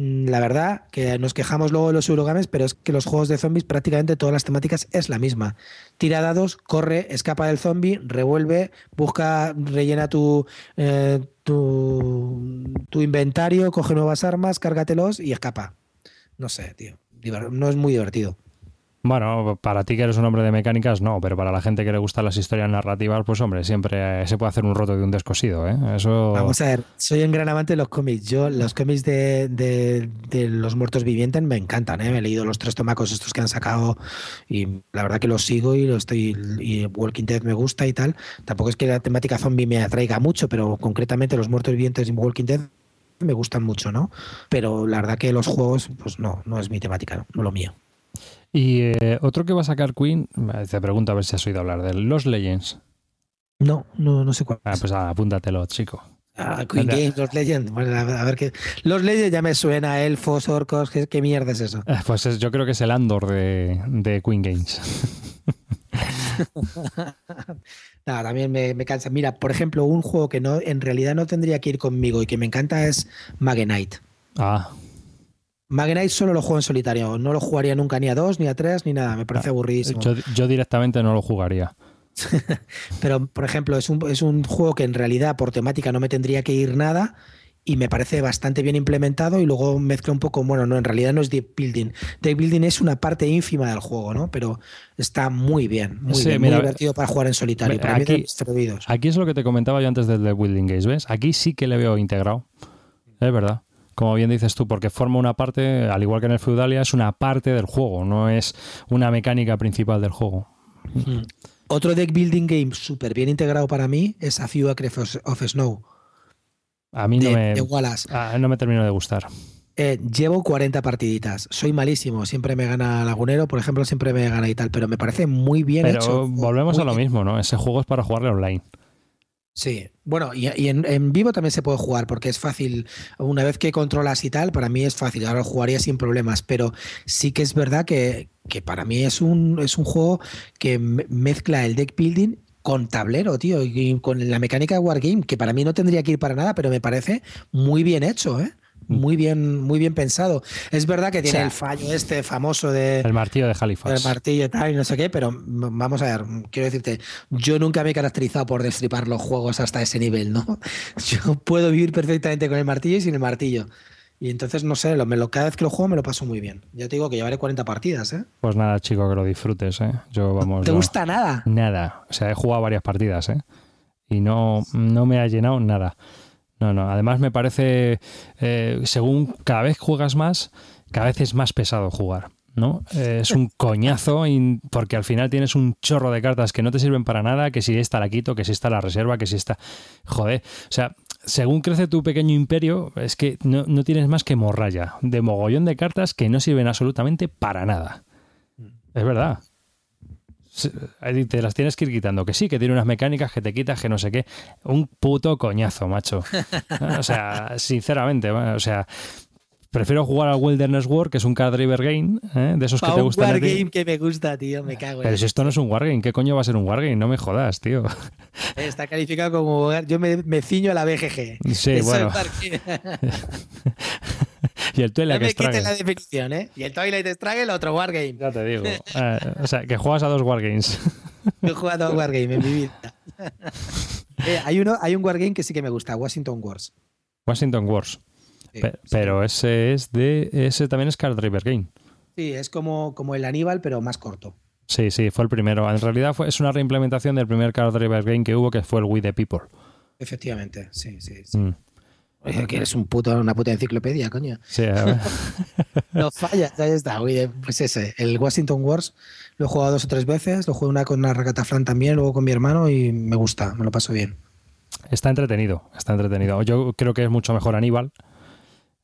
la verdad que nos quejamos luego de los Eurogames, pero es que los juegos de zombies prácticamente todas las temáticas es la misma. Tira dados, corre, escapa del zombie, revuelve, busca, rellena tu, eh, tu, tu, inventario, coge nuevas armas, cárgatelos y escapa. No sé, tío. No es muy divertido. Bueno, para ti que eres un hombre de mecánicas, no, pero para la gente que le gustan las historias narrativas, pues hombre, siempre se puede hacer un roto de un descosido, ¿eh? Eso... Vamos a ver, soy un gran amante de los cómics. Yo, los cómics de, de, los muertos vivientes me encantan, ¿eh? Me he leído los tres tomacos estos que han sacado y la verdad que los sigo y lo estoy y Walking Dead me gusta y tal. Tampoco es que la temática zombie me atraiga mucho, pero concretamente los muertos vivientes y Walking Dead me gustan mucho, ¿no? Pero la verdad que los juegos, pues no, no es mi temática, no lo mío. Y eh, otro que va a sacar Queen, te pregunto a ver si has oído hablar de Los Legends. No, no, no sé cuál. Ah, pues apúntatelo, chico. Ah, Queen Games, Los Legends. a, ver qué. Los Legends ya me suena, elfos, orcos, ¿qué, qué mierda es eso? Eh, pues yo creo que es el Andor de, de Queen Games. Nada, también me, me, cansa. Mira, por ejemplo, un juego que no, en realidad no tendría que ir conmigo y que me encanta es Magenite. Ah, Magnite solo lo juego en solitario. No lo jugaría nunca ni a dos, ni a tres, ni nada. Me parece ah, aburridísimo. Yo, directamente no lo jugaría. Pero, por ejemplo, es un, es un juego que en realidad por temática no me tendría que ir nada y me parece bastante bien implementado y luego mezcla un poco, bueno, no, en realidad no es deck building. Deck building es una parte ínfima del juego, ¿no? Pero está muy bien, muy, bien, muy divertido para jugar en solitario. aquí, aquí, es lo que te comentaba yo antes del deck building games, ¿ves? Aquí sí que le veo integrado. Es verdad como bien dices tú, porque forma una parte, al igual que en el Feudalia, es una parte del juego, no es una mecánica principal del juego. Hmm. Otro deck building game súper bien integrado para mí es A Few Acres of Snow. A mí no, me, ah, no me termino de gustar. Eh, llevo 40 partiditas. Soy malísimo. Siempre me gana Lagunero, por ejemplo, siempre me gana y tal. Pero me parece muy bien pero hecho. volvemos a lo mismo, ¿no? Ese juego es para jugarle online. Sí, bueno, y, en, vivo también se puede jugar porque es fácil. Una vez que controlas y tal, para mí es fácil. Ahora jugaría sin problemas, pero sí que es verdad que, para mí es un, es un juego que mezcla el deck building con tablero, tío, y con la mecánica de Wargame, que para mí no tendría que ir para nada, pero me parece muy bien hecho, ¿eh? Muy bien, muy bien pensado. Es verdad que tiene el fallo este famoso de. El martillo de Halifax. El martillo y tal, y no sé qué, pero vamos a ver, quiero decirte, yo nunca me he caracterizado por destripar los juegos hasta ese nivel, ¿no? Yo puedo vivir perfectamente con el martillo y sin el martillo. Y entonces, no sé, lo, cada vez que lo juego me lo paso muy bien. Ya te digo que llevaré 40 partidas, ¿eh? Pues nada, chico, que lo disfrutes, ¿eh? Yo, vamos, ¿Te gusta nada? Nada. O sea, he jugado varias partidas, ¿eh? Y no, no me ha llenado nada. No, no. Además me parece, eh, según cada vez juegas más, cada vez es más pesado jugar. ¿no? Eh, es un coñazo porque al final tienes un chorro de cartas que no te sirven para nada, que si esta la quito, que si está la reserva, que si está... Joder, o sea, según crece tu pequeño imperio, es que no, no tienes más que morralla de mogollón de cartas que no sirven absolutamente para nada. Mm. Es verdad te las tienes que ir quitando. Que sí, que tiene unas mecánicas que te quitas, que no sé qué. Un puto coñazo, macho. O sea, sinceramente, o sea, prefiero jugar al Wilderness War, que es un card driver game, ¿eh? de esos que te gustan. Un wargame que me gusta, tío, me cago. Pero si esto no es un wargame, ¿qué coño va a ser un wargame? No me jodas, tío. Está calificado como. Yo me, ciño a la BGG. Sí, bueno. y el Twilight Struggle. la definición, ¿eh? Y el Twilight Struggle, otro Wargame. Ya te digo. Eh, o sea, que juegas a dos Wargames. Yo he jugado a dos Wargames en mi vida. Eh, hay, uno, hay un Wargame que sí que me gusta, Washington Wars. Washington Wars. pero ese es de. Ese también es Card Driver Game. Sí, es como, como el Aníbal, pero más corto. Sí, sí, fue el primero. En realidad fue, es una reimplementación del primer Card Driver Game que hubo, que fue el We the People. Efectivamente, sí, sí. sí. Mm que eres un puto, una puta enciclopedia, coño. Sí, a ver. no fallas, ahí está. pues ese, el Washington Wars lo he jugado dos o tres veces, lo jugué una con una Flan también, luego con mi hermano y me gusta, me lo paso bien. Está entretenido, está entretenido. Yo creo que es mucho mejor Aníbal.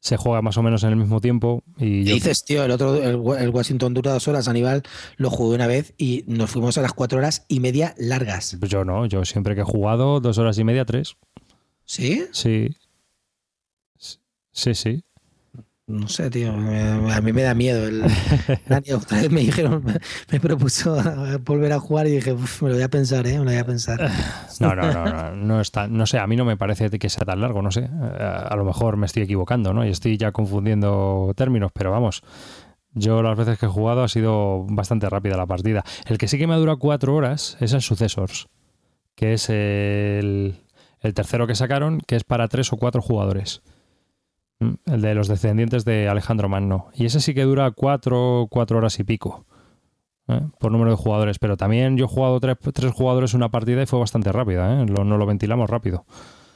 se juega más o menos en el mismo tiempo. Y yo... dices, tío, el otro, el, Washington dura dos horas, Aníbal lo jugué una vez y nos fuimos a las cuatro horas y media largas. Pues yo no, yo siempre que he jugado, dos horas y media, tres. ¿Sí? Sí. Sí, sí. No sé, tío. A mí me da miedo. El, otra vez me dijeron, me propuso volver a jugar y dije, me lo voy a pensar, ¿eh? Me lo voy a pensar. No, no, no, no, no, está, no sé, a mí no me parece que sea tan largo, no sé. A lo mejor me estoy equivocando, ¿no? Y estoy ya confundiendo términos, pero vamos. Yo las veces que he jugado ha sido bastante rápida la partida. El que sí que me dura cuatro horas es el Successors, que es el, el tercero que sacaron, que es para tres o cuatro jugadores. Mm, el de los descendientes de Alejandro Magno. Y ese sí que dura cuatro, cuatro horas y pico. ¿eh? Por número de jugadores. Pero también yo he jugado tres, tres jugadores una partida y fue bastante rápida. ¿eh? Lo, no lo ventilamos rápido.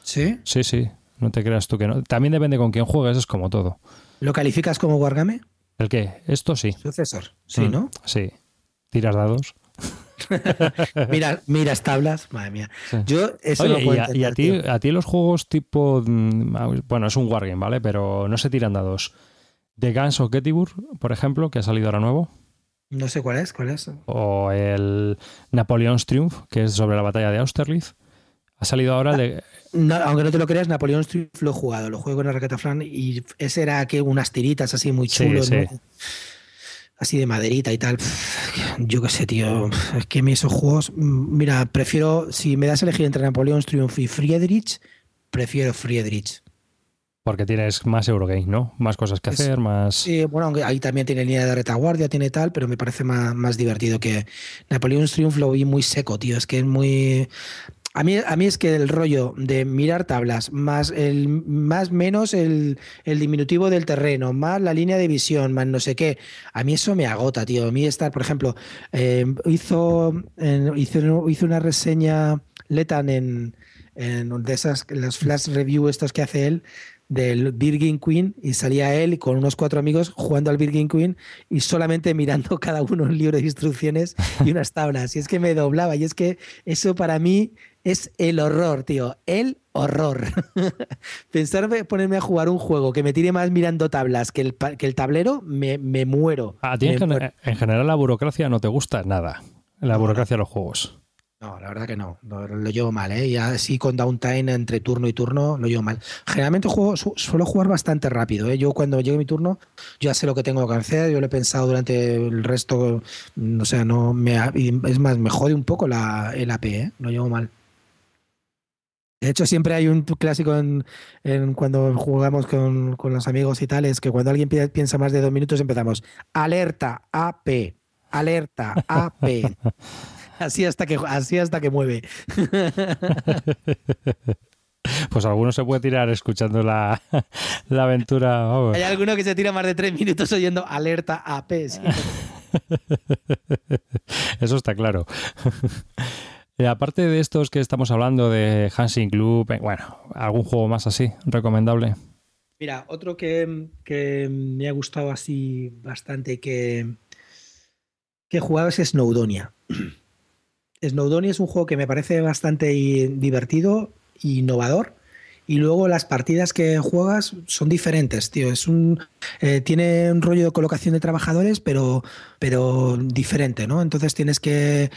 ¿Sí? Sí, sí. No te creas tú que no. También depende con quién juegues, es como todo. ¿Lo calificas como Wargame? ¿El qué? Esto sí. Sucesor. Sí, mm, ¿no? Sí. Tiras dados. mira, miras tablas, madre mía. Yo eso y, a, ti, a ti los juegos tipo, mm, bueno, es un wargame, ¿vale? Pero no se tiran dados. The Guns of Gettysburg, por ejemplo, que ha salido ahora nuevo. No sé cuál es, cuál es. O el Napoleon's Triumph, que es sobre la batalla de Austerlitz. Ha salido ahora de... aunque no te lo creas, Napoleon's Triumph lo he jugado, lo juego en la raqueta Fran y ese era que unas tiritas así muy chulos, así de maderita y tal. Yo qué sé, tío. Es que a esos juegos, mm, mira, prefiero, si me das a elegir entre Napoleón Triumph y Friedrich, prefiero Friedrich. Porque tienes más Eurogame, ¿no? Más cosas que hacer, más. Sí, bueno, aunque ahí también tiene línea de retaguardia, tiene tal, pero me parece más, más divertido que Napoleón Triumph lo vi muy seco, tío. Es que es muy. A mí, a mí es que el rollo de mirar tablas, más el más menos el, diminutivo del terreno, más la línea de visión, más no sé qué, a mí eso me agota, tío. A mí estar, por ejemplo, eh, hizo, hizo, hizo, una reseña Letan en, en de esas, las flash review estos que hace él, del Virgin Queen y salía él con unos cuatro amigos jugando al Virgin Queen y solamente mirando cada uno un libro de instrucciones y unas tablas. Y es que me doblaba. Y es que eso para mí es el horror, tío. El horror. Pensar ponerme a jugar un juego que me tire más mirando tablas que el, que el tablero, me, muero. A ti en, general la burocracia no te gusta nada. La burocracia de los juegos. No, la verdad que no. Lo, llevo mal, ¿eh? Y así con downtime entre turno y turno lo llevo mal. Generalmente juego, suelo jugar bastante rápido, ¿eh? Yo cuando llegue mi turno, yo ya sé lo que tengo que hacer. Yo lo he pensado durante el resto. O sea, no me. Es más, me jode un poco la, el AP, ¿eh? Lo llevo mal. De hecho, siempre hay un clásico en, cuando jugamos con, los amigos y tal, es que cuando alguien piensa más de dos minutos empezamos, alerta AP, alerta AP. así hasta que, así hasta que mueve. Pues alguno se puede tirar escuchando la, aventura. Hay alguno que se tira más de tres minutos oyendo alerta AP. Eso está claro. Eh, aparte de estos que estamos hablando de Hansing Club, eh, bueno, algún juego más así, recomendable. Mira, otro que, me ha gustado así bastante que, que he jugado es Snowdonia. Snowdonia es un juego que me parece bastante divertido e innovador y luego las partidas que juegas son diferentes, tío. Es un eh, tiene un rollo de colocación de trabajadores, pero, pero diferente, ¿no? Entonces tienes que,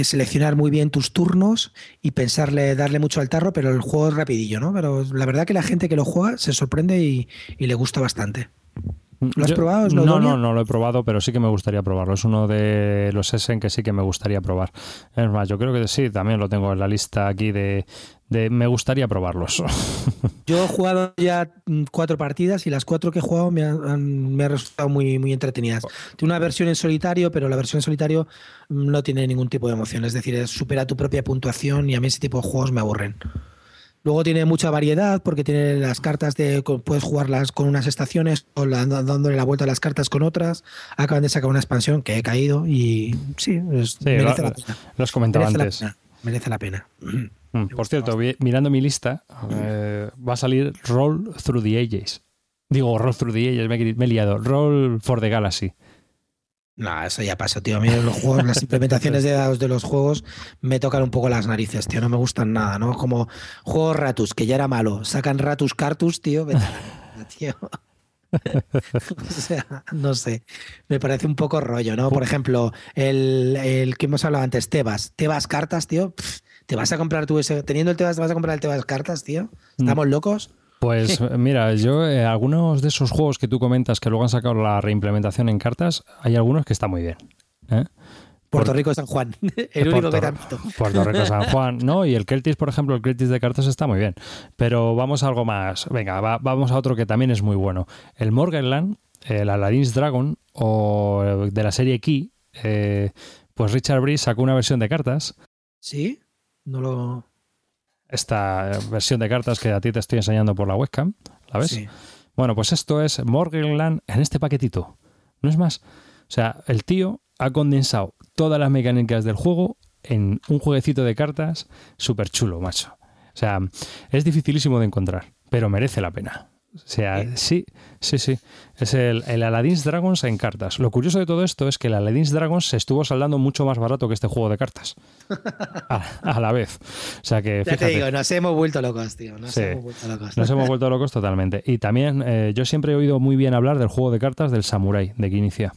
seleccionar muy bien tus turnos y pensarle, darle mucho al tarro, pero el juego es rapidillo, ¿no? Pero la verdad que la gente que lo juega se sorprende y, le gusta bastante. ¿Lo has probado? No, no, no lo he probado, pero sí que me gustaría probarlo. Es uno de los Essen que sí que me gustaría probar. Es más, yo creo que sí, también lo tengo en la lista aquí de, me gustaría probarlos. Yo he jugado ya mm, cuatro partidas y las cuatro que he jugado me han, resultado muy, muy entretenidas. Tiene una versión en solitario, pero la versión en solitario mm, no tiene ningún tipo de emoción. Es decir, supera tu propia puntuación y a mí ese tipo de juegos me aburren. Luego tiene mucha variedad porque tiene las cartas de. Puedes jugarlas con unas estaciones o dándole la vuelta a las cartas con otras. Acaban de sacar una expansión que he caído y sí, merece la pena. Los comentaba antes. merece la pena. Mm, por cierto, mirando mi lista, eh, va a salir Roll Through the Ages. Digo, Roll Through the Ages, me, he liado. Roll for the Galaxy. No, eso ya pasó, tío. A mí los juegos, las implementaciones de dados de los juegos me tocan un poco las narices, tío. No me gustan nada, ¿no? Como juego Ratus, que ya era malo. Sacan Ratus Cartus, tío. tío. o sea, no sé. Me parece un poco rollo, ¿no? Por ejemplo, el, el que hemos hablado antes, Tebas. Tebas cartas, tío. ¿Te vas a comprar tú ese? Teniendo el Tebas, ¿te vas a comprar el Tebas cartas, tío? Mm. ¿Estamos locos? Pues mira, yo eh, algunos de esos juegos que tú comentas que luego han sacado la reimplementación en cartas, hay algunos que están muy bien. ¿eh? Puerto Rico San Juan, el único que te Puerto Rico San Juan, ¿no? Y el Celtis, por ejemplo, el Celtis de cartas está muy bien. Pero vamos a algo más. Venga, vamos a otro que también es muy bueno. El Morganland, el Aladdin's Dragon o de la serie Key, eh, pues Richard Breeze sacó una versión de cartas. Sí, no lo. Esta versión de cartas que a ti te estoy enseñando por la webcam, ¿la ves? Sí. Bueno, pues esto es Morganland en este paquetito. No es más. O sea, el tío ha condensado todas las mecánicas del juego en un jueguecito de cartas súper chulo, macho. O sea, es dificilísimo de encontrar, pero merece la pena. O sea, sí, sí, sí. Es el, el, Aladdin's Dragons en cartas. Lo curioso de todo esto es que el Aladdin's Dragons se estuvo saldando mucho más barato que este juego de cartas. A, la vez. O sea que. Ya te digo, nos hemos vuelto locos, tío. Nos hemos vuelto locos. Nos hemos vuelto locos totalmente. Y también eh, yo siempre he oído muy bien hablar del juego de cartas del Samurai, de que inicia.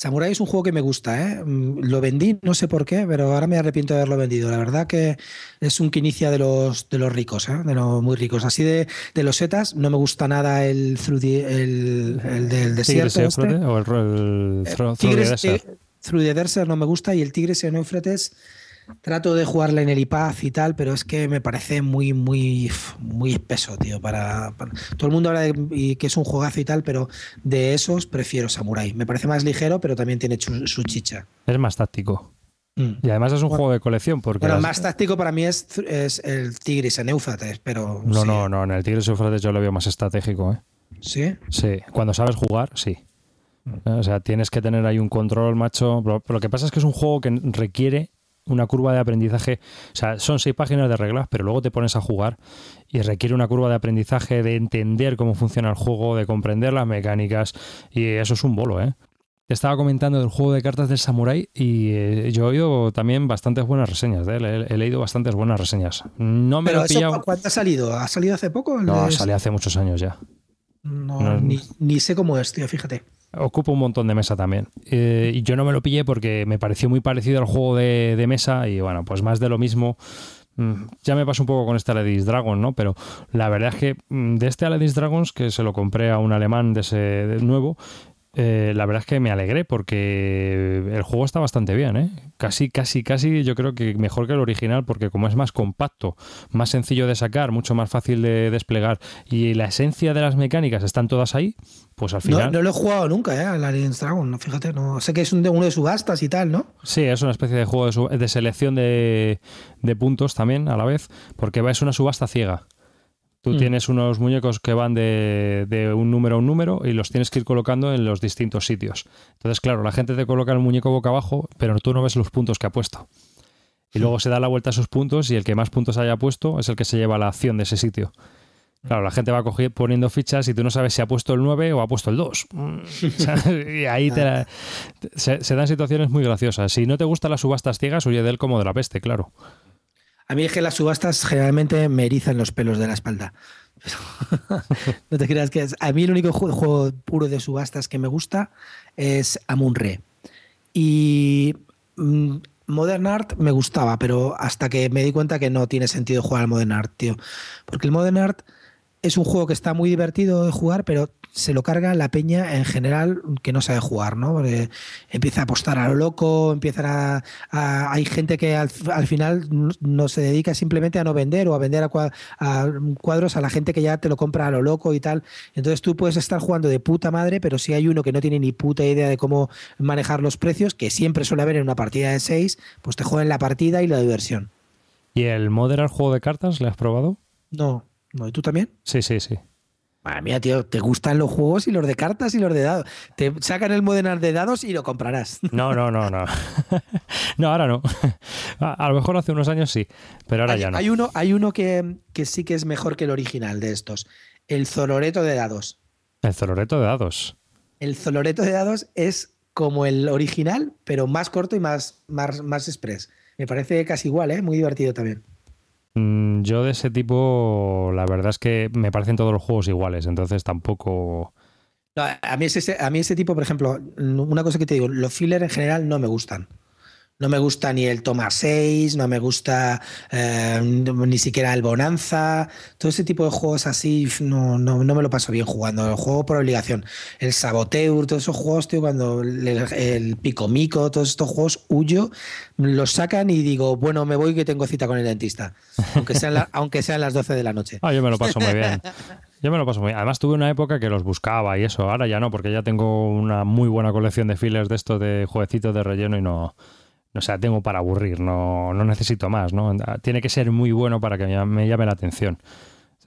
Samurai es un juego que me gusta, ¿eh? Mm, lo vendí, no sé por qué, pero ahora me arrepiento de haberlo vendido. La verdad que es un que inicia de los, de los ricos, ¿eh? de los muy ricos. Así de, de los setas, no me gusta nada el, el, el, del desierto. Este. o el, el Tigres, Through the Desert no me gusta y el Tigres en Eufrates trato de jugarla en el iPad y tal, pero es que me parece muy, muy, muy espeso, tío. Para, Todo el mundo habla de que es un juegazo y tal, pero de esos prefiero Samurai. Me parece más ligero, pero también tiene su, chicha. Es más táctico. Mm. Y además es un juego de colección. Porque bueno, más táctico para mí es, es el Tigris en Éufrates, pero. No, no, no. En el Tigris en Éufrates yo lo veo más estratégico, ¿eh? ¿Sí? Sí. Cuando sabes jugar, sí. Mm. O sea, tienes que tener ahí un control, macho. Pero lo que pasa es que es un juego que requiere una curva de aprendizaje, o sea, son seis páginas de reglas, pero luego te pones a jugar y requiere una curva de aprendizaje de entender cómo funciona el juego, de comprender las mecánicas, y eso es un bolo, ¿eh? Te estaba comentando del juego de cartas del Samurai y eh, yo he oído también bastantes buenas reseñas de él. He, leído bastantes buenas reseñas. No me Pero lo he pillado. ¿Cuánto ha salido? ¿Ha salido hace poco? No, salió hace muchos años ya. No, ni, ni, sé cómo es, tío, fíjate ocupa un montón de mesa también. Eh, y yo no me lo pillé porque me pareció muy parecido al juego de, mesa y bueno, pues más de lo mismo. Mm, ya me pasó un poco con este Aladdin's Dragon, ¿no? Pero la verdad es que mm, de este Aladdin's Dragons, que se lo compré a un alemán de ese nuevo, eh, la verdad es que me alegré porque el juego está bastante bien, ¿eh? Casi, casi, casi yo creo que mejor que el original porque como es más compacto, más sencillo de sacar, mucho más fácil de desplegar y la esencia de las mecánicas están todas ahí, pues al final... No, lo he jugado nunca, ¿eh? Al Alien Dragon, fíjate, no sé que es uno de subastas y tal, ¿no? Sí, es una especie de juego de, de selección de, de puntos también a la vez porque es una subasta ciega. Tú mm. tienes unos muñecos que van de, un número a un número y los tienes que ir colocando en los distintos sitios. Entonces, claro, la gente te coloca el muñeco boca abajo, pero tú no ves los puntos que ha puesto. Y luego se da la vuelta a esos puntos y el que más puntos haya puesto es el que se lleva la acción de ese sitio. Claro, la gente va poniendo fichas y tú no sabes si ha puesto el 9 o ha puesto el 2. y ahí se, se, dan situaciones muy graciosas. Si no te gustan las subastas ciegas, huye de él como de la peste, claro. A mí es que las subastas generalmente me erizan los pelos de la espalda. no te creas que es. A mí el único juego, puro de subastas que me gusta es Amun-Re. Y mm, Modern Art me gustaba, pero hasta que me di cuenta que no tiene sentido jugar al Modern Art, tío. Porque el Modern Art es un juego que está muy divertido de jugar, pero se lo carga la peña en general que no sabe jugar, ¿no? empieza a apostar a lo loco, empiezan a, hay gente que al, final no se dedica simplemente a no vender o a vender a, cuadros a la gente que ya te lo compra a lo loco y tal. Entonces tú puedes estar jugando de puta madre, pero si hay uno que no tiene ni puta idea de cómo manejar los precios, que siempre suele haber en una partida de seis, pues te juegan la partida y la diversión. ¿Y el Modern juego de cartas le has probado? No. ¿No? ¿Y tú también? Sí, sí, sí. Madre mía, tío, te gustan los juegos y los de cartas y los de dados. Te sacan el Modern de dados y lo comprarás. No, no, no, no. no, ahora no. A, lo mejor hace unos años sí, pero ahora ya no. Hay uno, hay uno que, que, sí que es mejor que el original de estos. El Zoloreto de dados. El Zoloreto de dados. El Zoloreto de dados es como el original, pero más corto y más, más, más express. Me parece casi igual, ¿eh? Muy divertido también. Mm, yo de ese tipo, la verdad es que me parecen todos los juegos iguales, entonces tampoco... a, mí ese, a mí ese tipo, por ejemplo, una cosa que te digo, los fillers en general no me gustan. No me gusta ni el Toma 6, no me gusta eh, ni siquiera el Bonanza. Todo ese tipo de juegos así no, no, me lo paso bien jugando. El juego por obligación. El Saboteur, todos esos juegos, tío, cuando el, Pico Mico, todos estos juegos huyo, los sacan y digo, bueno, me voy que tengo cita con el dentista. Aunque sean, aunque sean las 12 de la noche. Ah, yo me lo paso muy bien. Yo me lo paso muy bien. Además tuve una época que los buscaba y eso. Ahora ya no, porque ya tengo una muy buena colección de fillers de estos de jueguecitos de relleno y no o sea, tengo para aburrir, no, no necesito más, ¿no? Tiene que ser muy bueno para que me llame la atención.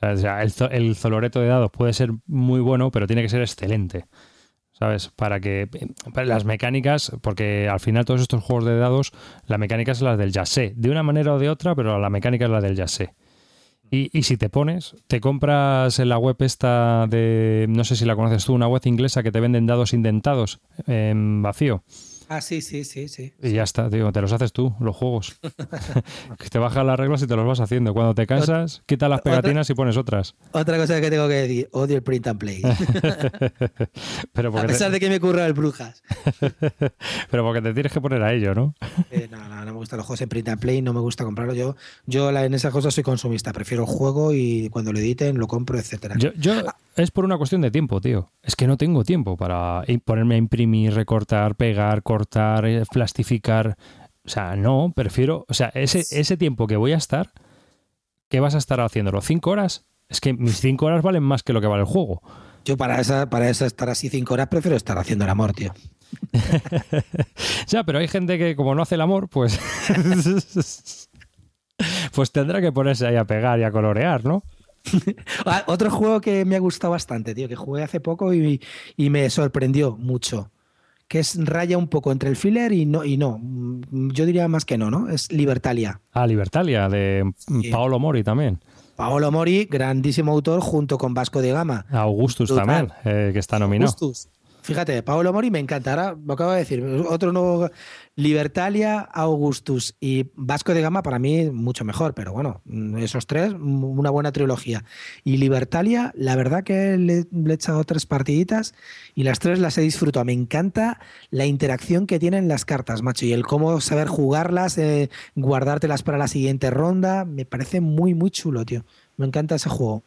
El, el zoloreto de dados puede ser muy bueno, pero tiene que ser excelente. ¿Sabes? Para que las mecánicas, porque al final todos estos juegos de dados, la mecánica es la del sé de una manera o de otra, pero la mecánica es la del sé Y, y si te pones, te compras en la web esta de, no sé si la conoces tú, una web inglesa que te venden dados indentados en vacío. Ah, sí, sí, sí, sí. Y ya está, digo, te los haces tú, los juegos. que te bajas las reglas y te los vas haciendo. Cuando te cansas, quita las pegatinas y pones otras. Otra cosa que tengo que decir, odio el print and play. Pero a pesar de que me curra el Brujas. Pero porque te tienes que poner a ello, ¿no? Eh, no, no, no me gustan los juegos en print and play, no me gusta comprarlo. Yo, yo en esas cosas soy consumista, prefiero el juego y cuando lo editen lo compro, etcétera. Yo, yo es por una cuestión de tiempo, tío. Es que no tengo tiempo para ponerme a imprimir, recortar, pegar, cortar, eh, plastificar. O sea, no, prefiero. O sea, ese, ese tiempo que voy a estar, ¿qué vas a estar haciéndolo? ¿Cinco horas? Es que mis cinco horas valen más que lo que vale el juego. Yo para esa, para esa estar así cinco horas prefiero estar haciendo el amor, tío. ya, pero hay gente que como no hace el amor, pues. pues tendrá que ponerse ahí a pegar y a colorear, ¿no? Ah, otro juego que me ha gustado bastante, tío, que jugué hace poco y, me sorprendió mucho. Que es raya un poco entre el filler y no, y no. Yo diría más que no, ¿no? Es Libertalia. Ah, Libertalia, de Paolo Mori también. Paolo Mori, grandísimo autor, junto con Vasco de Gama. Augustus también, eh, que está nominado. Augustus. Fíjate, Paolo Mori me encantará, lo acabo de decir. Otro nuevo Libertalia, Augustus y Vasco de Gama para mí mucho mejor, pero bueno, esos tres, una buena trilogía. Y Libertalia, la verdad que le, he echado tres partiditas y las tres las he disfrutado. Me encanta la interacción que tienen las cartas, macho, y el cómo saber jugarlas, eh, guardártelas para la siguiente ronda. Me parece muy, muy chulo, tío. Me encanta ese juego.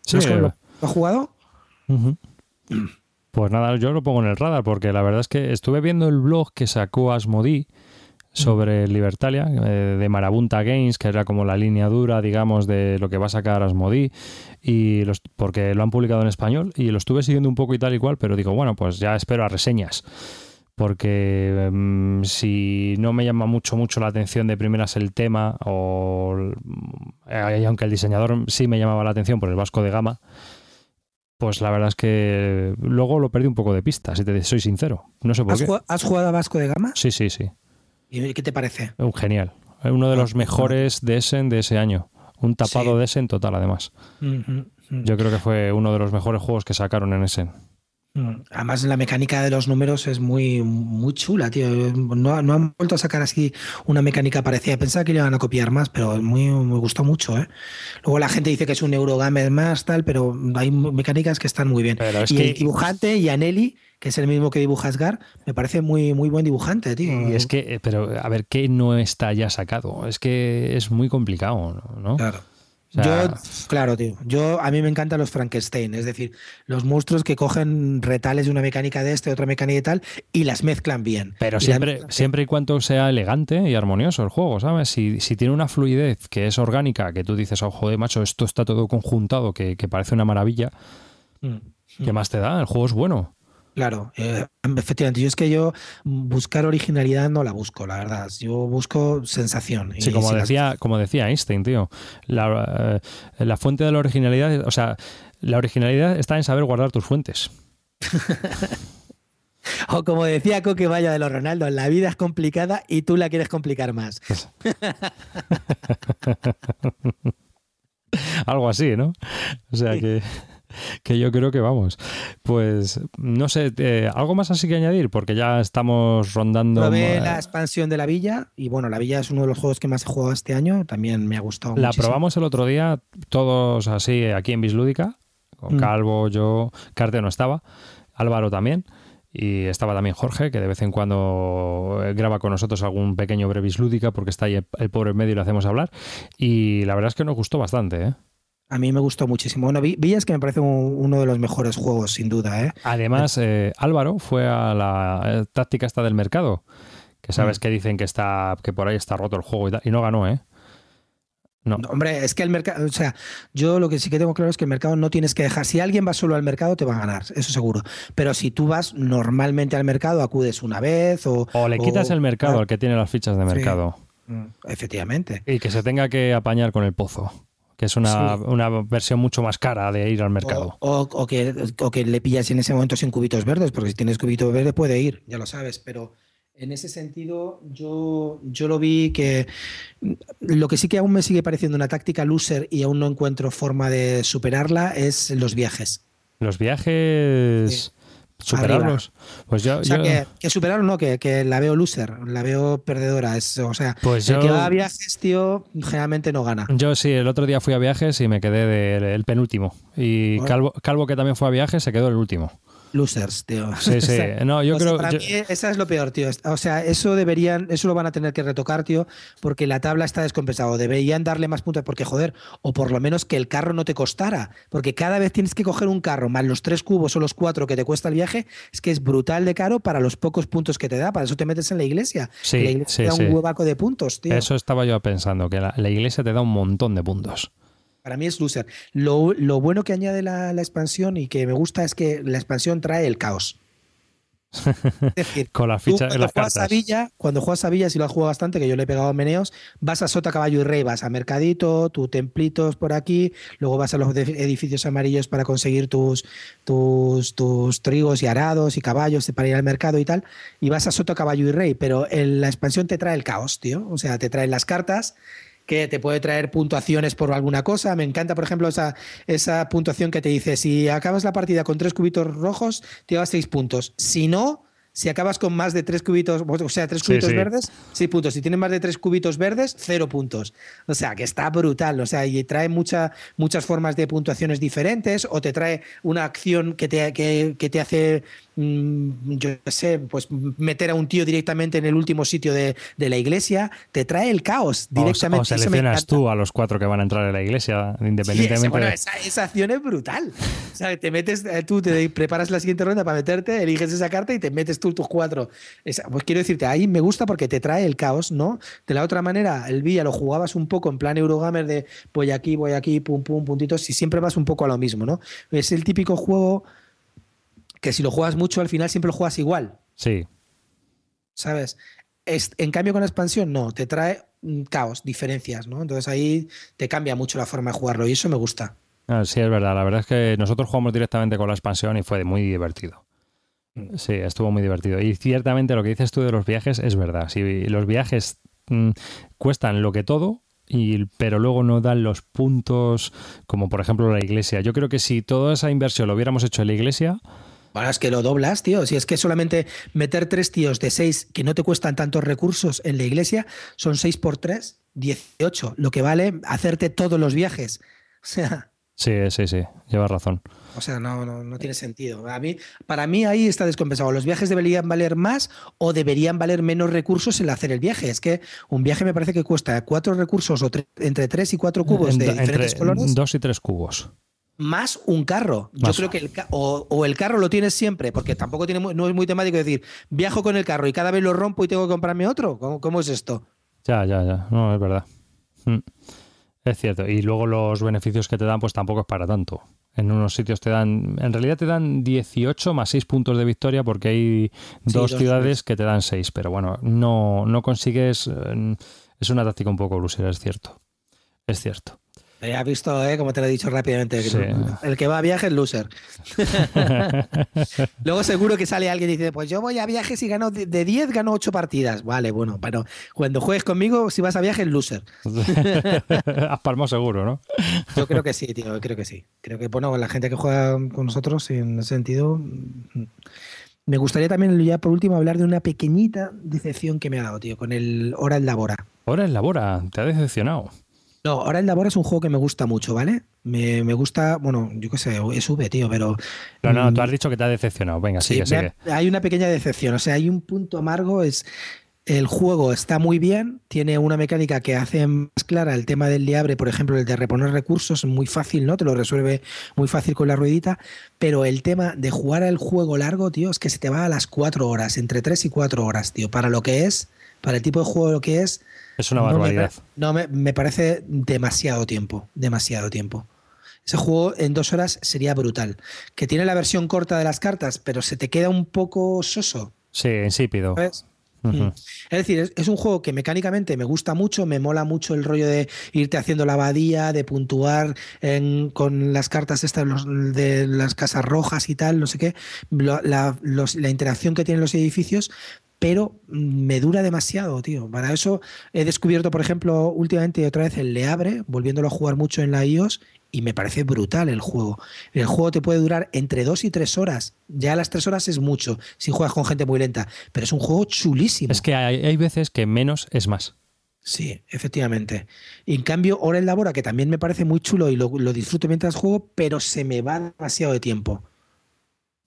Sí, ¿Lo, has jugado? Pues nada, yo lo pongo en el radar porque la verdad es que estuve viendo el blog que sacó Asmodi sobre Libertalia, eh, de Marabunta Games, que era como la línea dura, digamos, de lo que va a sacar Asmodi, y los, porque lo han publicado en español, y lo estuve siguiendo un poco y tal y cual, pero digo, bueno, pues ya espero a reseñas, porque mm, si no me llama mucho, mucho la atención de primeras el tema, o eh, aunque el diseñador sí me llamaba la atención por el Vasco de Gama, pues la verdad es que luego lo perdí un poco de pista, si te soy sincero. No sé por ¿Has qué. Jugado, ¿Has jugado a Vasco de Gama? Sí, sí, sí. ¿Y qué te parece? Genial. Uno de los ah, mejores de Essen de ese año. Un tapado de Essen total, además. Yo creo que fue uno de los mejores juegos que sacaron en Essen. Además, la mecánica de los números es muy, muy chula, tío. No, han vuelto a sacar así una mecánica parecida. Pensaba que le iban a copiar más, pero muy, me gustó mucho. ¿eh? Luego la gente dice que es un Eurogamer más, tal, pero hay mecánicas que están muy bien. y el dibujante, Yaneli, que es el mismo que dibuja Asgar, me parece muy, muy buen dibujante, tío. Y es que, eh, pero a ver, ¿qué no está ya sacado? Es que es muy complicado, ¿no? Claro yo, claro, tío. Yo, a mí me encantan los Frankenstein, es decir, los monstruos que cogen retales de una mecánica de este, otra mecánica y tal, y las mezclan bien. Pero siempre, siempre y cuando sea elegante y armonioso el juego, ¿sabes? Si, si, tiene una fluidez que es orgánica, que tú dices, oh, joder, macho, esto está todo conjuntado, que, parece una maravilla, mm. ¿qué más te da? El juego es bueno. Claro, eh, efectivamente. Yo es que yo buscar originalidad no la busco, la verdad. Yo busco sensación. Sí, como, decía, como decía Einstein, tío. La, eh, la, fuente de la originalidad, o sea, la originalidad está en saber guardar tus fuentes. o como decía Coque Vaya de los Ronaldo, la vida es complicada y tú la quieres complicar más. Algo así, ¿no? O sea que. que yo creo que vamos. Pues no sé, eh, algo más así que añadir, porque ya estamos rondando. Probé la expansión de la villa y bueno, la villa es uno de los juegos que más he jugado este año, también me ha gustado. La probamos el otro día, todos así aquí en Bislúdica, con mm. Calvo, yo, Carte no estaba, Álvaro también. Y estaba también Jorge, que de vez en cuando eh, graba con nosotros algún pequeño brevis lúdica, porque está ahí el, pobre en medio y le hacemos hablar. Y la verdad es que nos gustó bastante, ¿eh? A mí me gustó muchísimo. Bueno, Villas que me parece uno de los mejores juegos, sin duda. ¿eh? Además, eh, Álvaro fue a la eh, táctica esta del mercado, que sabes mm. que dicen que está que por ahí está roto el juego y, y no ganó, ¿eh? No. Hombre, es que el mercado, o sea, yo lo que sí que tengo claro es que el mercado no tienes que dejar. Si alguien va solo al mercado, te va a ganar, eso seguro. Pero si tú vas normalmente al mercado, acudes una vez o. O le quitas el mercado al que tiene las fichas de mercado. Mm, efectivamente. Y que se tenga que apañar con el pozo que es una, versión mucho más cara de ir al mercado. O, que, que, le pillas en ese momento sin cubitos verdes, porque si tienes cubitos verdes puede ir, ya lo sabes, pero en ese sentido yo, yo lo vi que lo que sí que aún me sigue pareciendo una táctica loser y aún no encuentro forma de superarla es los viajes. Los viajes... ¿Superarlos? Pues yo, o sea, Que, que, no, que, la veo loser, la veo perdedora. Es, o sea, pues el que va a viajes, tío, generalmente no gana. Yo sí, el otro día fui a viajes y me quedé del penúltimo. Y Calvo, Calvo, que también fue a viajes, se quedó el último losers, tío. Sí, sí. No, yo creo. para mí, esa es lo peor, tío. O sea, eso deberían, eso lo van a tener que retocar, tío, porque la tabla está descompensada. Deberían darle más puntos, porque joder, o por lo menos que el carro no te costara, porque cada vez tienes que coger un carro más los tres cubos o los cuatro que te cuesta el viaje, es que es brutal de caro para los pocos puntos que te da. Para eso te metes en la iglesia. Sí, la iglesia te da un huevaco de puntos, tío. Eso estaba yo pensando, que la iglesia te da un montón de puntos. Para mí es loser. Lo, bueno que añade la, expansión y que me gusta es que la expansión trae el caos. Es decir, con la ficha cuando, juegas a Villa, cuando juegas a Villa, si lo has jugado bastante, que yo le he pegado a meneos, vas a Sota, Caballo y Rey, vas a Mercadito, tus templitos por aquí, luego vas a los edificios amarillos para conseguir tus, tus, tus trigos y arados y caballos para ir al mercado y tal, y vas a Sota, Caballo y Rey, pero en la expansión te trae el caos, tío. O sea, te traen las cartas que te puede traer puntuaciones por alguna cosa. Me encanta, por ejemplo, esa, esa puntuación que te dice, si acabas la partida con tres cubitos rojos, te llevas seis puntos. Si no, si acabas con más de tres cubitos, o sea, tres cubitos verdes, seis puntos. Si tienes más de tres cubitos verdes, cero puntos. O sea, que está brutal. O sea, y trae mucha, muchas formas de puntuaciones diferentes, o te trae una acción que te, que, que te hace yo sé, pues meter a un tío directamente en el último sitio de, la iglesia, te trae el caos directamente. O, seleccionas tú a los cuatro que van a entrar en la iglesia, independientemente. bueno, esa, acción es brutal. O sea, te metes, eh, tú te preparas la siguiente ronda para meterte, eliges esa carta y te metes tú tus cuatro. pues quiero decirte, ahí me gusta porque te trae el caos, ¿no? De la otra manera, el Villa lo jugabas un poco en plan Eurogamer de voy aquí, voy aquí, pum, pum, puntitos, y siempre vas un poco a lo mismo, ¿no? Es el típico juego que si lo juegas mucho, al final siempre lo juegas igual. Sí. ¿Sabes? en cambio, con la expansión, no, te trae caos, diferencias, ¿no? Entonces ahí te cambia mucho la forma de jugarlo y eso me gusta. Ah, sí, es verdad. La verdad es que nosotros jugamos directamente con la expansión y fue muy divertido. Mm. Sí, estuvo muy divertido. Y ciertamente lo que dices tú de los viajes es verdad. Si los viajes mm, cuestan lo que todo, y, pero luego no dan los puntos, como por ejemplo la iglesia. Yo creo que si toda esa inversión lo hubiéramos hecho en la iglesia, bueno, es que lo doblas, tío. Si es que solamente meter tres tíos de seis que no te cuestan tantos recursos en la iglesia, son seis por tres, 18. Lo que vale hacerte todos los viajes. O sea. Sí, sí, sí. Llevas razón. O sea, no, no, no tiene sentido. A mí, para mí ahí está descompensado. ¿Los viajes deberían valer más o deberían valer menos recursos el hacer el viaje? Es que un viaje me parece que cuesta cuatro recursos o entre tres y cuatro cubos de diferentes colores. Dos y tres cubos más un carro. Yo creo que el, o, el carro lo tienes siempre, porque tampoco tiene, no es muy temático decir, viajo con el carro y cada vez lo rompo y tengo que comprarme otro. ¿Cómo, es esto? Ya, ya, ya. No, es verdad. Mm. Es cierto. Y luego los beneficios que te dan, pues tampoco es para tanto. En unos sitios te dan, en realidad te dan 18 más 6 puntos de victoria porque hay dos, ciudades que te dan 6, pero bueno, no, no consigues, eh, es una táctica un poco grusera, es cierto. Es cierto. Ya has visto, ¿eh? como te lo he dicho rápidamente. El que va a viaje es loser. Luego seguro que sale alguien y dice, pues yo voy a viajes y gano de 10, gano 8 partidas. Vale, bueno, pero cuando juegues conmigo, si vas a viajes, loser. Has palmado seguro, ¿no? yo creo que sí, tío, creo que sí. Creo que, bueno, la gente que juega con nosotros, en ese sentido... Me gustaría también, ya por último, hablar de una pequeñita decepción que me ha dado, tío, con el Hora en Labora. Hora en Labora, te ha decepcionado. No, ahora el Labora es un juego que me gusta mucho, ¿vale? Me, gusta, bueno, yo qué sé, es V, tío, pero. No, no, tú has mm, dicho que te ha decepcionado. Venga, sigue, sigue. Hay una pequeña decepción, o sea, hay un punto amargo, es. El juego está muy bien, tiene una mecánica que hace más clara el tema del liabre, por ejemplo, el de reponer recursos, muy fácil, ¿no? Te lo resuelve muy fácil con la ruedita, pero el tema de jugar al juego largo, tío, es que se te va a las cuatro horas, entre tres y cuatro horas, tío, para lo que es, para el tipo de juego que es, es una barbaridad. No, me, parece demasiado tiempo, demasiado tiempo. Ese juego en dos horas sería brutal. Que tiene la versión corta de las cartas, pero se te queda un poco soso. Sí, insípido. Mm. Es decir, es, un juego que mecánicamente me gusta mucho, me mola mucho el rollo de irte haciendo la abadía, de puntuar con las cartas estas de las casas rojas y tal, no sé qué, la, la interacción que tienen los edificios, pero me dura demasiado, tío. Para eso he descubierto, por ejemplo, últimamente otra vez el Leabre, volviéndolo a jugar mucho en la iOS, y me parece brutal el juego. El juego te puede durar entre dos y tres horas. Ya las tres horas es mucho si juegas con gente muy lenta, pero es un juego chulísimo. Es que hay, veces que menos es más. Sí, efectivamente. Y en cambio, ahora el Labora, que también me parece muy chulo y lo, disfruto mientras juego, pero se me va demasiado de tiempo.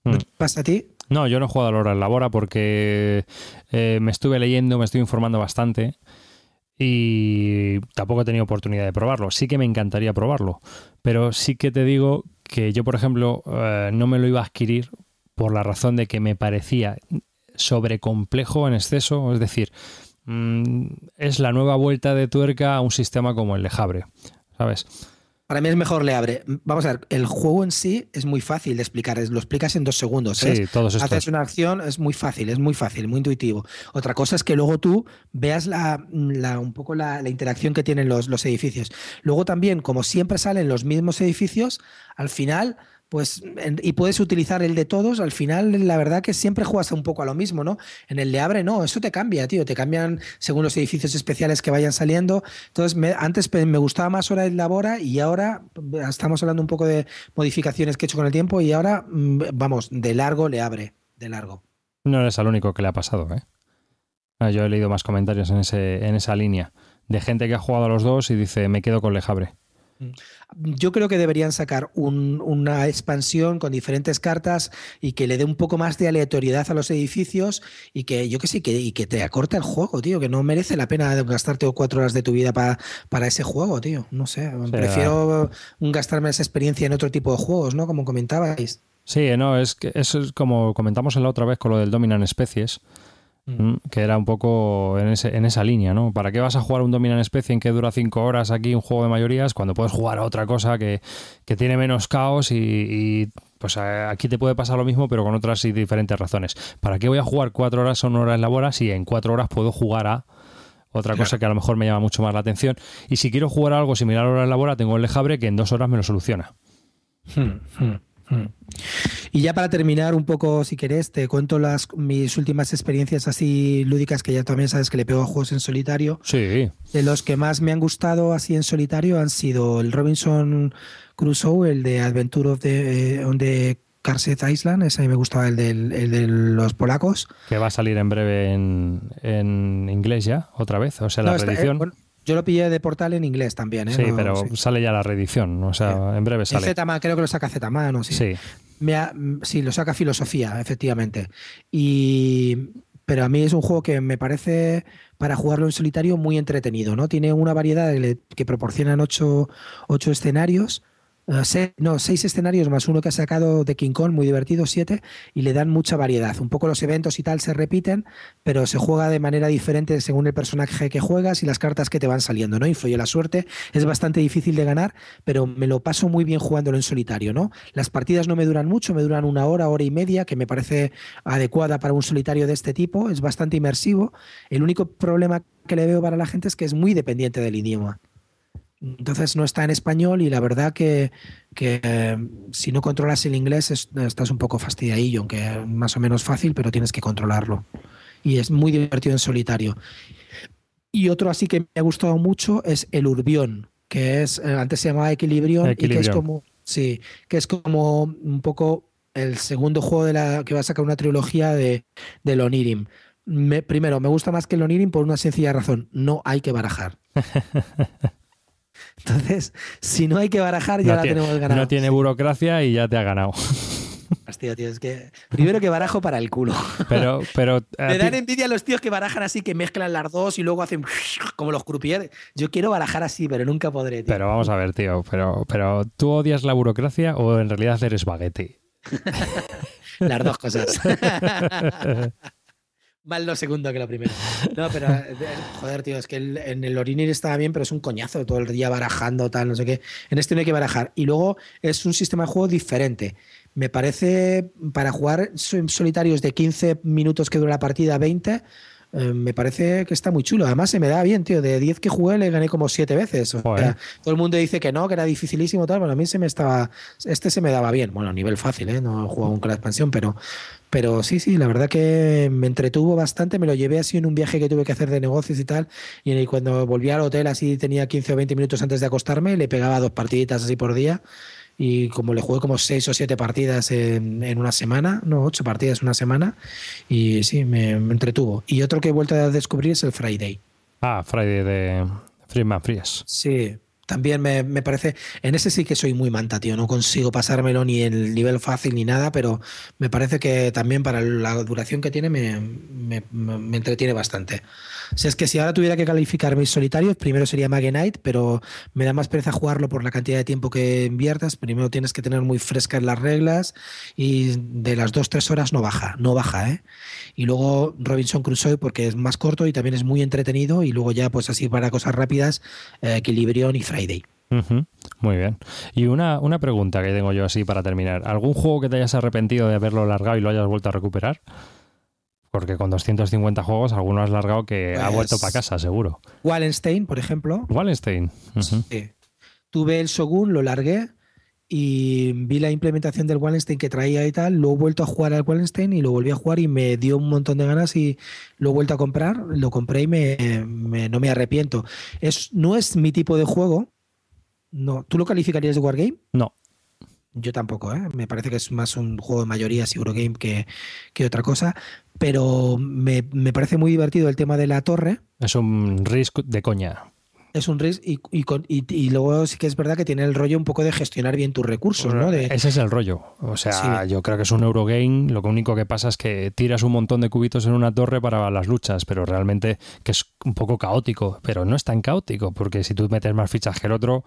¿No te mm. pasa a ti? No, yo no he jugado a Lora en Labora porque eh, me estuve leyendo, me estoy informando bastante y tampoco he tenido oportunidad de probarlo. Sí que me encantaría probarlo, pero sí que te digo que yo, por ejemplo, eh, no me lo iba a adquirir por la razón de que me parecía sobrecomplejo en exceso, es decir, mm, es la nueva vuelta de tuerca a un sistema como el de Jabre, ¿sabes? Para mí es mejor le abre. Vamos a ver, el juego en sí es muy fácil de explicar, lo explicas en dos segundos. Sí, todos estos. Haces una acción, es muy fácil, es muy fácil, muy intuitivo. Otra cosa es que luego tú veas la, un poco la, interacción que tienen los, los edificios. Luego también, como siempre salen los mismos edificios, al final pues y puedes utilizar el de todos, al final la verdad que siempre juegas un poco a lo mismo, ¿no? En el de Abre no, eso te cambia, tío, te cambian según los edificios especiales que vayan saliendo. Entonces, antes me gustaba más hora el Labora y ahora estamos hablando un poco de modificaciones que he hecho con el tiempo y ahora, mm, vamos, de largo le abre, de largo. No eres el único que le ha pasado, ¿eh? Ah, yo he leído más comentarios en, ese, en esa línea de gente que ha jugado a los dos y dice, me quedo con Lejabre. Yo creo que deberían sacar una expansión con diferentes cartas y que le dé un poco más de aleatoriedad a los edificios y que yo que sé, que, y que te acorte el juego, tío, que no merece la pena gastarte cuatro horas de tu vida para ese juego, tío. No sé, prefiero gastarme esa experiencia en otro tipo de juegos, ¿no? Como comentabais. Sí, no, es que eso es como comentamos en la otra vez con lo del Dominant Species. Mm, que era un poco en, ese, en, esa línea, ¿no? ¿Para qué vas a jugar un Dominan Especie en que dura 5 horas aquí, un juego de mayorías, cuando puedes jugar a otra cosa que, tiene menos caos y, pues aquí te puede pasar lo mismo, pero con otras y diferentes razones. ¿Para qué voy a jugar 4 horas o una hora en la bola si en 4 horas puedo jugar a otra cosa que a lo mejor me llama mucho más la atención? Y si quiero jugar algo similar a hora en la bola, tengo el Lejabre que en 2 horas me lo soluciona. Hmm, hmm. Y ya para terminar un poco, si querés, te cuento las mis últimas experiencias así lúdicas que ya también sabes que le pego a juegos en solitario. Sí. De los que más me han gustado así en solitario han sido el Robinson Crusoe, el de Adventure of the, eh, Island, ese me gustaba, el, de los polacos. Que va a salir en breve en, inglés ya, otra vez, o sea, la reedición. Yo lo pillé de portal en inglés también. ¿eh? Sí, pero sale ya la reedición, o sea, en breve sale. Z creo que lo saca Z-Man, ¿no? Sí. sí. sí, lo saca Filosofía, efectivamente. Y, pero a mí es un juego que me parece para jugarlo en solitario muy entretenido, ¿no? Tiene una variedad que proporcionan ocho, ocho escenarios eh, no, seis escenarios más uno que ha sacado de King Kong, muy divertido, siete, y le dan mucha variedad. Un poco los eventos y tal se repiten, pero se juega de manera diferente según el personaje que juegas y las cartas que te van saliendo, ¿no? Influye la suerte, es bastante difícil de ganar, pero me lo paso muy bien jugándolo en solitario, ¿no? Las partidas no me duran mucho, me duran una hora, hora y media, que me parece adecuada para un solitario de este tipo, es bastante inmersivo. El único problema que le veo para la gente es que es muy dependiente del idioma. Entonces no está en español y la verdad que, eh, si no controlas el inglés estás un poco fastidiadillo, aunque más o menos fácil, pero tienes que controlarlo. Y es muy divertido en solitario. Y otro así que me ha gustado mucho es el Urbión, que es, eh, antes se llamaba Equilibrión, y que es como, sí, que es como un poco el segundo juego de la que va a sacar una trilogía de, de Lonirim. primero, me gusta más que Lonirim por una sencilla razón, no hay que barajar. Entonces, si no hay que barajar, ya la tenemos ganada. No tiene burocracia y ya te ha ganado. Hostia, tío, es que primero que barajo para el culo. Pero, pero me dan envidia a los tíos que barajan así, que mezclan las dos y luego hacen como los croupiers. Yo quiero barajar así, pero nunca podré. Pero vamos a ver, tío. Pero, pero ¿tú odias la burocracia o en realidad eres baguete? las dos cosas. Más lo segundo que lo primero. No, pero eh, joder, tío, es que en el Orinir estaba bien, pero es un coñazo todo el día barajando, tal, no sé qué. En este no hay que barajar. Y luego es un sistema de juego diferente. Me parece, para jugar solitarios de 15 minutos que dura la partida, 20, eh, me parece que está muy chulo. Además, se me da bien, tío. De 10 que jugué, le gané como 7 veces. todo el mundo dice que no, que era dificilísimo, tal. Bueno, a mí se me estaba. Este se me daba bien. Bueno, a nivel fácil, ¿eh? No he jugado con la expansión, pero, pero sí, sí, la verdad que me entretuvo bastante. Me lo llevé así en un viaje que tuve que hacer de negocios y tal. Y cuando volví al hotel, así tenía 15 o 20 minutos antes de acostarme, le pegaba dos partiditas así por día y como le jugué como seis o siete partidas en, en, una semana, no, ocho partidas en una semana, y sí, me, entretuvo. Y otro que he vuelto a descubrir es el Friday. Ah, Friday de Freeman Fries. Sí, también me, me, parece, en ese sí que soy muy manta, tío, no consigo pasármelo ni en el nivel fácil ni nada, pero me parece que también para la duración que tiene me, me, me entretiene bastante. Si es que si ahora tuviera que calificar mis solitarios, primero sería Knight, pero me da más pereza jugarlo por la cantidad de tiempo que inviertas. Primero tienes que tener muy frescas las reglas y de las dos, tres horas no baja, no baja, ¿eh? Y luego Robinson Crusoe porque es más corto y también es muy entretenido. Y luego ya, pues así para cosas rápidas, eh, y Friday. Muy bien. Y una, una pregunta que tengo yo así para terminar. ¿Algún juego que te hayas arrepentido de haberlo largado y lo hayas vuelto a recuperar? Porque con 250 juegos, alguno has largado que ha vuelto para pues casa, seguro. Wallenstein, por ejemplo. Wallenstein. Tuve el Shogun, lo largué y vi la implementación del Wallenstein que traía y tal. Lo he vuelto a jugar al Wallenstein y lo volví a jugar y me dio un montón de ganas y lo he vuelto a comprar. Lo compré y me, no me arrepiento. Es, no es mi tipo de juego. No. ¿Tú lo calificarías de Wargame? No. Yo tampoco, ¿eh? me parece que es más un juego de mayoría Eurogame que, que otra cosa, pero me, me, parece muy divertido el tema de la torre. Es un risk de coña. Es un risk y, y, y, luego sí que es verdad que tiene el rollo un poco de gestionar bien tus recursos, ¿no? Ese es el rollo. O sea, yo creo que es un Eurogame. Lo único que pasa es que tiras un montón de cubitos en una torre para las luchas, pero realmente que es un poco caótico. Pero no es tan caótico, porque si tú metes más fichas que el otro,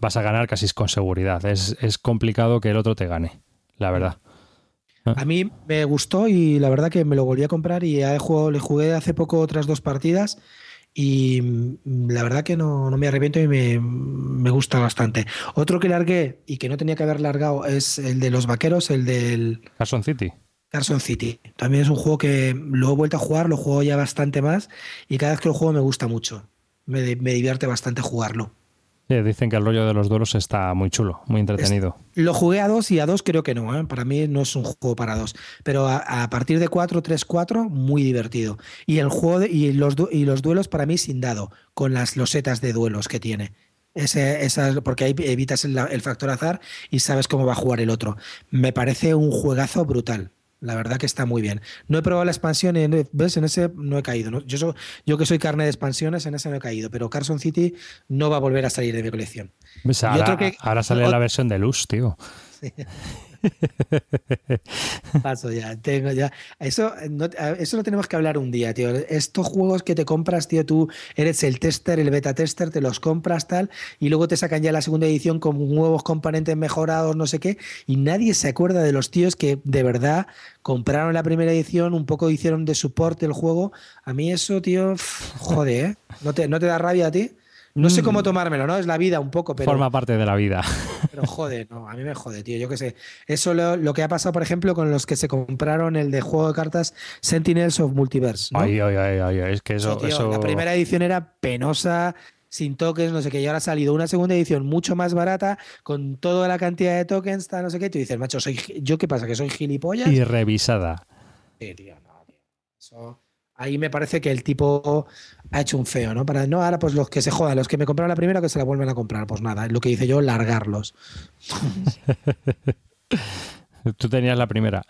vas a ganar casi con seguridad. Es, es complicado que el otro te gane, la verdad. A mí me gustó y la verdad que me lo volví a comprar y he jugado, le jugué hace poco otras dos partidas y mm, la verdad que no, me arrepiento y me, gusta bastante. Otro que largué y que no tenía que haber largado es el de los vaqueros, el del... Carson City. Carson City. También es un juego que lo he vuelto a jugar, lo juego ya bastante más y cada vez que lo juego me gusta mucho. Me, me divierte bastante jugarlo dicen que el rollo de los duelos está muy chulo, muy entretenido. lo jugué a dos y a dos creo que no. ¿eh? Para mí no es un juego para dos. Pero a, partir de cuatro, tres, cuatro, muy divertido. Y el juego y, los, y los duelos para mí sin dado, con las losetas de duelos que tiene. Ese, porque ahí evitas el factor azar y sabes cómo va a jugar el otro. Me parece un juegazo brutal. La verdad que está muy bien. No he probado la expansión, en, ¿ves? En ese no he caído. Yo, yo que soy carne de expansiones, en ese no he caído. Pero Carson City no va a volver a salir de mi colección. ahora, sale la versión de Luz, tío. Sí. Paso ya, tengo ya. Eso, eso lo tenemos que hablar un día, tío. Estos juegos que te compras, tío, tú eres el tester, el beta tester, te los compras tal, y luego te sacan ya la segunda edición con nuevos componentes mejorados, no sé qué, y nadie se acuerda de los tíos que de verdad compraron la primera edición, un poco hicieron de soporte el juego. A mí eso, tío, joder, ¿eh? ¿No ¿No te da rabia a ti? No sé cómo mm. tomármelo, ¿no? Es la vida un poco, pero. Forma parte de la vida. Pero jode, no, a mí me jode, tío. Yo qué sé. Eso lo, lo, que ha pasado, por ejemplo, con los que se compraron el de juego de cartas Sentinels of Multiverse. ¿no? Ay, ay, ay, ay, es que eso, La primera edición era penosa, sin tokens, no sé qué, y ahora ha salido una segunda edición mucho más barata, con toda la cantidad de tokens, está no sé qué, y tú dices, macho, soy, ¿yo qué pasa? ¿Que soy gilipollas? Y revisada. Sí, tío, no, tío. Eso, ahí me parece que el tipo ha hecho un feo, ¿no? Para no, ahora pues los que se jodan, los que me compraron la primera, que se la vuelven a comprar. Pues nada, lo que hice yo, largarlos. Tú tenías la primera.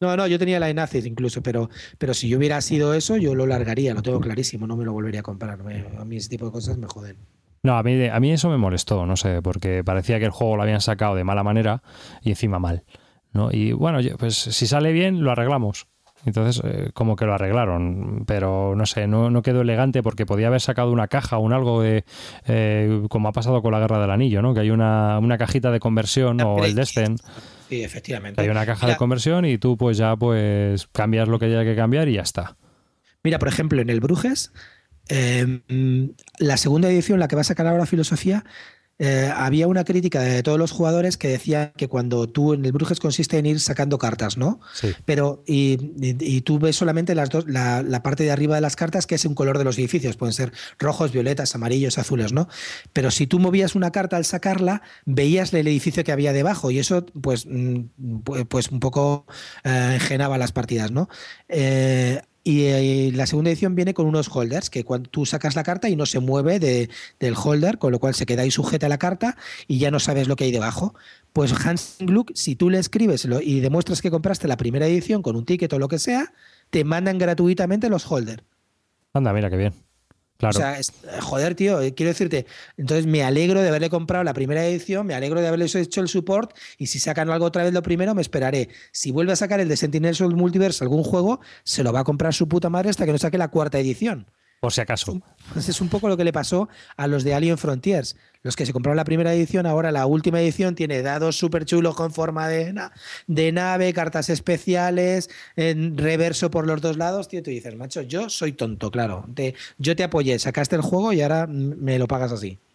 No, no, yo tenía la Enacid incluso, pero, pero si yo hubiera sido eso, yo lo largaría, lo tengo clarísimo, no me lo volvería a comprar. a mí ese tipo de cosas me joden. No, a mí, a mí eso me molestó, no sé, porque parecía que el juego lo habían sacado de mala manera y encima mal. ¿no? Y bueno, pues si sale bien, lo arreglamos. Entonces, eh, como que lo arreglaron, pero no sé, no, quedó elegante porque podía haber sacado una caja o un algo de, eh, como ha pasado con la Guerra del Anillo, ¿no? Que hay una, cajita de conversión o el Descent. Sí, efectivamente. Hay una caja de conversión y tú pues ya pues cambias lo que haya que cambiar y ya está. Mira, por ejemplo, en el Brujes, eh, la segunda edición, la que va a sacar ahora Filosofía, eh, había una crítica de todos los jugadores que decía que cuando tú en el Brujes consiste en ir sacando cartas, ¿no? Sí. Pero, y, tú ves solamente las dos, la, parte de arriba de las cartas, que es un color de los edificios, pueden ser rojos, violetas, amarillos, azules, ¿no? Pero si tú movías una carta al sacarla, veías el edificio que había debajo, y eso, pues, mm, pues un poco eh, engenaba las partidas, ¿no? Eh, y eh, la segunda edición viene con unos holders que cuando tú sacas la carta y no se mueve de, del holder, con lo cual se queda ahí sujeta la carta y ya no sabes lo que hay debajo. Pues Hans Gluck, si tú le escribes y demuestras que compraste la primera edición con un ticket o lo que sea, te mandan gratuitamente los holders. Anda, mira qué bien. O sea, joder, tío, eh, quiero decirte, entonces me alegro de haberle comprado la primera edición, me alegro de haberle hecho el support y si sacan algo otra vez lo primero, me esperaré. Si vuelve a sacar el de Sentinels of Multiverse algún juego, se lo va a comprar su puta madre hasta que no saque la cuarta edición. Por si acaso. Pues es un poco lo que le pasó a los de Alien Frontiers. Los que se compraron la primera edición, ahora la última edición tiene dados súper chulos con forma de, de nave, cartas especiales, en reverso por los dos lados. Tío, tú dices, macho, yo soy tonto, claro. yo te apoyé, sacaste el juego y ahora me lo pagas así.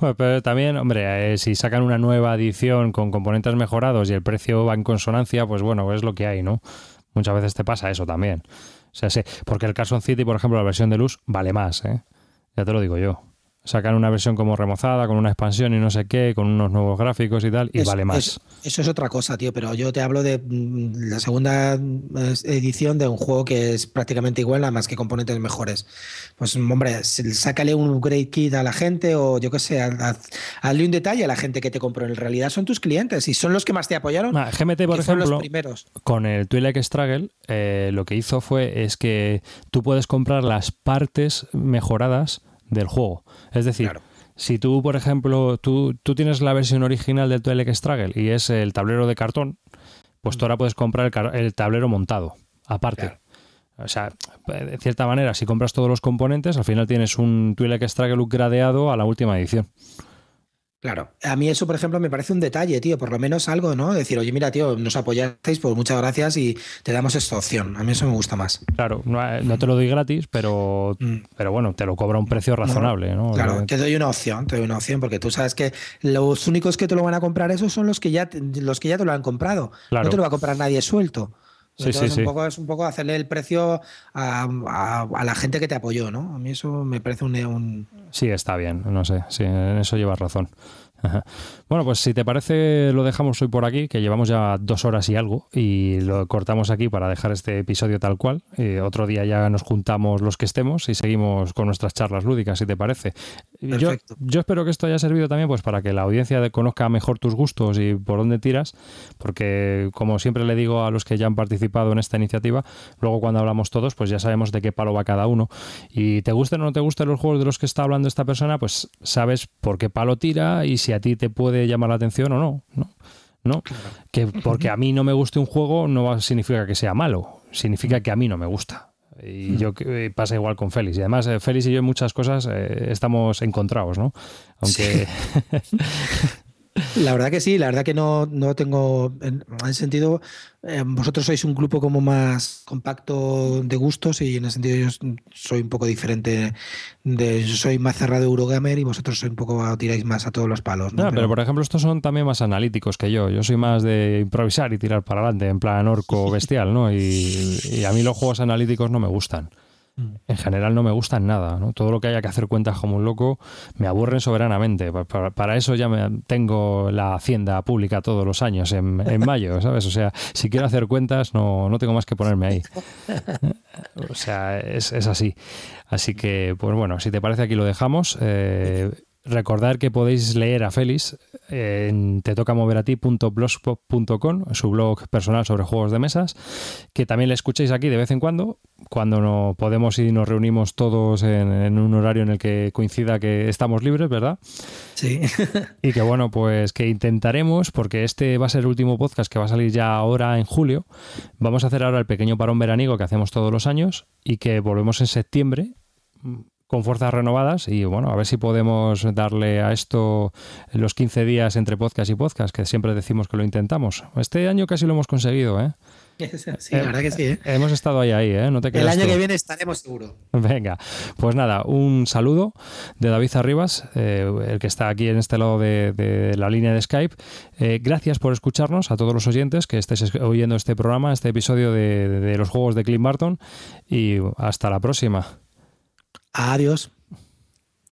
bueno, pero también, hombre, eh, si sacan una nueva edición con componentes mejorados y el precio va en consonancia, pues bueno, es lo que hay, ¿no? Muchas veces te pasa eso también. O sea, sí, porque el Carson City, por ejemplo, la versión de luz vale más, ¿eh? Ya te lo digo yo. Sacan una versión como remozada, con una expansión y no sé qué, con unos nuevos gráficos y tal, y vale más. eso es otra cosa, tío, pero yo te hablo de mm, la segunda edición de un juego que es prácticamente igual, nada más que componentes mejores. Pues, hombre, sácale un upgrade kit a la gente o yo qué sé, hazle un detalle a la gente que te compró. En realidad son tus clientes y son los que más te apoyaron. Ah, GMT, por ejemplo, con el Twilight Struggle, eh, lo que hizo fue es que tú puedes comprar las partes mejoradas del juego. Es decir, si tú, por ejemplo, tú, tú, tienes la versión original del Twilight Struggle y es el tablero de cartón, pues tú ahora puedes comprar el, tablero montado, aparte. O sea, de cierta manera, si compras todos los componentes, al final tienes un Twilight Struggle gradeado a la última edición. Claro, a mí eso, por ejemplo, me parece un detalle, tío, por lo menos algo, ¿no? Decir, oye, mira, tío, nos apoyasteis, pues muchas gracias y te damos esta opción. A mí eso me gusta más. Claro, no, te lo doy gratis, pero, mm. pero bueno, te lo cobra un precio razonable, ¿no? Claro, te doy una opción, te doy una opción, porque tú sabes que los únicos que te lo van a comprar eso son los que ya, los que ya te lo han comprado. No te lo va a comprar nadie suelto. Sí, sí, es, un poco, es un poco hacerle el precio a, la gente que te apoyó, ¿no? A mí eso me parece un, un... Sí, está bien, no sé, sí, en eso llevas razón. Bueno, pues si te parece, lo dejamos hoy por aquí, que llevamos ya dos horas y algo, y lo cortamos aquí para dejar este episodio tal cual. otro día ya nos juntamos los que estemos y seguimos con nuestras charlas lúdicas, si te parece. Yo, yo, espero que esto haya servido también pues para que la audiencia conozca mejor tus gustos y por dónde tiras, porque como siempre le digo a los que ya han participado en esta iniciativa, luego cuando hablamos todos, pues ya sabemos de qué palo va cada uno. Y te gusten o no te gusten los juegos de los que está hablando esta persona, pues sabes por qué palo tira y si a ti te puede llamar la atención o no. ¿no? ¿no? Que porque a mí no me guste un juego no significa que sea malo, significa que a mí no me gusta. Y yo eh, pasa igual con Félix. Y además, eh, Félix y yo en muchas cosas eh, estamos encontrados, ¿no? Aunque. La verdad que sí, la verdad que no, no tengo, en ese sentido, eh, vosotros sois un grupo como más compacto de gustos y en ese sentido yo soy un poco diferente, de, soy más cerrado Eurogamer y vosotros sois un poco, tiráis más a todos los palos. ¿no? pero, por ejemplo estos son también más analíticos que yo, yo soy más de improvisar y tirar para adelante, en plan orco bestial, ¿no? Y, y a mí los juegos analíticos no me gustan. Mm. En general no me gustan nada, ¿no? Todo lo que haya que hacer cuentas como un loco me aburren soberanamente. Para, eso ya me, tengo la hacienda pública todos los años, en, mayo, ¿sabes? O sea, si quiero hacer cuentas no, no tengo más que ponerme ahí. O sea, es, es así. Así que, pues bueno, si te parece aquí lo dejamos. Eh, Recordar que podéis leer a Félix en tetocamoverati.blogspot.com, su blog personal sobre juegos de mesas, que también le escuchéis aquí de vez en cuando, cuando no podemos y nos reunimos todos en, un horario en el que coincida que estamos libres, ¿verdad? Sí. y que bueno, pues que intentaremos, porque este va a ser el último podcast que va a salir ya ahora en julio, vamos a hacer ahora el pequeño parón veraniego que hacemos todos los años y que volvemos en septiembre con fuerzas renovadas y bueno, a ver si podemos darle a esto los 15 días entre podcast y podcast, que siempre decimos que lo intentamos. Este año casi lo hemos conseguido, ¿eh? Sí, la verdad que sí. ¿eh? Hemos estado ahí, ahí, ¿eh? No te El año que viene estaremos seguro. Venga, pues nada, un saludo de David Arribas, eh, el que está aquí en este lado de, la línea de Skype. Eh, gracias por escucharnos a todos los oyentes que estéis oyendo este programa, este episodio de, de los juegos de Clint Barton y hasta la próxima. Adiós.